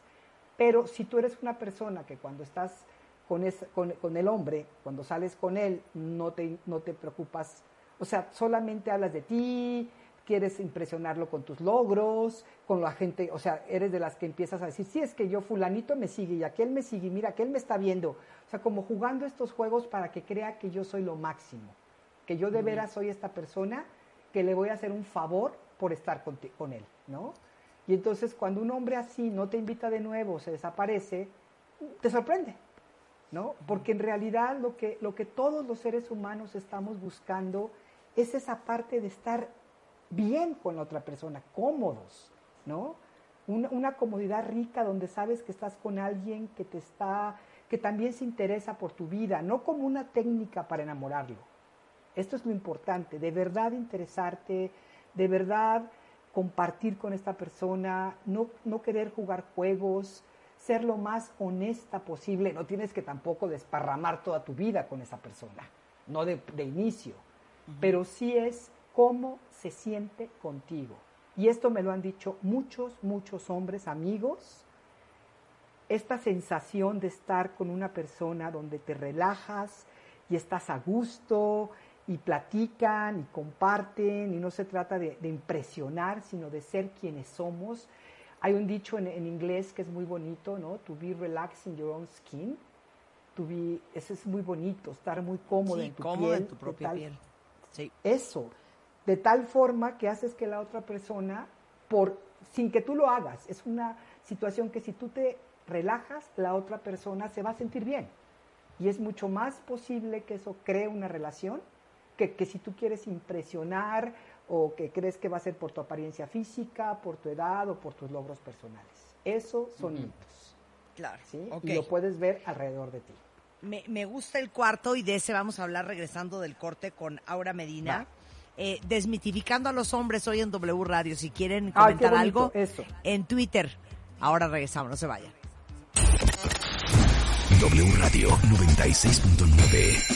Pero si tú eres una persona que cuando estás con, es- con, con el hombre, cuando sales con él, no te, no te preocupas, o sea, solamente hablas de ti, quieres impresionarlo con tus logros, con la gente, o sea, eres de las que empiezas a decir, sí, es que yo fulanito me sigue y aquel me sigue, y mira, aquel me está viendo. O sea, como jugando estos juegos para que crea que yo soy lo máximo, que yo de veras soy esta persona que le voy a hacer un favor por estar con, con él, ¿no? Y entonces cuando un hombre así no te invita de nuevo, se desaparece, te sorprende, ¿no? Porque en realidad lo que, lo que todos los seres humanos estamos buscando es esa parte de estar bien con la otra persona, cómodos, ¿no? Una, una comodidad rica donde sabes que estás con alguien que te está, que también se interesa por tu vida, no como una técnica para enamorarlo. Esto es lo importante, de verdad interesarte, de verdad compartir con esta persona, no, no querer jugar juegos, ser lo más honesta posible. No tienes que tampoco desparramar toda tu vida con esa persona, no de, de inicio, pero sí es cómo se siente contigo. Y esto me lo han dicho muchos, muchos hombres, amigos, esta sensación de estar con una persona donde te relajas y estás a gusto y platican y comparten y no se trata de, de impresionar, sino de ser quienes somos. Hay un dicho en, en inglés que es muy bonito, ¿no? To be relaxed in your own skin. To be, eso es muy bonito, estar muy cómodo Sí, en tu cómodo piel. en tu propia tal- piel. Sí. Eso, de tal forma que haces que la otra persona, por, sin que tú lo hagas, es una situación que si tú te relajas, la otra persona se va a sentir bien. Y es mucho más posible que eso cree una relación que, que si tú quieres impresionar o que crees que va a ser por tu apariencia física, por tu edad o por tus logros personales. Eso son mitos. Claro. ¿sí? Y lo puedes ver alrededor de ti. Me, me gusta el cuarto y de ese vamos a hablar regresando del corte con Aura Medina. Va. Eh, desmitificando a los hombres hoy en W Radio. Si quieren Ay, comentar bonito, algo, eso. en Twitter. Ahora regresamos, no se vayan. W Radio 96.9.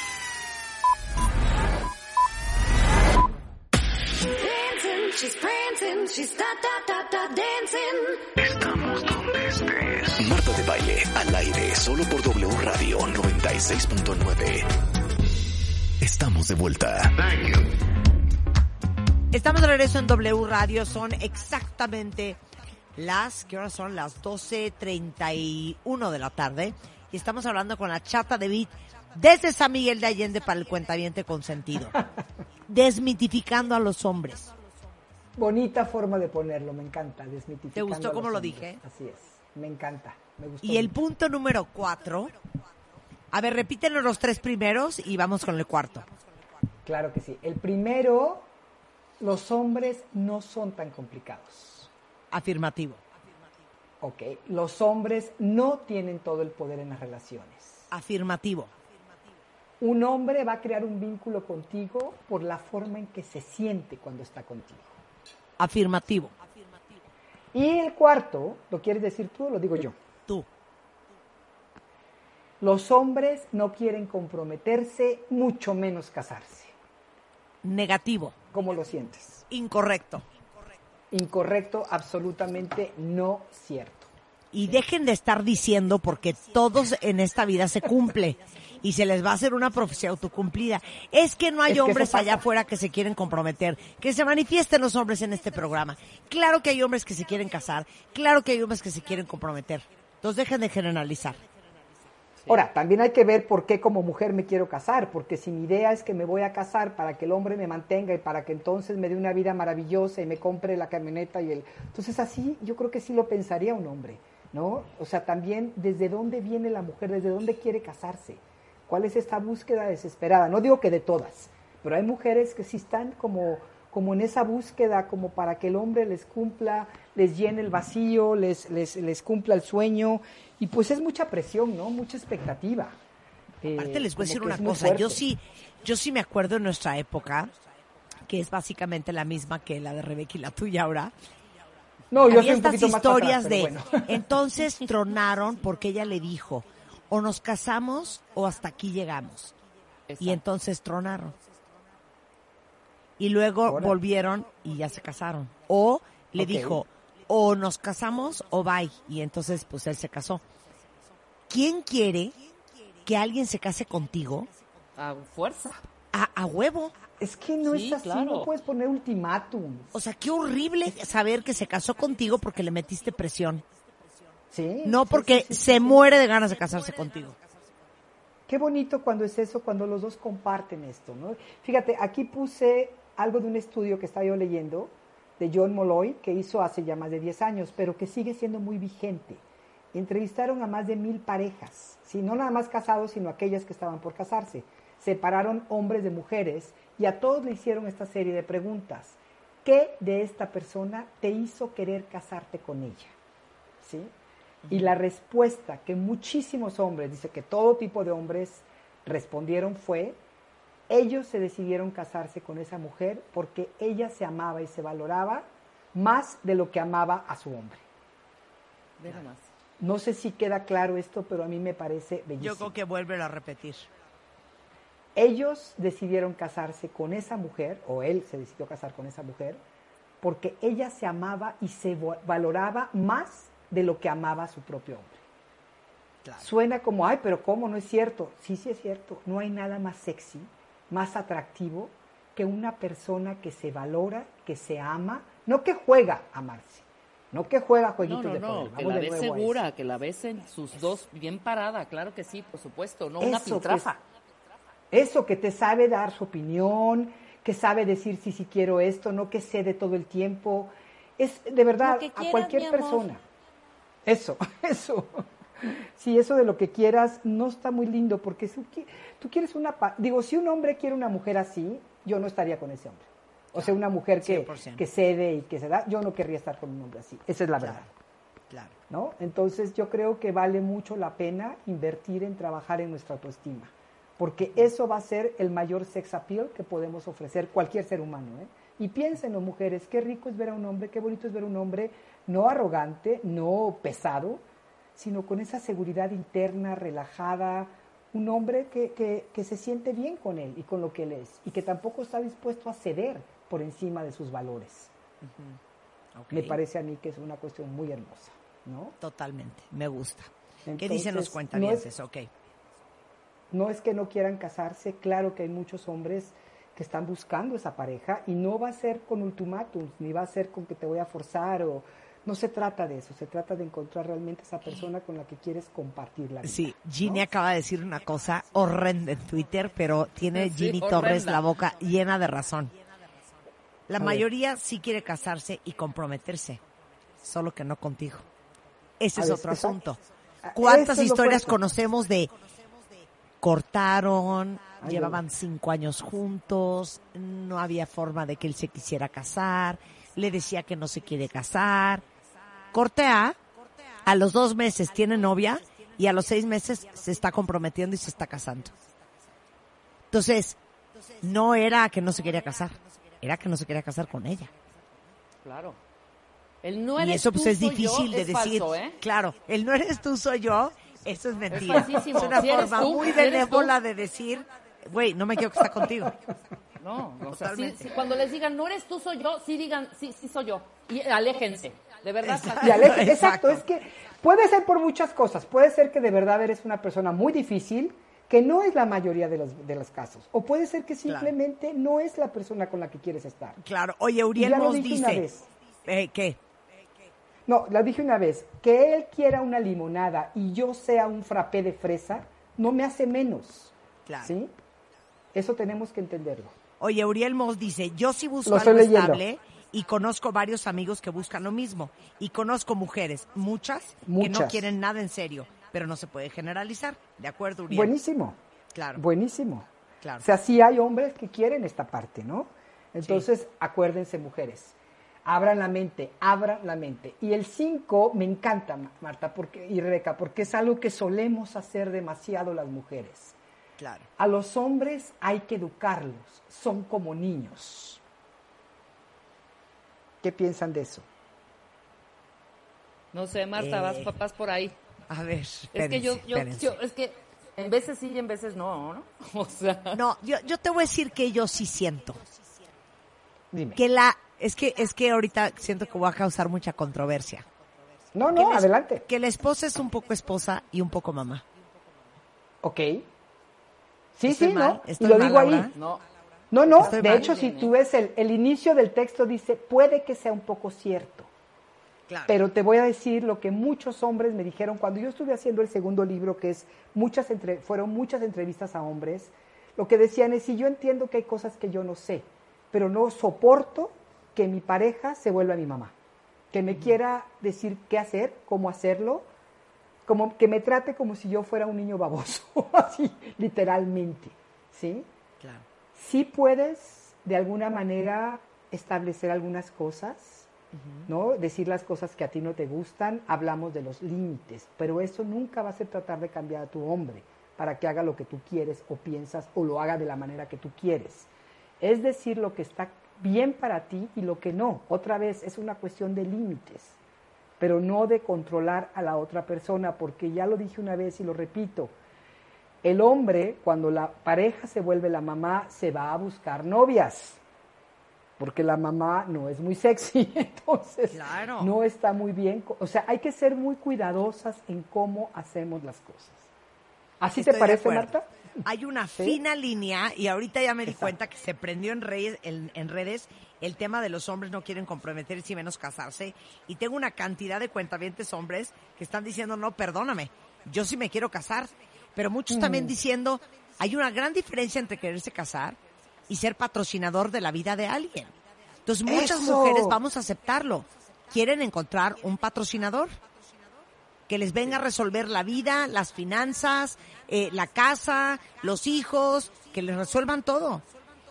She's da da da dancing. Estamos donde estés. Marta de baile, al aire, solo por W Radio 96.9. Estamos de vuelta. Estamos de regreso en W Radio. Son exactamente las, ¿qué horas son? Las 12.31 de la tarde. Y estamos hablando con la chata de Beat desde San Miguel de Allende para el cuentaviente consentido. Desmitificando a los hombres. Bonita forma de ponerlo, me encanta. Desmitificando ¿Te gustó cómo lo hombres. dije? Así es, me encanta. Me gustó Y el mucho. punto número cuatro. A ver, repítenos los tres primeros y vamos con el cuarto. Claro que sí. El primero, los hombres no son tan complicados. Afirmativo. Ok, los hombres no tienen todo el poder en las relaciones. Afirmativo. Un hombre va a crear un vínculo contigo por la forma en que se siente cuando está contigo. Afirmativo. Y el cuarto, ¿lo quieres decir tú o lo digo yo? Tú. Los hombres no quieren comprometerse, mucho menos casarse. Negativo. ¿Cómo lo sientes? Incorrecto. incorrecto, absolutamente no cierto. Y dejen de estar diciendo porque todos en esta vida se cumple y se les va a hacer una profecía autocumplida. Es que no hay Es que eso hombres allá afuera que se quieren comprometer, que se manifiesten los hombres en este programa. Claro que hay hombres que se quieren casar, claro que hay hombres que se quieren comprometer. Entonces dejen de generalizar. Ahora, también hay que ver por qué como mujer me quiero casar, porque si mi idea es que me voy a casar para que el hombre me mantenga y para que entonces me dé una vida maravillosa y me compre la camioneta y el... Entonces así yo creo que sí lo pensaría un hombre, ¿no? O sea, también desde dónde viene la mujer, desde dónde quiere casarse, cuál es esta búsqueda desesperada. No digo que de todas, pero hay mujeres que sí están como, como en esa búsqueda, como para que el hombre les cumpla, les llene el vacío, les, les, les cumpla el sueño, y pues es mucha presión, ¿no? Mucha expectativa. Eh, Aparte les voy a decir una cosa, yo sí, yo sí me acuerdo en nuestra época, que es básicamente la misma que la de Rebeca y la tuya ahora. No, yo Había estas historias atrás, de, bueno. entonces tronaron porque ella le dijo, o nos casamos o hasta aquí llegamos. Y entonces tronaron. Y luego volvieron y ya se casaron. O le dijo, o nos casamos o bye. Y entonces pues él se casó. ¿Quién quiere que alguien se case contigo A fuerza. A, a huevo? Es que no Sí, es así, claro. no puedes poner ultimátum. O sea, qué horrible saber que se casó contigo porque le metiste presión. Sí. No porque sí, sí, se muere de ganas de casarse contigo. Qué bonito cuando es eso, cuando los dos comparten esto, ¿no? Fíjate, aquí puse algo de un estudio que estaba yo leyendo de John Molloy, que hizo hace ya más de 10 años, pero que sigue siendo muy vigente. Entrevistaron a más de mil parejas, ¿sí? no nada más casados, sino aquellas que estaban por casarse. Separaron hombres de mujeres y a todos le hicieron esta serie de preguntas. ¿Qué de esta persona te hizo querer casarte con ella? ¿Sí? Y la respuesta que muchísimos hombres, dice que todo tipo de hombres respondieron fue, ellos se decidieron casarse con esa mujer porque ella se amaba y se valoraba más de lo que amaba a su hombre. Ve nomás. No sé si queda claro esto, pero a mí me parece bellísimo. Yo creo que vuelve a repetir. Ellos decidieron casarse con esa mujer, o él se decidió casar con esa mujer, porque ella se amaba y se valoraba más de lo que amaba a su propio hombre. Suena como, ay, pero ¿cómo? No es cierto. Sí, sí es cierto. No hay nada más sexy, más atractivo que una persona que se valora, que se ama, no que juega a amarse, no que juega No, jueguitos no, de no, poder. que Vamos la de ve segura, que la ves en sus dos bien parada, claro que sí, por supuesto, no una pues, Eso, que te sabe dar su opinión, que sabe decir sí, sí quiero esto, no que cede todo el tiempo. Es de verdad a cualquier persona. Eso, eso. Sí, eso de lo que quieras no está muy lindo porque si tú quieres una... Digo, si un hombre quiere una mujer así, yo no estaría con ese hombre. O sea, una mujer que, 100%. que cede y que se da, yo no querría estar con un hombre así. Esa es la verdad. Claro. ¿no? Entonces yo creo que vale mucho la pena invertir en trabajar en nuestra autoestima, porque eso va a ser el mayor sex appeal que podemos ofrecer cualquier ser humano. ¿eh? Y piénsenlo, mujeres, qué rico es ver a un hombre, qué bonito es ver a un hombre no arrogante, no pesado, sino con esa seguridad interna, relajada, un hombre que, que, que se siente bien con él y con lo que él es, y que tampoco está dispuesto a ceder por encima de sus valores. Me parece a mí que es una cuestión muy hermosa, ¿no? Totalmente, me gusta. ¿Qué dicen los no cuentavientes? es- Ok. No es que no quieran casarse, claro que hay muchos hombres que están buscando esa pareja y no va a ser con ultimátums, ni va a ser con que te voy a forzar o no se trata de eso, se trata de encontrar realmente esa persona con la que quieres compartir la vida. Sí, Ginny acaba de decir una cosa horrenda en Twitter, pero tiene Sí, Ginny horrenda. Torres la boca llena de razón. La A ver. mayoría sí quiere casarse y comprometerse, solo que no contigo. Ese A es ver, otro exacto. asunto. Ah, ¿Cuántas historias conocemos de cortaron, Ay, llevaban cinco años juntos, no había forma de que él se quisiera casar, le decía que no se quiere casar. Corte A, los dos meses tiene novia y a los seis meses se está comprometiendo y se está casando. Entonces, no era que no se quería casar, era que no se quería casar con ella. Claro. El no y eres eso pues tú, es soy difícil yo, de es decir. falso, ¿eh? Claro, el no eres tú, soy yo, eso es mentira. Es una Si forma tú, muy si benévola de decir, güey, no me quiero casar contigo. No, o sea, sí, cuando les digan, no eres tú, soy yo, sí digan, sí, sí soy yo. Y aléjense, de verdad. Y aleje- exacto, es que puede ser por muchas cosas. Puede ser que de verdad eres una persona muy difícil, que no es la mayoría de los, de los casos. O puede ser que simplemente no es la persona con la que quieres estar. Claro. Oye, Uriel nos dice. vez. Eh, ¿Qué? No, la dije una vez, que él quiera una limonada y yo sea un frappé de fresa, no me hace menos. Claro. ¿Sí? Eso tenemos que entenderlo. Oye, Uriel Mos dice, yo sí busco algo leyendo. estable y conozco varios amigos que buscan lo mismo. Y conozco mujeres, muchas, que no Muchas. quieren nada en serio, pero no se puede generalizar. ¿De acuerdo, Uriel? Buenísimo. Claro. Buenísimo. Claro. O sea, sí hay hombres que quieren esta parte, ¿no? Entonces, acuérdense, mujeres, abran la mente, abran la mente. Y el 5 me encanta, Ma- Marta porque, y Rebeca, porque es algo que solemos hacer demasiado las mujeres. Claro. A los hombres hay que educarlos, son como niños. ¿Qué piensan de eso? No sé, Marta, Eh, vas papás por ahí. A ver, Es que yo, yo, yo- es que en veces sí y en veces no, ¿no? O sea. No, yo, yo te voy a decir que yo sí siento. Dime. Que la, es que, es que ahorita siento que voy a causar mucha controversia. No, Que no, la adelante. Que la esposa es un poco esposa y un poco mamá. Ok. Sí, ¿Estoy sí, mal? ¿no? Y ¿Estoy lo mal, digo Laura? ahí. No. No, de mal. hecho, si tú ves el, el inicio del texto, dice, puede que sea un poco cierto. Claro. Pero te voy a decir lo que muchos hombres me dijeron cuando yo estuve haciendo el segundo libro, que es muchas entre, fueron muchas entrevistas a hombres. Lo que decían es, si yo entiendo que hay cosas que yo no sé, pero no soporto que mi pareja se vuelva mi mamá, que me quiera decir qué hacer, cómo hacerlo, como que me trate como si yo fuera un niño baboso, así, literalmente, ¿sí? Claro. sí puedes de alguna manera establecer algunas cosas, ¿no? Decir las cosas que a ti no te gustan, hablamos de los límites, pero eso nunca va a ser tratar de cambiar a tu hombre para que haga lo que tú quieres o piensas o lo haga de la manera que tú quieres. Es decir lo que está bien para ti y lo que no. Otra vez es una cuestión de límites, pero no de controlar a la otra persona, porque ya lo dije una vez y lo repito, el hombre, cuando la pareja se vuelve la mamá, se va a buscar novias. Porque la mamá no es muy sexy, entonces Claro. no está muy bien. O sea, hay que ser muy cuidadosas en cómo hacemos las cosas. ¿Así Estoy te parece. Marta? Hay una ¿Sí? fina línea y ahorita ya me di Exacto. cuenta que se prendió en, redes, en, en redes el tema de los hombres no quieren comprometerse y menos casarse. Y tengo una cantidad de cuentavientes hombres que están diciendo, no, perdóname, yo sí me quiero casar. Pero muchos también Mm. diciendo, hay una gran diferencia entre quererse casar y ser patrocinador de la vida de alguien. Entonces muchas ¡Eso! mujeres vamos a aceptarlo. Quieren encontrar un patrocinador que les venga a resolver la vida, las finanzas, eh, la casa, los hijos, que les resuelvan todo.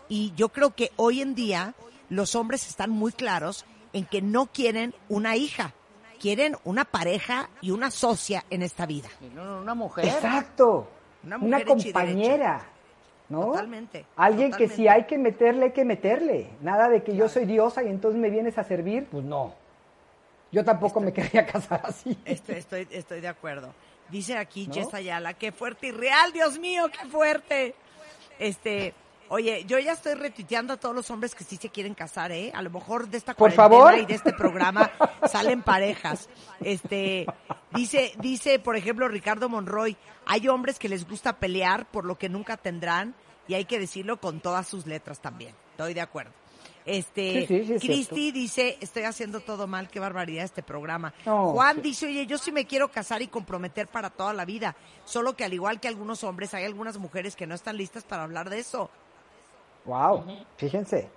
Y yo creo que hoy en día los hombres están muy claros en que no quieren una hija, quieren una pareja y una socia en esta vida. No, no, una mujer. Exacto. Una Una, mujer y compañera. ¿no? Totalmente. Alguien que si hay que meterle, hay que meterle. Nada de que yo soy diosa y entonces me vienes a servir. Pues no. Yo tampoco me querría casar así. Estoy, estoy, estoy de acuerdo. Dice aquí ¿No? Jess Ayala, qué fuerte y real, Dios mío, qué fuerte. Este, oye, yo ya estoy retuiteando a todos los hombres que sí se quieren casar, ¿eh? A lo mejor de esta Por favor. y de este programa salen parejas. Este, dice, dice, por ejemplo, Ricardo Monroy, hay hombres que les gusta pelear por lo que nunca tendrán y hay que decirlo con todas sus letras también. Estoy de acuerdo. Este, Sí, sí, sí, es Cristi dice, estoy haciendo todo mal, qué barbaridad este programa. No, Juan sí. dice, oye, yo sí me quiero casar y comprometer para toda la vida, solo que al igual que algunos hombres, hay algunas mujeres que no están listas para hablar de eso. Wow. Fíjense.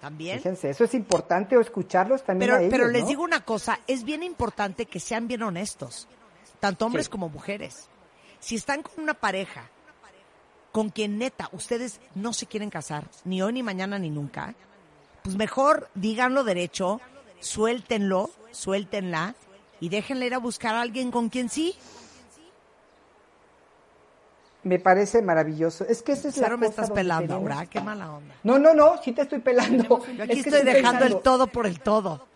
También. Fíjense. Eso es importante o escucharlos también Pero, a ellos, pero les ¿no? digo una cosa, es bien importante que sean bien honestos, tanto hombres Sí. como mujeres. Si están con una pareja con quien neta ustedes no se quieren casar, ni hoy, ni mañana, ni nunca, pues mejor díganlo derecho, suéltenlo, suéltenla y déjenle ir a buscar a alguien con quien sí. Me parece maravilloso. Es que esa es la me cosa estás pelando, tenemos- ahora, qué mala onda. No, no, no, sí te estoy pelando. Yo aquí Es que estoy dejando pensando- el todo por el todo.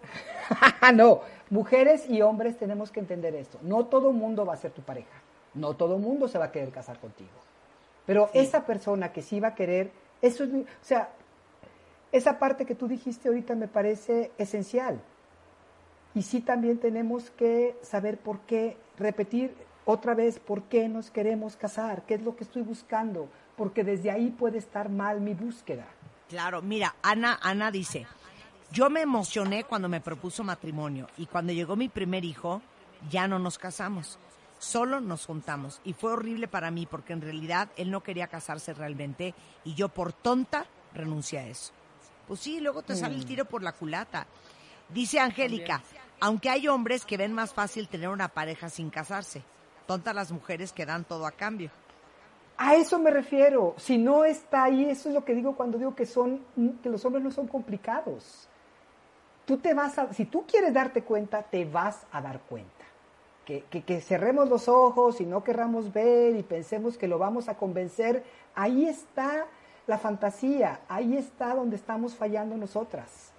no, mujeres y hombres tenemos que entender esto. No todo mundo va a ser tu pareja. No todo mundo se va a querer casar contigo. Pero esa persona que sí va a querer, eso es, o sea, esa parte que tú dijiste ahorita me parece esencial. Y sí también tenemos que saber por qué, repetir otra vez por qué nos queremos casar, qué es lo que estoy buscando, porque desde ahí puede estar mal mi búsqueda. Claro, mira, Ana, Ana dice, yo me emocioné cuando me propuso matrimonio y cuando llegó mi primer hijo, ya no nos casamos, solo nos juntamos. Y fue horrible para mí porque en realidad él no quería casarse realmente y yo por tonta renuncié a eso. Pues sí, luego te sale el Mm. tiro por la culata. Dice Angélica, aunque hay hombres que ven más fácil tener una pareja sin casarse, tontas las mujeres que dan todo a cambio. A eso me refiero. Si no está ahí, eso es lo que digo cuando digo que son que los hombres no son complicados. Tú te vas a, si tú quieres darte cuenta, te vas a dar cuenta. Que, que, que cerremos los ojos y no querramos ver y pensemos que lo vamos a convencer, ahí está la fantasía, ahí está donde estamos fallando nosotras.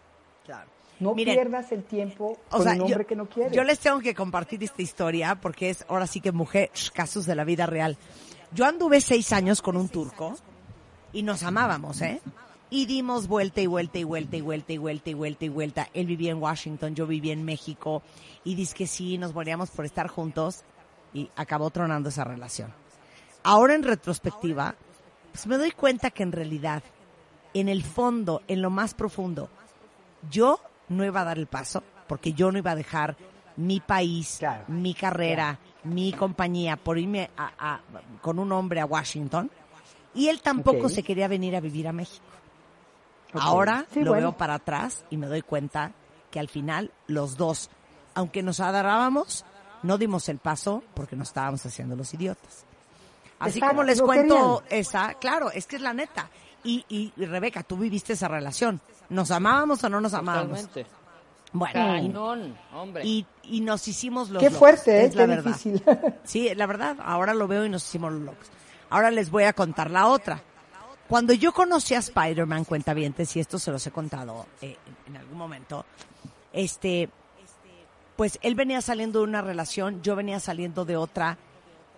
Claro. No Miren, pierdas el tiempo O con sea, un hombre yo, que no quiere. yo les tengo que compartir esta historia porque es ahora sí que mujer, casos de la vida real. Yo anduve seis años con un turco y nos amábamos, ¿eh? Y dimos vuelta y vuelta y vuelta y vuelta y vuelta y vuelta y vuelta. Él vivía en Washington, yo vivía en México y dice que sí, nos moríamos por estar juntos y acabó tronando esa relación. Ahora en retrospectiva, pues me doy cuenta que en realidad, en el fondo, en lo más profundo, yo no iba a dar el paso porque yo no iba a dejar mi país, mi carrera, mi compañía por irme a- a- con un hombre a Washington y él tampoco se quería venir a vivir a México. Ahora Sí, lo bueno. veo para atrás y me doy cuenta que al final los dos, aunque nos adorábamos, no dimos el paso porque nos estábamos haciendo los idiotas. Así como les cuento esa, claro, es que es la neta. Y, y, y, Rebeca, tú viviste esa relación. ¿Nos amábamos o no nos amábamos? Totalmente. Bueno, Cañón, hombre. y, y nos hicimos los Qué locos, fuerte, ¿eh? es la Qué verdad. difícil. Sí, la verdad, ahora lo veo y nos hicimos los locos. Ahora les voy a contar la otra. Cuando yo conocí a Spider-Man, cuentavientes, y esto se los he contado eh, en, en algún momento, este, pues él venía saliendo de una relación, yo venía saliendo de otra,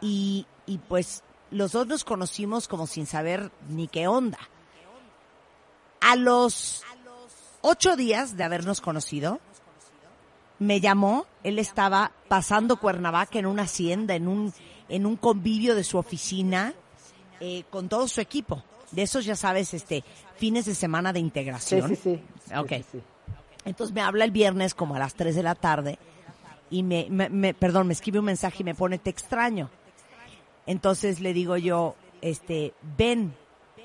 y, y pues los dos nos conocimos como sin saber ni qué onda. A los ocho días de habernos conocido, me llamó, él estaba pasando Cuernavaca en una hacienda, en un, en un convivio de su oficina, eh, con todo su equipo. De esos, ya sabes, este, fines de semana de integración. Sí, sí, sí. Ok. Sí, sí, sí. Entonces me habla el viernes como a las 3 de la tarde y me, me- me- perdón, me escribe un mensaje y me pone te extraño. Entonces le digo yo, este, ven.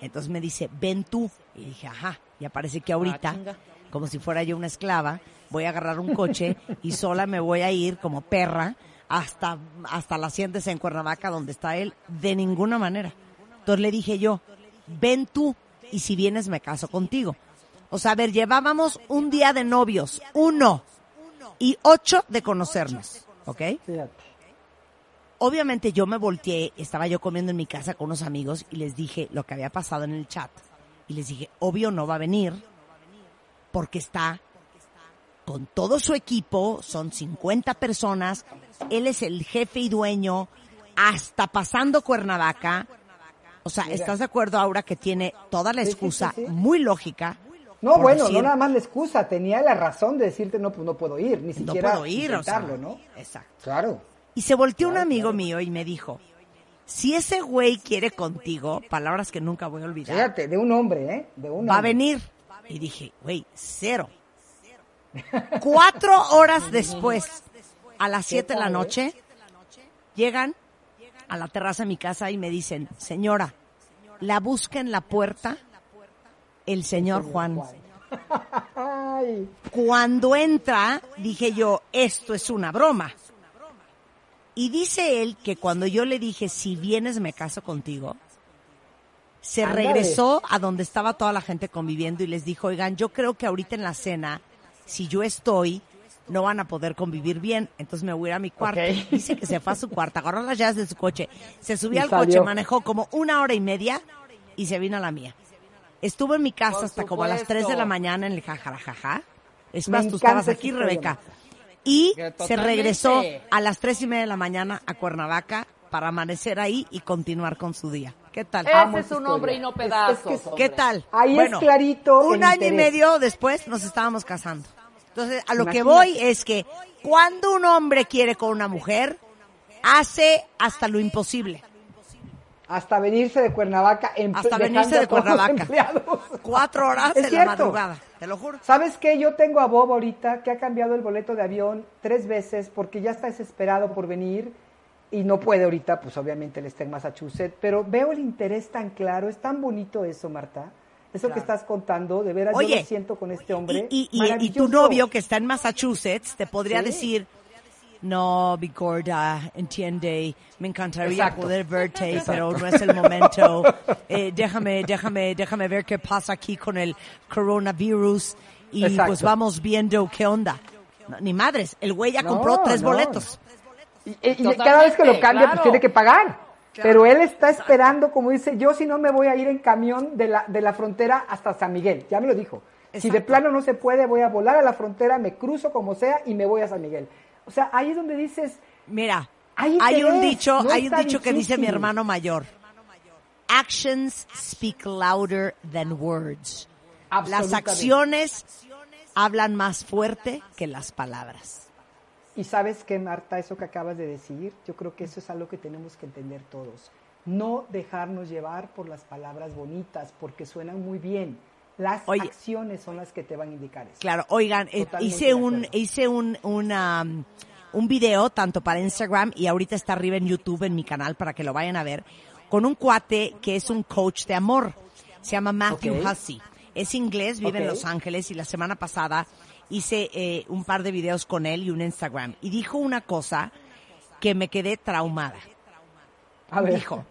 Entonces me dice, ven tú. Y dije, ajá. Y aparece que ahorita, chinga. como si fuera yo una esclava, voy a agarrar un coche y sola me voy a ir como perra hasta, hasta la hacienda esa en Cuernavaca donde está él. De ninguna manera. Entonces le dije yo, ven tú y si vienes me caso contigo. O sea, a ver, llevábamos un día de novios, uno, y ocho de conocernos, ¿ok? Obviamente yo me volteé, estaba yo comiendo en mi casa con unos amigos y les dije lo que había pasado en el chat. Y les dije, obvio no va a venir porque está con todo su equipo, son 50 personas, él es el jefe y dueño, hasta pasando Cuernavaca. O sea, Mira. ¿estás de acuerdo, Aura, que tiene toda la sí, excusa sí, sí. muy lógica? No, bueno, decir, no nada más la excusa, tenía la razón de decirte no, pues no puedo ir, ni No siquiera puedo ir, o sea, ¿no? Exacto. Claro. Y se volteó un amigo mío y me dijo, si ese güey quiere contigo, palabras que nunca voy a olvidar, Fíjate, de un hombre, ¿eh? De un va a hombre. venir. Y dije, güey, cero. Cuatro horas después, a las ¿Qué siete de la eh? noche, llegan a la terraza de mi casa y me dicen, señora, la busca en la puerta el señor Juan. Cuando entra, dije yo, esto es una broma. Y dice él que cuando yo le dije, si vienes me caso contigo, se regresó a donde estaba toda la gente conviviendo y les dijo, oigan, yo creo que ahorita en la cena, si yo estoy, no van a poder convivir bien, entonces me voy a ir a mi cuarto. Dice que se fue a su cuarto, agarró las llaves de su coche, se subió Y al coche, manejó como una hora y media y se vino a la mía. Estuvo en mi casa Por hasta como a las 3 de la mañana en el jajarajaja. Es Me más, tú estabas aquí, Rebeca. Y se regresó a las tres y media de la mañana a Cuernavaca para amanecer ahí y continuar con su día. ¿Qué tal? Ese Amo es un hombre y no Es- es pedazos. que es- hombre. ¿Qué tal? Ahí Bueno, es clarito. Un año y medio después nos estábamos casando. Entonces, a lo que voy es que cuando un hombre quiere con una mujer, hace hasta lo imposible. Hasta venirse de Cuernavaca. en- Hasta venirse de Cuernavaca. Cuatro horas cierto. la madrugada. Te lo juro. ¿Sabes qué? Yo tengo a Bob ahorita que ha cambiado el boleto de avión tres veces porque ya está desesperado por venir y no puede ahorita, pues obviamente él está en Massachusetts, pero veo el interés tan claro, es tan bonito eso, Marta. Eso Claro. que estás contando, de veras yo Oye, lo siento con este hombre. Y, y- y tu novio que está en Massachusetts te podría Sí. decir, no, mi gorda, entiende, me encantaría Exacto. poder verte, Exacto. pero no es el momento. Eh, déjame, déjame, déjame ver qué pasa aquí con el coronavirus y Exacto. pues vamos viendo qué onda. No, ni madres, el güey ya No, compró tres no. boletos. Y, y cada vez que lo cambia, pues tiene que pagar. Pero él está esperando, como dice, yo si no me voy a ir en camión de la, de la frontera hasta San Miguel. Ya me lo dijo. Si de plano no se puede, voy a volar a la frontera, me cruzo como sea y me voy a San Miguel. O sea, ahí es donde dices, Mira, Hay hay un dicho, no hay un dicho que dice mi hermano mayor. Actions speak louder than words. Las acciones hablan más fuerte que las palabras. Y sabes qué, Marta, eso que acabas de decir, yo creo que eso es algo que tenemos que entender todos. No dejarnos llevar por las palabras bonitas, porque suenan muy bien. Las Oye. acciones son las que te van a indicar eso. Claro, oigan, eh, hice un hice un una, un video tanto para Instagram y ahorita está arriba en YouTube en mi canal para que lo vayan a ver con un cuate que es un coach de amor. Se llama Matthew. Hussey. Es inglés, vive en. Los Ángeles y la semana pasada hice eh, un par de videos con él y un Instagram y dijo una cosa que me quedé traumada. A ver. Dijo,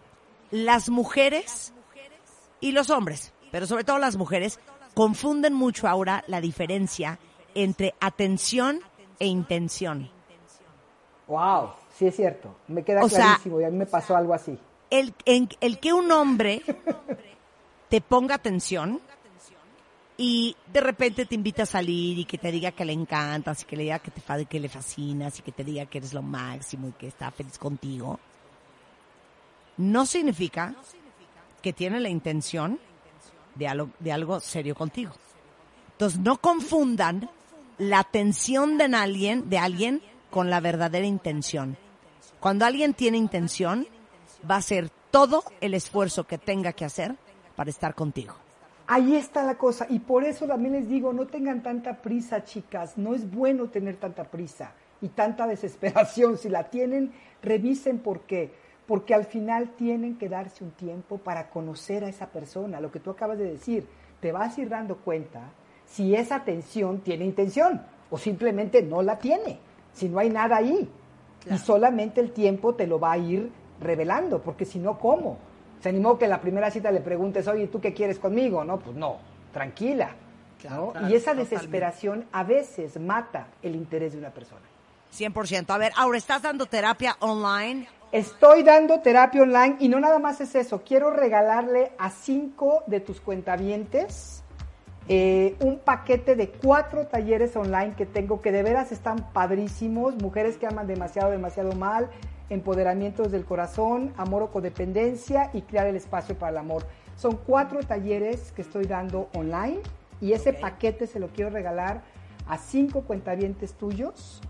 las mujeres y los hombres, pero sobre todo las mujeres, confunden mucho ahora la diferencia entre atención e intención. Wow, sí es cierto. Me queda O sea- clarísimo y a mí me pasó algo así. El, en- el que un hombre te ponga atención y de repente te invita a salir y que te diga que le encantas y que le diga que, te, que le fascinas y que te diga que eres lo máximo y que está feliz contigo, no significa que tiene la intención de algo, de algo serio contigo. Entonces no confundan la atención de alguien, de alguien con la verdadera intención. Cuando alguien tiene intención, va a hacer todo el esfuerzo que tenga que hacer para estar contigo. Ahí está la cosa y por eso también les digo, no tengan tanta prisa, chicas. No es bueno tener tanta prisa y tanta desesperación. Si la tienen, revisen por qué. Porque al final tienen que darse un tiempo para conocer a esa persona. Lo que tú acabas de decir, te vas a ir dando cuenta si esa atención tiene intención o simplemente no la tiene. Si no hay nada ahí. Y solamente el tiempo te lo va a ir revelando, porque si no, ¿cómo? Se animó que en la primera cita le preguntes, oye, ¿tú qué quieres conmigo? No, pues no, tranquila. ¿no? claro, y esa totalmente. desesperación a veces mata el interés de una persona. 100%. A ver, ahora estás dando terapia online. Estoy dando terapia online y no nada más es eso, quiero regalarle a cinco de tus cuentavientes eh, un paquete de cuatro talleres online que tengo que de veras están padrísimos, mujeres que aman demasiado, demasiado mal, empoderamientos del corazón, amor o codependencia y crear el espacio para el amor. Son cuatro talleres que estoy dando online y ese paquete se lo quiero regalar a cinco cuentavientes tuyos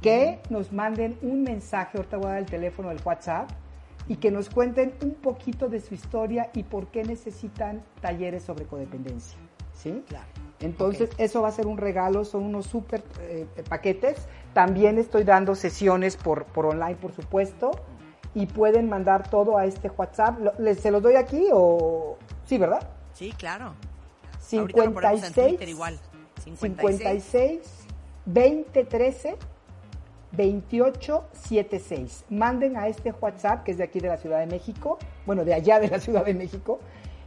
que nos manden un mensaje, ahorita voy a dar el teléfono del WhatsApp, y que nos cuenten un poquito de su historia y por qué necesitan talleres sobre codependencia. ¿Sí? Claro. Entonces, eso va a ser un regalo, son unos súper eh, paquetes. También estoy dando sesiones por, por online, por supuesto, y pueden mandar todo a este WhatsApp. Lo- ¿les, ¿Se los doy aquí o...? Sí, ¿verdad? Sí, claro. Ahorita lo ponemos en 56 Twitter igual. 56 2013 2876. Manden a este WhatsApp, que es de aquí de la Ciudad de México, bueno, de allá de la Ciudad de México,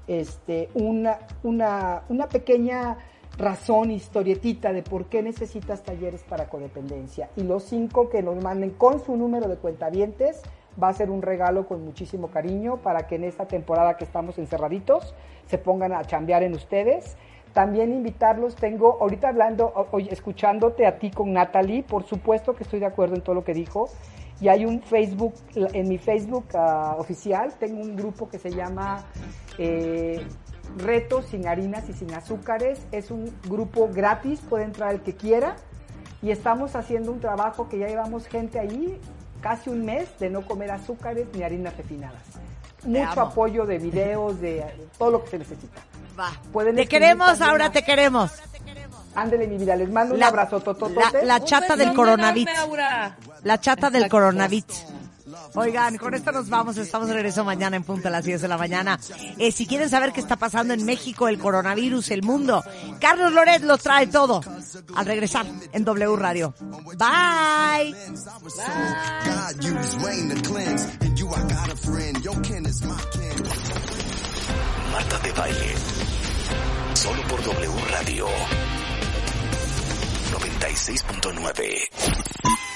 este, una, una, una pequeña razón, historietita de por qué necesitas talleres para codependencia. Y los cinco que nos manden con su número de cuentavientes va a ser un regalo con muchísimo cariño para que en esta temporada que estamos encerraditos se pongan a chambear en ustedes. También invitarlos, tengo ahorita hablando, oye, escuchándote a ti con Natalie, por supuesto que estoy de acuerdo en todo lo que dijo. Y hay un Facebook, en mi Facebook ah, oficial, tengo un grupo que se llama eh, Retos sin harinas y sin azúcares. Es un grupo gratis, puede entrar el que quiera. Y estamos haciendo un trabajo que ya llevamos gente ahí, casi un mes, de no comer azúcares ni harinas refinadas. Mucho amo. apoyo de videos, de todo lo que se necesita. Va. Pueden Te queremos, ahora te queremos. Ándele, mi vida, les mando un abrazo. La, la chata del coronavirus. Aura. La chata del coronavirus. Oigan, con esto nos vamos. Estamos de regreso mañana en punto a las 10 de la mañana. Eh, si quieren saber qué está pasando en México, el coronavirus, el mundo, Carlos Loret lo trae todo. Al regresar en W Radio. Bye. Marta de Baile. Solo por W Radio. 96.9.